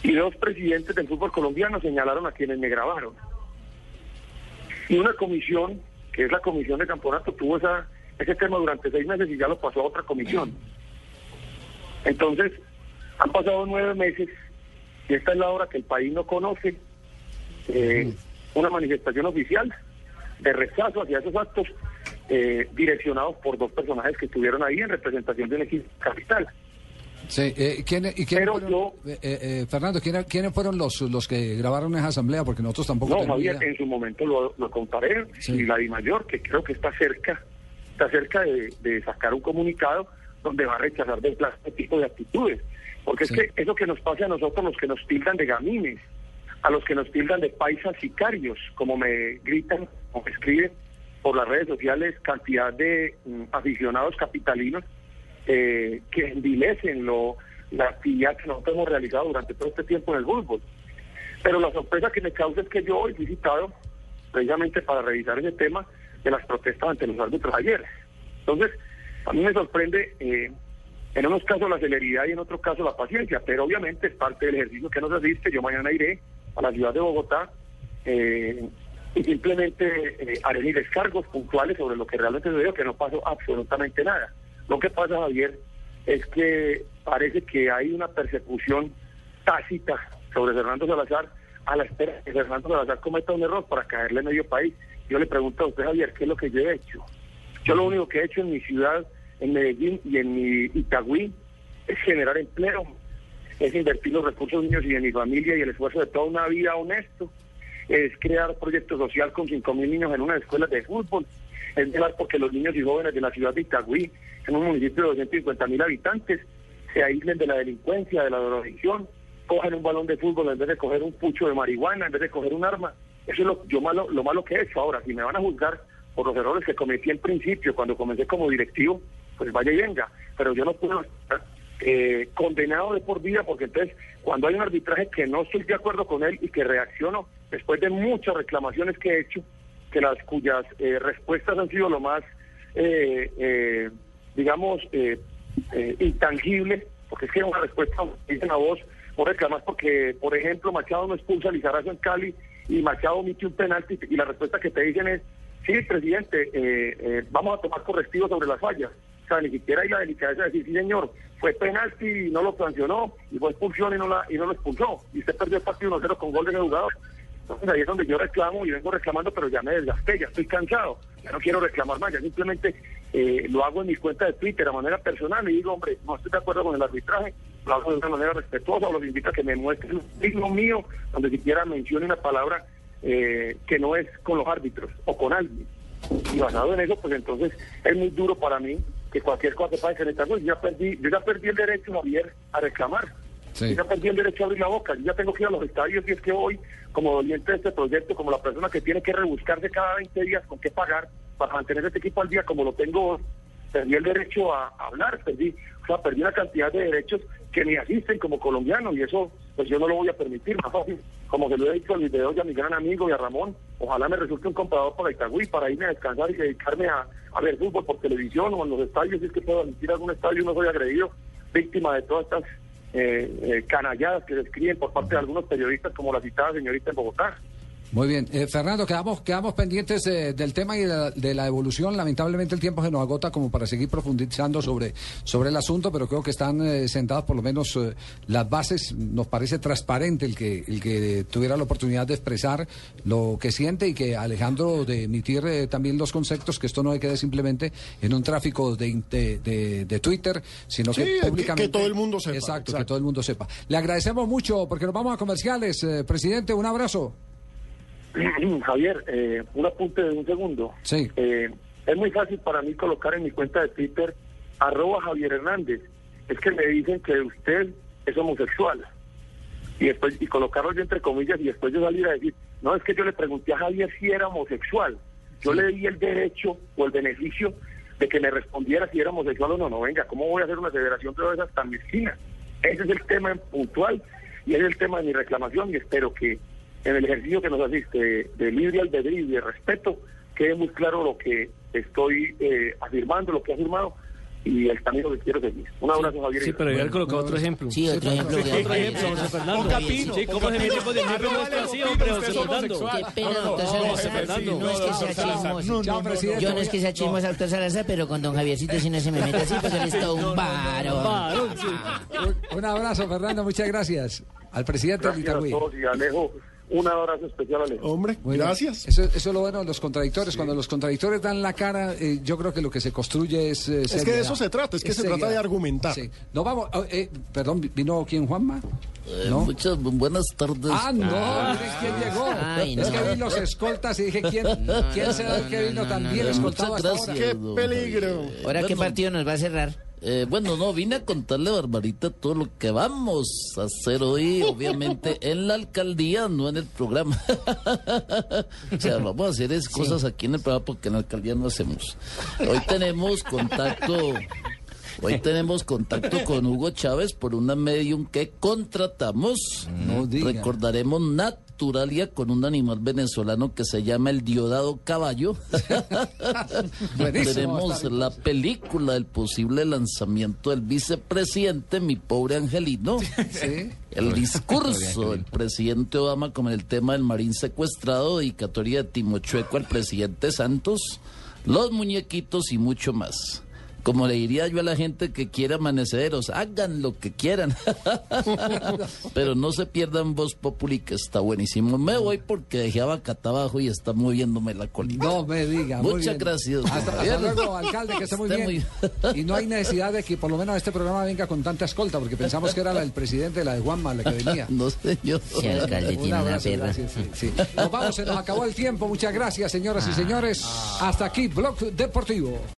Speaker 57: Y dos presidentes del fútbol colombiano señalaron a quienes me grabaron. Y una comisión, que es la comisión de campeonato, tuvo esa, ese tema durante seis meses y ya lo pasó a otra comisión. Entonces, han pasado nueve meses y esta es la hora que el país no conoce eh, una manifestación oficial de rechazo hacia esos actos eh, direccionados por dos personajes que estuvieron ahí en representación de un equipo capital.
Speaker 39: Sí, eh, ¿quién- y quiénes fueron, eh, eh, Fernando, ¿quiénes, quiénes fueron los, los que grabaron esa asamblea? Porque nosotros tampoco
Speaker 57: No, Javier,
Speaker 39: idea.
Speaker 57: en su momento lo, lo comparé y la Di Mayor, que creo que está cerca, está cerca de, de sacar un comunicado donde va a rechazar de plano este tipo de actitudes. Porque es que eso que nos pasa a nosotros, los que nos tildan de gamines, a los que nos tildan de paisas sicarios, como me gritan o me escriben por las redes sociales cantidad de mm, aficionados capitalinos eh, que envilecen lo, la actividad que nosotros hemos realizado durante todo este tiempo en el fútbol. Pero la sorpresa que me causa es que yo hoy fui citado precisamente para revisar ese tema de las protestas ante los árbitros ayer. Entonces, a mí me sorprende eh, en unos casos la celeridad y en otros casos la paciencia, pero obviamente es parte del ejercicio que nos asiste. Yo mañana iré a la ciudad de Bogotá eh, y simplemente eh, haré mis descargos puntuales sobre lo que realmente sucedió, que no pasó absolutamente nada. Lo que pasa, Javier, es que parece que hay una persecución tácita sobre Fernando Salazar a la espera de que Fernando Salazar cometa un error para caerle en medio país. Yo le pregunto a usted, Javier, ¿qué es lo que yo he hecho? Yo lo único que he hecho en mi ciudad, en Medellín y en mi Itagüí, es generar empleo, es invertir los recursos míos y de mi familia y el esfuerzo de toda una vida honesto, es crear proyecto social con 5 mil niños en unas escuelas de fútbol, es velar porque los niños y jóvenes de la ciudad de Itagüí, en un municipio de 250 mil habitantes, se aíslen de la delincuencia, de la drogadicción, cojan un balón de fútbol en vez de coger un pucho de marihuana, en vez de coger un arma. Eso es lo, yo malo, lo malo que he hecho. Ahora, si me van a juzgar por los errores que cometí al principio, cuando comencé como directivo, pues vaya y venga. Pero yo no puedo estar eh, condenado de por vida, porque entonces, cuando hay un arbitraje que no estoy de acuerdo con él y que reacciono, después de muchas reclamaciones que he hecho, que las cuyas eh, respuestas han sido lo más, eh, eh, digamos, eh, eh, intangibles, porque es que una respuesta dicen a vos, por reclamar porque, por ejemplo, Machado no expulsa a Lizarazo en Cali y Machado omite un penalti y la respuesta que te dicen es, sí, presidente, eh, eh, vamos a tomar correctivos sobre las fallas. O sea, ni siquiera hay la delicadeza de decir, sí, señor, fue penalti y no lo sancionó, y fue expulsión y no, la, y no lo expulsó. Y usted perdió el partido 1-0 con gol de ese jugador. Entonces ahí es donde yo reclamo y vengo reclamando, pero ya me desgasté, ya estoy cansado, ya no quiero reclamar más, ya simplemente eh, lo hago en mi cuenta de Twitter a manera personal y digo, hombre, no estoy de acuerdo con el arbitraje, lo hago de una manera respetuosa, o los invito a que me muestren un signo mío donde siquiera mencione una palabra eh, que no es con los árbitros o con alguien. Y basado en eso, pues entonces es muy duro para mí que cualquier cosa que pase en esta yo ya perdí, yo ya perdí el derecho, Javier, a reclamar.
Speaker 3: Sí.
Speaker 57: Yo ya perdí el derecho a abrir la boca. Yo ya tengo que ir a los estadios y es que hoy, como doliente de este proyecto, como la persona que tiene que rebuscarse cada 20 días con qué pagar para mantener este equipo al día como lo tengo hoy, perdí el derecho a hablar, perdí, o sea, perdí una cantidad de derechos que me asisten como colombiano y eso pues yo no lo voy a permitir, más. Como se lo he dicho a Luis de Hoy, a mi gran amigo y a Ramón, ojalá me resulte un comprador para Itagüí para irme a descansar y dedicarme a, ver fútbol por televisión o en los estadios, si es que puedo asistir a algún estadio y no soy agredido, víctima de todas estas eh, eh, canalladas que se escriben por parte de algunos periodistas como la citada señorita en Bogotá.
Speaker 3: Muy bien. Eh, Fernando, quedamos, quedamos pendientes eh, del tema y de la, de la evolución. Lamentablemente el tiempo se nos agota como para seguir profundizando sobre, sobre el asunto, pero creo que están eh, sentadas por lo menos eh, las bases. Nos parece transparente el que, el que tuviera la oportunidad de expresar lo que siente y que Alejandro de emitir eh, también los conceptos, que esto no quede simplemente en un tráfico de, de, Twitter, sino
Speaker 7: Sí,
Speaker 3: que públicamente.
Speaker 7: que todo el mundo sepa,
Speaker 3: Exacto, que todo el mundo sepa. Le agradecemos mucho porque nos vamos a comerciales. Eh, presidente, un abrazo. *clears throat*
Speaker 57: Javier, eh, un apunte de un segundo.
Speaker 3: Sí.
Speaker 57: Eh, es muy fácil para mí colocar en mi cuenta de Twitter arroba Javier Hernández. Es que me dicen que usted es homosexual. Y después y colocarlo yo entre comillas y después yo salir a decir, no, es que yo le pregunté a Javier si era homosexual. Yo le di el derecho o el beneficio de que me respondiera si era homosexual o no. No, venga, ¿cómo voy a hacer una federación de esas tan mezquinas? Ese es el tema puntual y ese es el tema de mi reclamación y espero que en el ejercicio que nos asiste de, libre albedrío y de respeto quede muy claro lo que estoy eh, afirmando, lo que he afirmado y el camino que quiero seguir. Un abrazo, Javier.
Speaker 6: Sí, pero había colocado otro ejemplo.
Speaker 4: Sí, otro ejemplo.
Speaker 6: Sí, otro ejemplo, José Fernando. Sí, ¿cómo se mete con el ejemplo nuestro así, hombre, José Fernando?
Speaker 4: Qué pena, doctor Salazar.
Speaker 6: Fernando.
Speaker 4: No es que sea chismoso. Yo no es que sea chismoso, doctor Salazar, pero con don Javiercito si no se me mete así porque él es todo un varón.
Speaker 3: Un, abrazo, Fernando. Muchas gracias. Al presidente
Speaker 57: Gracias a todos y Alejo, un abrazo especial a Alejo.
Speaker 7: Hombre, gracias.
Speaker 3: Eso, eso es lo bueno de los contradictores. Cuando los contradictores dan la cara, eh, yo creo que lo que se construye es. eh,
Speaker 7: Es que de eso se trata, es que se trata de argumentar.
Speaker 3: Sí. No vamos. oh, eh, perdón, ¿vino quién, Juanma?
Speaker 18: Eh,
Speaker 3: ¿No?
Speaker 18: Muchas bu- buenas tardes.
Speaker 3: Ah, no, mire quién llegó.
Speaker 4: Ay,
Speaker 3: Es
Speaker 4: no.
Speaker 3: que vi los escoltas y dije, ¿quién, ¿quién será el que vino tan bien
Speaker 18: no,
Speaker 3: escoltado
Speaker 18: muchas
Speaker 3: hasta ahora?
Speaker 18: gracias.
Speaker 7: ¡Qué peligro!
Speaker 4: Ahora, ¿qué partido nos va a cerrar?
Speaker 18: Eh, bueno, no, vine a contarle Barbarita todo lo que vamos a hacer hoy, obviamente, *laughs* en la alcaldía, no en el programa. *laughs* o sea, vamos a hacer es cosas aquí en el programa porque en la alcaldía no hacemos. Hoy tenemos contacto, hoy tenemos contacto con Hugo Chávez por una medium que contratamos.
Speaker 3: No diga.
Speaker 18: Recordaremos Naturalia con un animal venezolano que se llama el Diodado Caballo. *laughs* Tenemos la película del posible lanzamiento del vicepresidente, mi pobre angelino.
Speaker 3: Sí. *laughs*
Speaker 18: El *laughs* discurso del presidente Obama con el tema del marín secuestrado, dedicatoria de Timochueco al presidente Santos, los muñequitos y mucho más. Como le diría yo a la gente que quiere amaneceros, hagan lo que quieran. *laughs* Pero no se pierdan Voz Populi, que está buenísimo. Me voy porque dejé a Bacata abajo y está moviéndome la colina.
Speaker 3: No me diga.
Speaker 18: Muchas
Speaker 3: bien.
Speaker 18: gracias.
Speaker 3: Hasta, luego, alcalde, que esté muy
Speaker 18: Esté
Speaker 3: bien. Y no hay necesidad de que por lo menos este programa venga con tanta escolta, porque pensamos que era la del presidente, la de Juanma, la que venía. *laughs*
Speaker 18: No sé yo.
Speaker 4: Sí, alcalde, tiene una
Speaker 3: abrazo, gracias, sí, sí. Nos vamos, se nos acabó el tiempo. Muchas gracias, señoras y señores. Hasta aquí, Blog Deportivo.